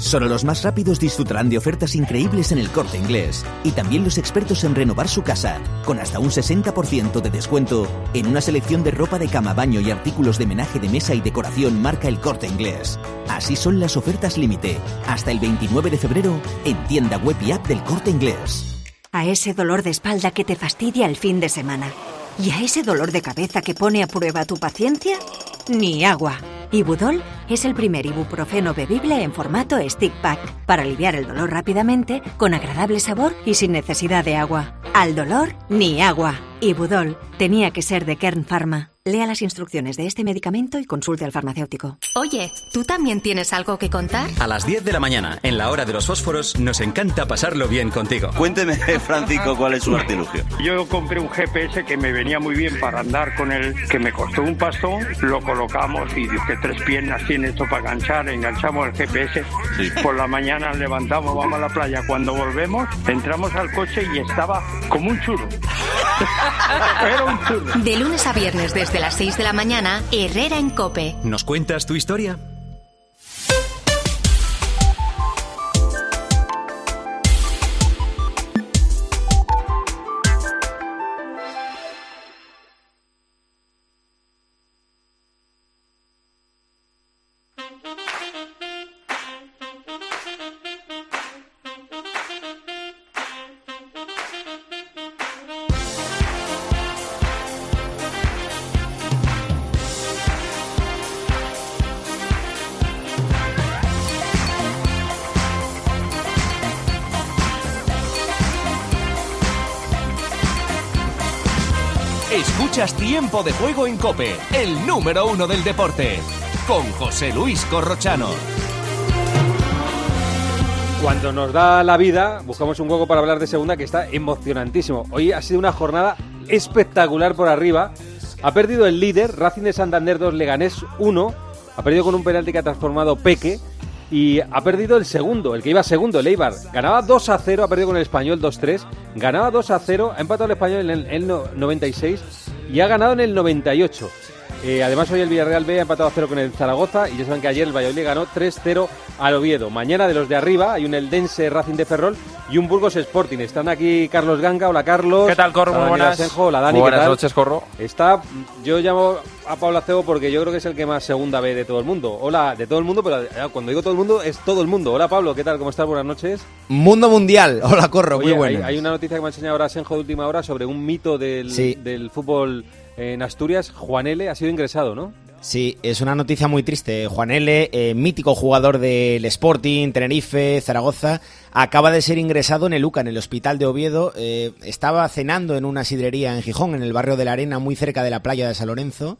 Solo los más rápidos disfrutarán de ofertas increíbles en el corte inglés. Y también los expertos en renovar su casa, con hasta un 60% de descuento en una selección de ropa de cama, baño y artículos de menaje de mesa y decoración marca el corte inglés. Así son las ofertas límite, hasta el 29 de febrero en tienda web y app del corte inglés. A ese dolor de espalda que te fastidia el fin de semana. ¿Y a ese dolor de cabeza que pone a prueba tu paciencia? Ni agua. Ibudol es el primer ibuprofeno bebible en formato stick pack para aliviar el dolor rápidamente, con agradable sabor y sin necesidad de agua. Al dolor, ni agua. Ibudol tenía que ser de Kern Pharma. Lea las instrucciones de este medicamento y consulte al farmacéutico. Oye, ¿tú también tienes algo que contar? A las 10 de la mañana, en la hora de los fósforos, nos encanta pasarlo bien contigo. Cuénteme, Francisco, cuál es su artilugio. Yo compré un GPS que me venía muy bien para andar con él, que me costó un pastón, lo colocamos y que tres piernas tiene esto para enganchar, enganchamos el GPS, por la mañana levantamos, vamos a la playa, cuando volvemos entramos al coche y estaba como un churro. Era un churro. De lunes a viernes desde las 6 de la mañana, Herrera en Cope. ¿Nos cuentas tu historia? Escuchas Tiempo de Juego en Cope, el número uno del deporte, con José Luis Corrochano. Cuando nos da la vida, buscamos un hueco para hablar de segunda que está emocionantísimo. Hoy ha sido una jornada espectacular por arriba. Ha perdido el líder, Racing de Santander 2, Leganés 1. Ha perdido con un penalti que ha transformado Peque. Y ha perdido el segundo, el que iba segundo, el Eibar. Ganaba 2 a 0, ha perdido con el Español 2-3. Ganaba 2 a 0, ha empatado el Español en el, el no- 96 y ha ganado en el 98. Eh, además, hoy el Villarreal B ha empatado a 0 con el Zaragoza y ya saben que ayer el Valladolid ganó 3-0 al Oviedo. Mañana de los de arriba hay un Eldense Racing de Ferrol y un Burgos Sporting. Están aquí Carlos Ganga. Hola, Carlos. ¿Qué tal, Corro? Muy buenas. Asenjo. Hola, Dani. Muy ¿qué buenas tal? noches, Corro. Está, yo llamo a Pablo Acebo porque yo creo que es el que más segunda ve de todo el mundo. Hola, de todo el mundo, pero eh, cuando digo todo el mundo es todo el mundo. Hola, Pablo. ¿Qué tal? ¿Cómo estás? Buenas noches. Mundo Mundial. Hola, Corro, Oye, muy hay, bueno. hay una noticia que me ha enseñado ahora Asenjo de última hora sobre un mito del, Sí. del fútbol en Asturias. Juan L. ha sido ingresado, ¿no? Sí, es una noticia muy triste. Juan L., eh, mítico jugador del Sporting, Tenerife, Zaragoza, acaba de ser ingresado en el UCA, en el hospital de Oviedo. Eh, estaba cenando en una sidrería en Gijón, en el barrio de la Arena, muy cerca de la playa de San Lorenzo,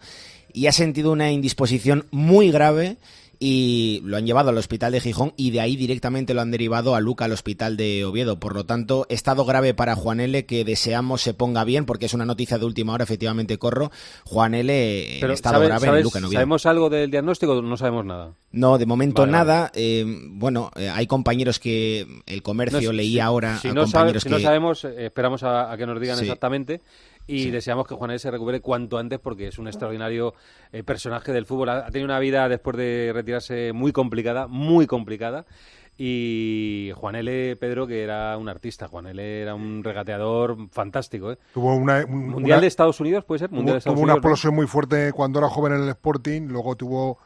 y ha sentido una indisposición muy grave y lo han llevado al hospital de Gijón y de ahí directamente lo han derivado a Luca al hospital de Oviedo. Por lo tanto, estado grave para Juan L, que deseamos se ponga bien, porque es una noticia de última hora, efectivamente, corro. Juan L en Pero estado ¿sabe- grave en Luca en Oviedo. ¿Sabemos algo del diagnóstico no sabemos nada? No, de momento Vale, vale. nada. Eh, bueno, eh, hay compañeros que el comercio No, leí si- ahora Si a no, sabe- compañeros si que no sabemos, eh, esperamos a, a que nos digan Sí. exactamente y Sí. deseamos que Juan L. se recupere cuanto antes porque es un extraordinario eh, personaje del fútbol. Ha, ha tenido una vida después de retirarse muy complicada, muy complicada. Y Juan L. Pedro, que era un artista, Juan L. era un regateador fantástico. ¿eh? Tuvo una, un- Mundial una- de Estados Unidos, ¿puede ser? Mundial de Tuvo, Estados tuvo una Unidos, ¿no? explosión muy fuerte cuando era joven en el Sporting, luego tuvo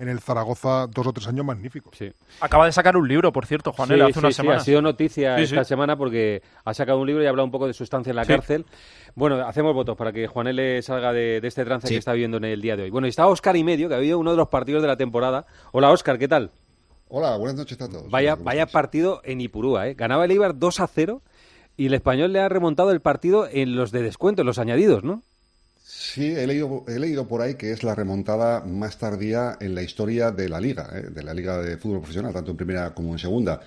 en el Zaragoza dos o tres años magníficos. Acaba de sacar un libro, por cierto, Juan Sí, L, hace sí, unas sí, semanas. ha sido noticia Sí, esta sí. semana porque ha sacado un libro y ha hablado un poco de su estancia en la Sí. cárcel. Bueno, hacemos votos para que Juan L. salga de, de este trance Sí. que está viviendo en el día de hoy. Bueno, y está Oscar y medio, que ha habido uno de los partidos de la temporada. Hola, Oscar, ¿qué tal? Hola, buenas noches a todos. Vaya, vaya partido en Ipurúa, ¿eh? Ganaba el Eibar 2 a 0 y el español le ha remontado el partido en los de descuento, en los añadidos, ¿no? Sí, he leído, he leído por ahí que es la remontada más tardía en la historia de la liga, ¿eh? de la liga de fútbol profesional, tanto en primera como en segunda.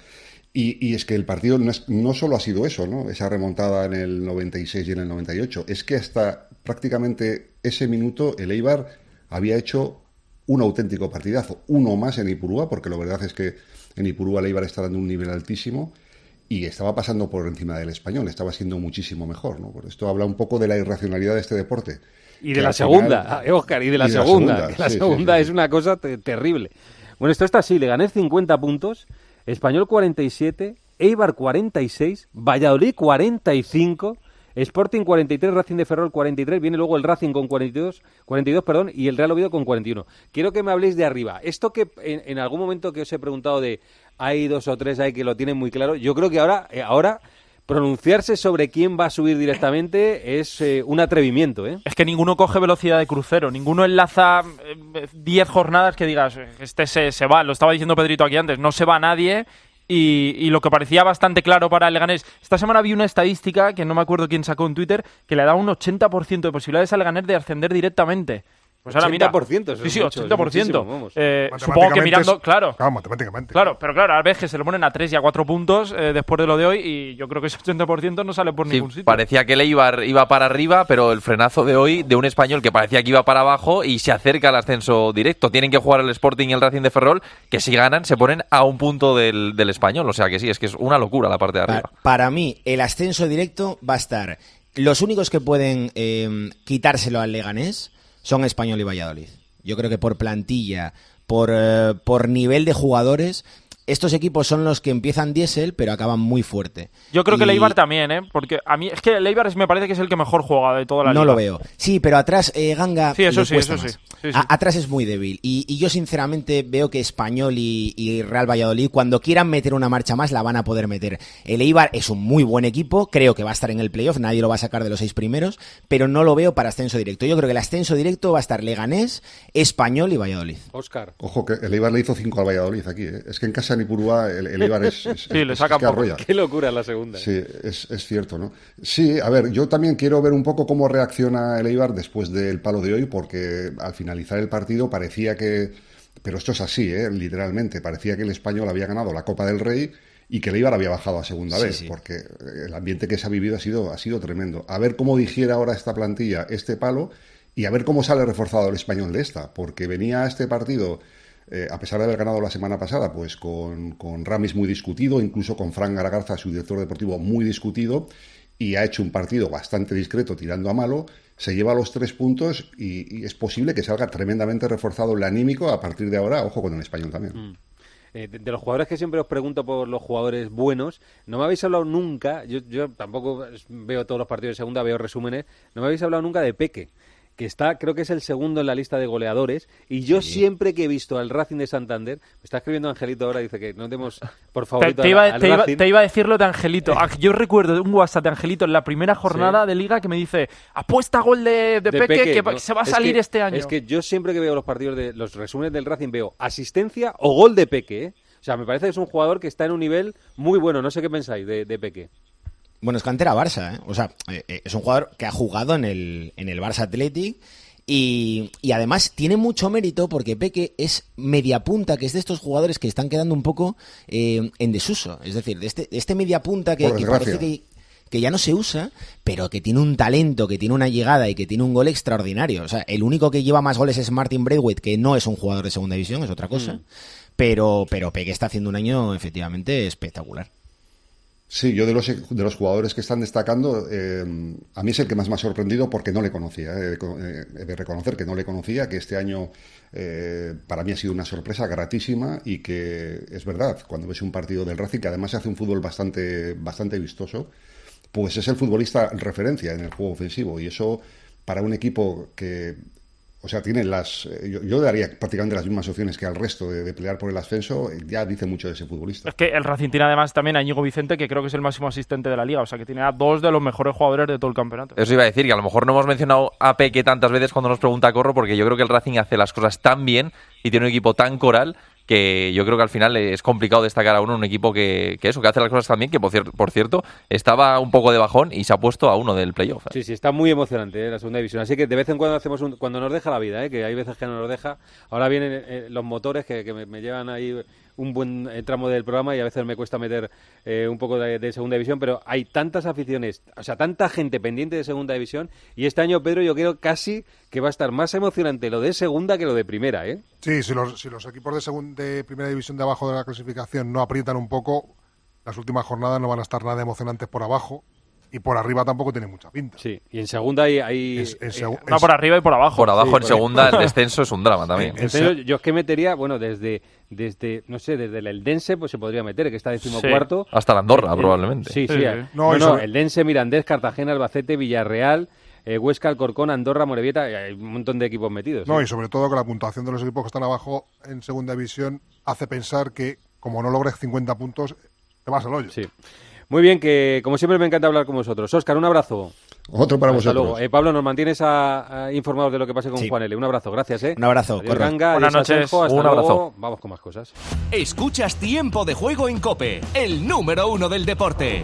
Y, y es que el partido no, es- no solo ha sido eso, ¿no? esa remontada en el 96 y en el 98, es que hasta prácticamente ese minuto el Eibar había hecho un auténtico partidazo, uno más en Ipurúa, porque la verdad es que en Ipurúa el Eibar está dando un nivel altísimo y estaba pasando por encima del español, estaba siendo muchísimo mejor. ¿no? Por esto habla un poco de la irracionalidad de este deporte. Y de la al final- segunda, eh, Oscar, y de la y de la segunda. segunda, que la sí, segunda sí, es una cosa te- terrible. Bueno, esto está así, le gané 50 puntos, Español 47, Eibar 46, Valladolid 45, Sporting 43, Racing de Ferrol 43, viene luego el Racing con 42, 42 perdón, y el Real Oviedo con 41. Quiero que me habléis de arriba. Esto que en, algún momento que os he preguntado de hay dos o tres ahí que lo tienen muy claro, yo creo que ahora, eh, ahora pronunciarse sobre quién va a subir directamente es eh, un atrevimiento, ¿eh? Es que ninguno coge velocidad de crucero, ninguno enlaza eh, 10 jornadas que digas, este se, se va, lo estaba diciendo Pedrito aquí antes, no se va nadie. Y, y lo que parecía bastante claro para el Leganés. Esta semana vi una estadística que no me acuerdo quién sacó en Twitter que le da un 80% de posibilidades al Leganés de ascender directamente. Pues ahora mira. 80%, eso Sí, es sí, mucho, es 80%. muchísimo, vamos. Eh, supongo que mirando, claro. Claro, matemáticamente. Claro, pero claro, a que se le ponen a 3 y a 4 puntos eh, después de lo de hoy y yo creo que ese 80% no sale por Sí, ningún sitio. parecía que el Eibar iba para arriba, pero el frenazo de hoy de un español que parecía que iba para abajo y se acerca al ascenso directo. Tienen que jugar el Sporting y el Racing de Ferrol, que si ganan se ponen a un punto del, del español. O sea que sí, es que es una locura la parte de arriba. Pa- para mí, el ascenso directo va a estar. Los únicos que pueden eh, quitárselo al Leganés son Español y Valladolid. Yo creo que por plantilla, por, eh, por nivel de jugadores, estos equipos son los que empiezan diésel, pero acaban muy fuerte. Yo creo que Y- el Eibar también, ¿eh? Porque a mí es que el Eibar es- me parece que es el que mejor juega de toda la No liga. lo veo. Sí, pero atrás eh, Ganga Sí, eso le sí, cuesta eso más. sí. Sí, sí. A- atrás es muy débil. Y, y yo sinceramente veo que Español y, y Real Valladolid, cuando quieran meter una marcha más, la van a poder meter. El Eibar es un muy buen equipo, creo que va a estar en el playoff, nadie lo va a sacar de los seis primeros, pero no lo veo para ascenso directo. Yo creo que el ascenso directo va a estar Leganés, Español y Valladolid. Oscar. Ojo, que el Eibar le hizo 5 al Valladolid aquí. ¿eh? Es que en casa en Ipurúa el, el Eibar es, es- Sí, le saca es que poco. arrolla. Qué locura la segunda. ¿eh? Sí, es, es cierto, ¿no? Sí, a ver, yo también quiero ver un poco cómo reacciona el Eibar después del palo de hoy, porque al finalizar el partido parecía que, pero esto es así, ¿eh? literalmente, parecía que el español había ganado la Copa del Rey y que el Eibar había bajado a segunda Sí, vez, sí. porque el ambiente que se ha vivido ha sido, ha sido tremendo. A ver cómo digiere ahora esta plantilla este palo y a ver cómo sale reforzado el español de esta, porque venía a este partido, eh, a pesar de haber ganado la semana pasada, pues con, con Ramis muy discutido, incluso con Fran Garagarza, su director deportivo, muy discutido, y ha hecho un partido bastante discreto tirando a malo, se lleva los tres puntos y, y es posible que salga tremendamente reforzado el anímico a partir de ahora, ojo con el español también. Eh, de, de los jugadores que siempre os pregunto por los jugadores buenos, no me habéis hablado nunca, yo, yo tampoco veo todos los partidos de segunda, veo resúmenes, no me habéis hablado nunca de Peque, que está, creo que es el segundo en la lista de goleadores, y yo siempre que he visto al Racing de Santander, me está escribiendo Angelito ahora, dice que no demos, por favor, Te, te iba, te iba- te iba a decirlo de Angelito. Ah, Yo recuerdo un WhatsApp de Angelito en la primera jornada de liga que me dice apuesta gol de, de, Peque, que se va a Es salir que- este año. Es que yo siempre que veo los partidos de los resúmenes del Racing veo asistencia o gol de Peque. ¿eh? O sea, me parece que es un jugador que está en un nivel muy bueno. No sé qué pensáis de, de Peque. Bueno, es cantera Barça, ¿eh? O sea, eh, eh, es un jugador que ha jugado en el, en el Barça Athletic y, y además tiene mucho mérito porque Peque es media punta, que es de estos jugadores que están quedando un poco eh, en desuso. Es decir, de este, de este media punta que, que parece que, que ya no se usa, pero que tiene un talento, que tiene una llegada y que tiene un gol extraordinario. O sea, el único que lleva más goles es Martin Braithwaite, que no es un jugador de segunda división, es otra cosa. Pero, pero Peque está haciendo un año efectivamente espectacular. Sí, yo de los, de los jugadores que están destacando, eh, a mí es el que más me ha sorprendido porque no le conocía. eh, eh, he de reconocer que no le conocía, que este año para mí ha sido una sorpresa gratísima y que es verdad, cuando ves un partido del Racing, que además hace un fútbol bastante, bastante vistoso, pues es el futbolista referencia en el juego ofensivo y eso para un equipo que, o sea, tiene las, eh, yo, yo daría prácticamente las mismas opciones que al resto de, de pelear por el ascenso, eh, ya dice mucho de ese futbolista. Es que el Racing tiene además también a Íñigo Vicente, que creo que es el máximo asistente de la liga. O sea, que tiene a dos de los mejores jugadores de todo el campeonato. Eso iba a decir, que a lo mejor no hemos mencionado a Peque tantas veces cuando nos pregunta Corro, porque yo creo que el Racing hace las cosas tan bien y tiene un equipo tan coral que yo creo que al final es complicado destacar a uno un equipo que, que eso, que hace las cosas tan bien, que por, cier- por cierto estaba un poco de bajón y se ha puesto a uno del playoff. ¿eh? Sí, sí, está muy emocionante ¿eh? la segunda división. Así que de vez en cuando hacemos un, cuando nos deja la vida, ¿eh? que hay veces que no nos deja. Ahora vienen eh, los motores que, que me, me llevan ahí un buen eh, tramo del programa y a veces me cuesta meter eh, un poco de, segunda división, pero hay tantas aficiones, o sea, tanta gente pendiente de segunda división y este año, Pedro, yo creo casi que va a estar más emocionante lo de segunda que lo de primera, ¿eh? Sí, si los, si los equipos de, segun- de primera división de abajo de la clasificación no aprietan un poco, las últimas jornadas no van a estar nada emocionantes por abajo y por arriba tampoco tiene mucha pinta. Sí, y en segunda hay... hay Es- en eh, por arriba y por abajo. Por abajo Sí, en por- segunda el descenso es un drama también. Serio, yo es que metería, bueno, desde, desde no sé, desde el Eldense, pues se podría meter, que está decimocuarto. Hasta la Andorra, Eh, probabmente. Sí, sí. Sí, sí. No, No, no, Eldense, Mirandés, Cartagena, Albacete, Villarreal, eh, Huesca, Alcorcón, Andorra, Morevieta, eh, hay un montón de equipos metidos. No, ¿eh? y sobre todo que la puntuación de los equipos que están abajo en segunda división hace pensar que como no logres 50 puntos, te vas al hoyo. Sí. Muy bien, que como siempre me encanta hablar con vosotros. Óscar, un abrazo. Otro para Hasta vosotros. luego. Eh, Pablo, nos mantienes a- a informados de lo que pase con Sí. Juan L. Un abrazo, gracias. ¿eh? Un abrazo. Ganga, Buenas noches. Hasta Un abrazo. luego. Vamos con más cosas. Escuchas Tiempo de Juego en Cope, el número uno del deporte,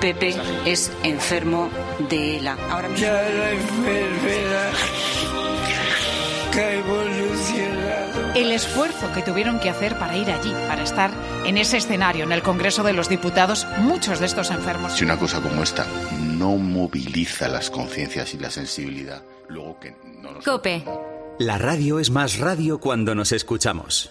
Pepe es enfermo de ELA. Ahora mismo. Ya la enfermedad que ha evolucionado. El esfuerzo que tuvieron que hacer para ir allí, para estar en ese escenario, en el Congreso de los Diputados, muchos de estos enfermos. Si una cosa como esta no moviliza las conciencias y la sensibilidad, luego que no nos... Cope. La radio es más radio cuando nos escuchamos.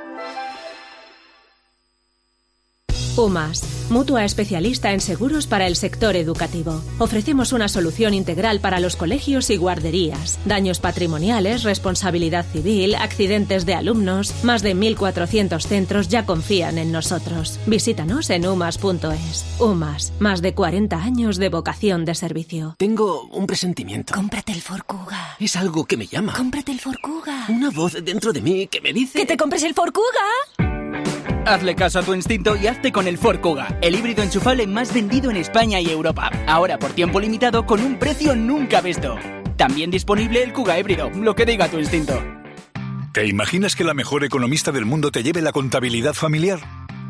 UMAS, mutua especialista en seguros para el sector educativo. Ofrecemos una solución integral para los colegios y guarderías. Daños patrimoniales, responsabilidad civil, accidentes de alumnos. Más de 1.400 centros ya confían en nosotros. Visítanos en umas.es. UMAS, más de 40 años de vocación de servicio. Tengo un presentimiento. Cómprate el Forcuga. Es algo que me llama. Cómprate el Forcuga. Una voz dentro de mí que me dice... ¡Que te compres el Forcuga! Hazle caso a tu instinto y hazte con el Ford Kuga, el híbrido enchufable más vendido en España y Europa. Ahora por tiempo limitado con un precio nunca visto. También disponible el Kuga híbrido, lo que diga tu instinto. ¿Te imaginas que la mejor economista del mundo te lleve la contabilidad familiar?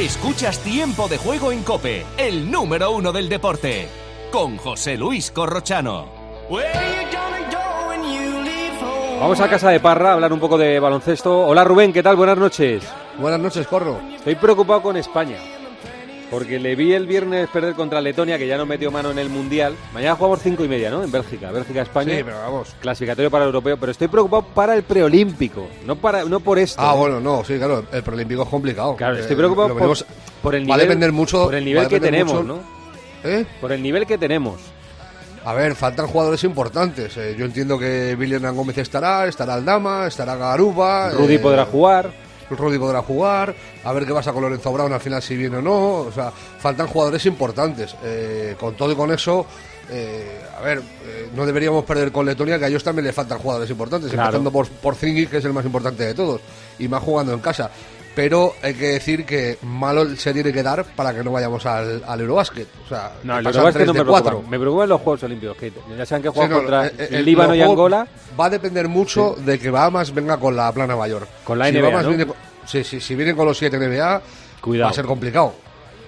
Escuchas Tiempo de Juego en Cope, el número uno del deporte, con José Luis Corrochano. Vamos a casa de Parra a hablar un poco de baloncesto. Hola Rubén, ¿qué tal? Buenas noches. Buenas noches, Corro. Estoy preocupado con España. Porque le vi el viernes perder contra Letonia, que ya no metió mano en el Mundial. Mañana jugamos cinco y media, ¿no? En Bélgica. Bélgica-España. Sí, pero vamos. Clasificatorio para el europeo. Pero estoy preocupado para el preolímpico. No, para, no por esto. Ah, ¿eh? bueno, no, sí, claro. El preolímpico es complicado. Claro, Eh, estoy preocupado lo por, veremos- por el Va a nivel, depender mucho. por el nivel que tenemos, mucho- ¿no? ¿Eh? Por el nivel que tenemos. A ver, faltan jugadores importantes. Eh, yo entiendo que William Gómez estará, estará Aldama, estará Garuba. Rudy eh, podrá jugar. Rudy podrá jugar. A ver qué pasa con Lorenzo Brown al final, si viene o no. O sea, faltan jugadores importantes. Eh, con todo y con eso, eh, a ver, eh, no deberíamos perder con Letonia, que a ellos también le faltan jugadores importantes. Claro. Empezando por, por Zingy, que es el más importante de todos. Y más jugando en casa. Pero hay que decir que malo se tiene que dar para que no vayamos al, al Eurobásquet. O sea, No, el pasan Eurobásquet no me preocupa. Me preocupan los Juegos Olímpicos. Que ya saben que juegan Sí, no, contra eh, Líbano y Angola. Va a depender mucho de que Bahamas venga con la plana mayor. Con la si NBA, Bahamas ¿no? viene con- sí, sí, si vienen con los 7 NBA, Cuidado. va a ser complicado.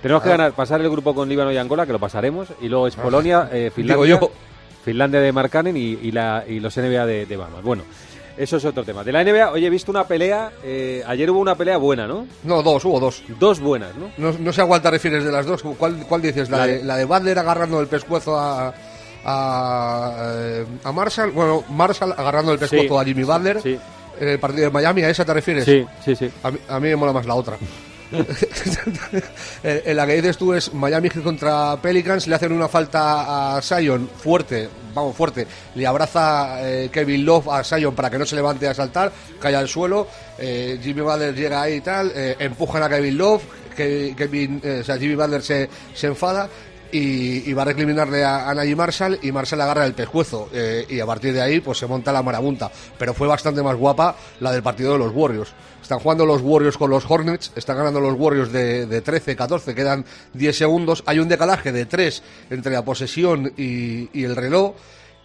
Tenemos que Ah. ganar, pasar el grupo con Líbano y Angola, que lo pasaremos. Y luego es Polonia, eh, Digo Finlandia, yo. Finlandia de Markkanen y, y, la, y los NBA de, de Bahamas. Bueno, eso es otro tema. De la NBA, oye, he visto una pelea. eh, ayer hubo una pelea buena, ¿no? No, dos, hubo dos. Dos buenas, ¿no? No, no sé a cuál te refieres de las dos. ¿Cuál, cuál dices? ¿La, La de, de- la de Butler agarrando el pescuezo a, a, eh, a Marshall? Bueno, Marshall agarrando el pescuezo Sí, a Jimmy Butler sí. en el partido de Miami. ¿A esa te refieres? Sí, sí, sí. A mí, a mí me mola más la otra. En la que dices tú es Miami contra Pelicans, le hacen una falta a Sion fuerte, vamos, fuerte, le abraza eh, Kevin Love a Sion para que no se levante a saltar, cae al suelo, eh, Jimmy Butler llega ahí y tal, eh, empujan a Kevin Love, que, eh, o sea, Jimmy Butler se enfada y, va a recriminarle a, a Najee Marshall y Marshall agarra el pescuezo eh, y a partir de ahí pues se monta la marabunta. Pero fue bastante más guapa la del partido de los Warriors. Están jugando los Warriors con los Hornets están ganando los Warriors de, de 13, 14 quedan 10 segundos. Hay un decalaje de 3 entre la posesión y, el reloj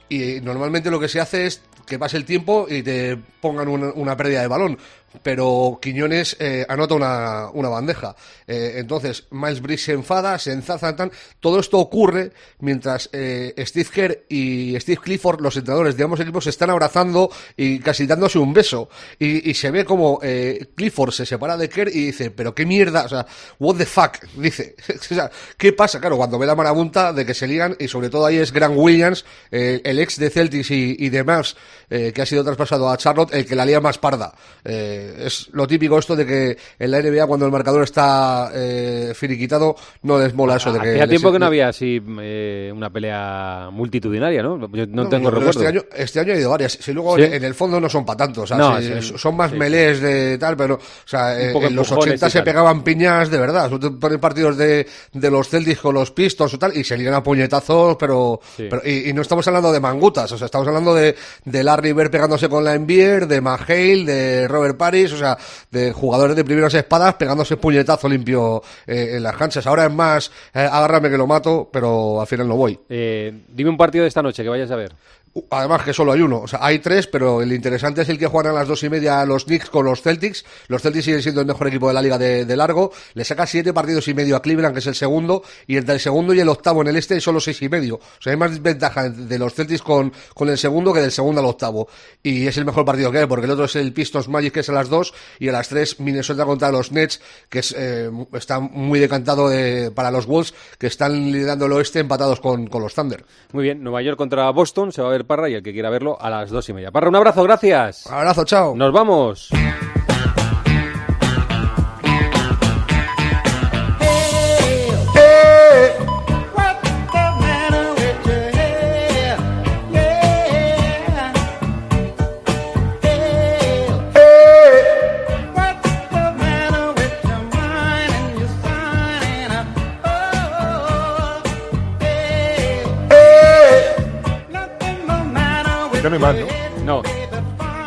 y normalmente lo que se hace es que pase el tiempo y te pongan una pérdida de balón. Pero Quiñones eh, anota una, una bandeja. Eh, entonces, Miles Bridges se enfada, se enzaza, tan. Todo esto ocurre mientras eh, Steve Kerr y Steve Clifford, los entrenadores de ambos equipos, se están abrazando y casi dándose un beso. Y, se ve como eh, Clifford se separa de Kerr y dice, pero qué mierda, o sea, what the fuck, dice. o sea, ¿qué pasa? Claro, cuando ve la marabunta de que se ligan y sobre todo ahí es Grant Williams, eh, el ex de Celtics y, y de Mavs, eh, que ha sido traspasado a Charlotte, el que la lía más parda. Eh, eh, es lo típico esto de que en la NBA cuando el marcador está eh, finiquitado no desmola eso de que... Hacía les- tiempo que no había así eh, una pelea multitudinaria, ¿no? Yo no, tengo recuerdo. Este año, este año ha ido varias. Si luego ¿Sí? en, en el fondo no son para tanto. O sea, No, si- sí. son más Sí, melés de tal, pero o sea, eh, en los empujones 80 y se pegaban piñas de verdad. Pones partidos de, de los Celtics con los Pistons o tal y se ligan a puñetazos, pero, pero- y, y no estamos hablando de mangutas, o sea, estamos hablando de, de Larry Bird pegándose con la Envier, de Mahale, de Robert O sea, de jugadores de primeras espadas pegándose puñetazo limpio eh, en las canchas. Ahora es más, eh, agárrame que lo mato, pero al final no voy. Eh, dime un partido de esta noche que vayas a ver. Además que solo hay uno, o sea, hay tres, pero el interesante es el que juegan a las dos y media los Knicks con los Celtics. Los Celtics siguen siendo el mejor equipo de la liga de, largo. Le saca siete partidos y medio a Cleveland, que es el segundo, y entre el segundo y el octavo en el este solo seis y medio. O sea, hay más ventaja de los Celtics con, con el segundo que del segundo al octavo. Y es el mejor partido que hay, porque el otro es el Pistons Magic, que es a las dos, y a las tres Minnesota contra los Nets, que es, eh, está muy decantado de- para los Wolves, que están liderando el oeste empatados con, con los Thunder. Muy bien, Nueva York contra Boston, se va a ver Parra y el que quiera verlo a las dos y media. Parra, un abrazo, gracias. Abrazo, chao. Nos vamos. No más. No.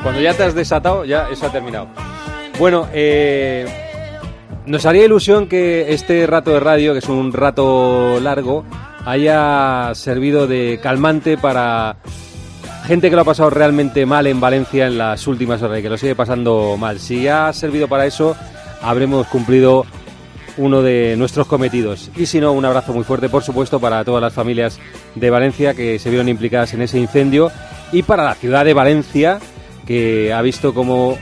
Cuando ya te has desatado, ya eso ha terminado. Bueno, eh, nos haría ilusión que este rato de radio, que es un rato largo, haya servido de calmante para gente que lo ha pasado realmente mal en Valencia en las últimas horas y que lo sigue pasando mal. Si ha servido para eso, habremos cumplido uno de nuestros cometidos. Y si no, un abrazo muy fuerte, por supuesto, para todas las familias de Valencia que se vieron implicadas en ese incendio y para la ciudad de Valencia, que ha visto como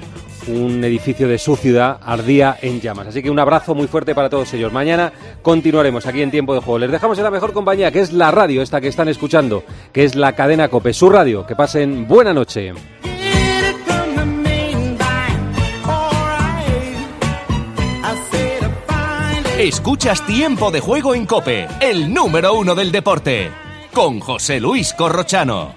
un edificio de su ciudad ardía en llamas. Así que un abrazo muy fuerte para todos ellos. Mañana continuaremos aquí en Tiempo de Juego. Les dejamos en la mejor compañía, que es la radio, esta que están escuchando, que es la cadena Cope, su radio. Que pasen buena noche. Escuchas Tiempo de Juego en Cope, el número uno del deporte, con José Luis Corrochano.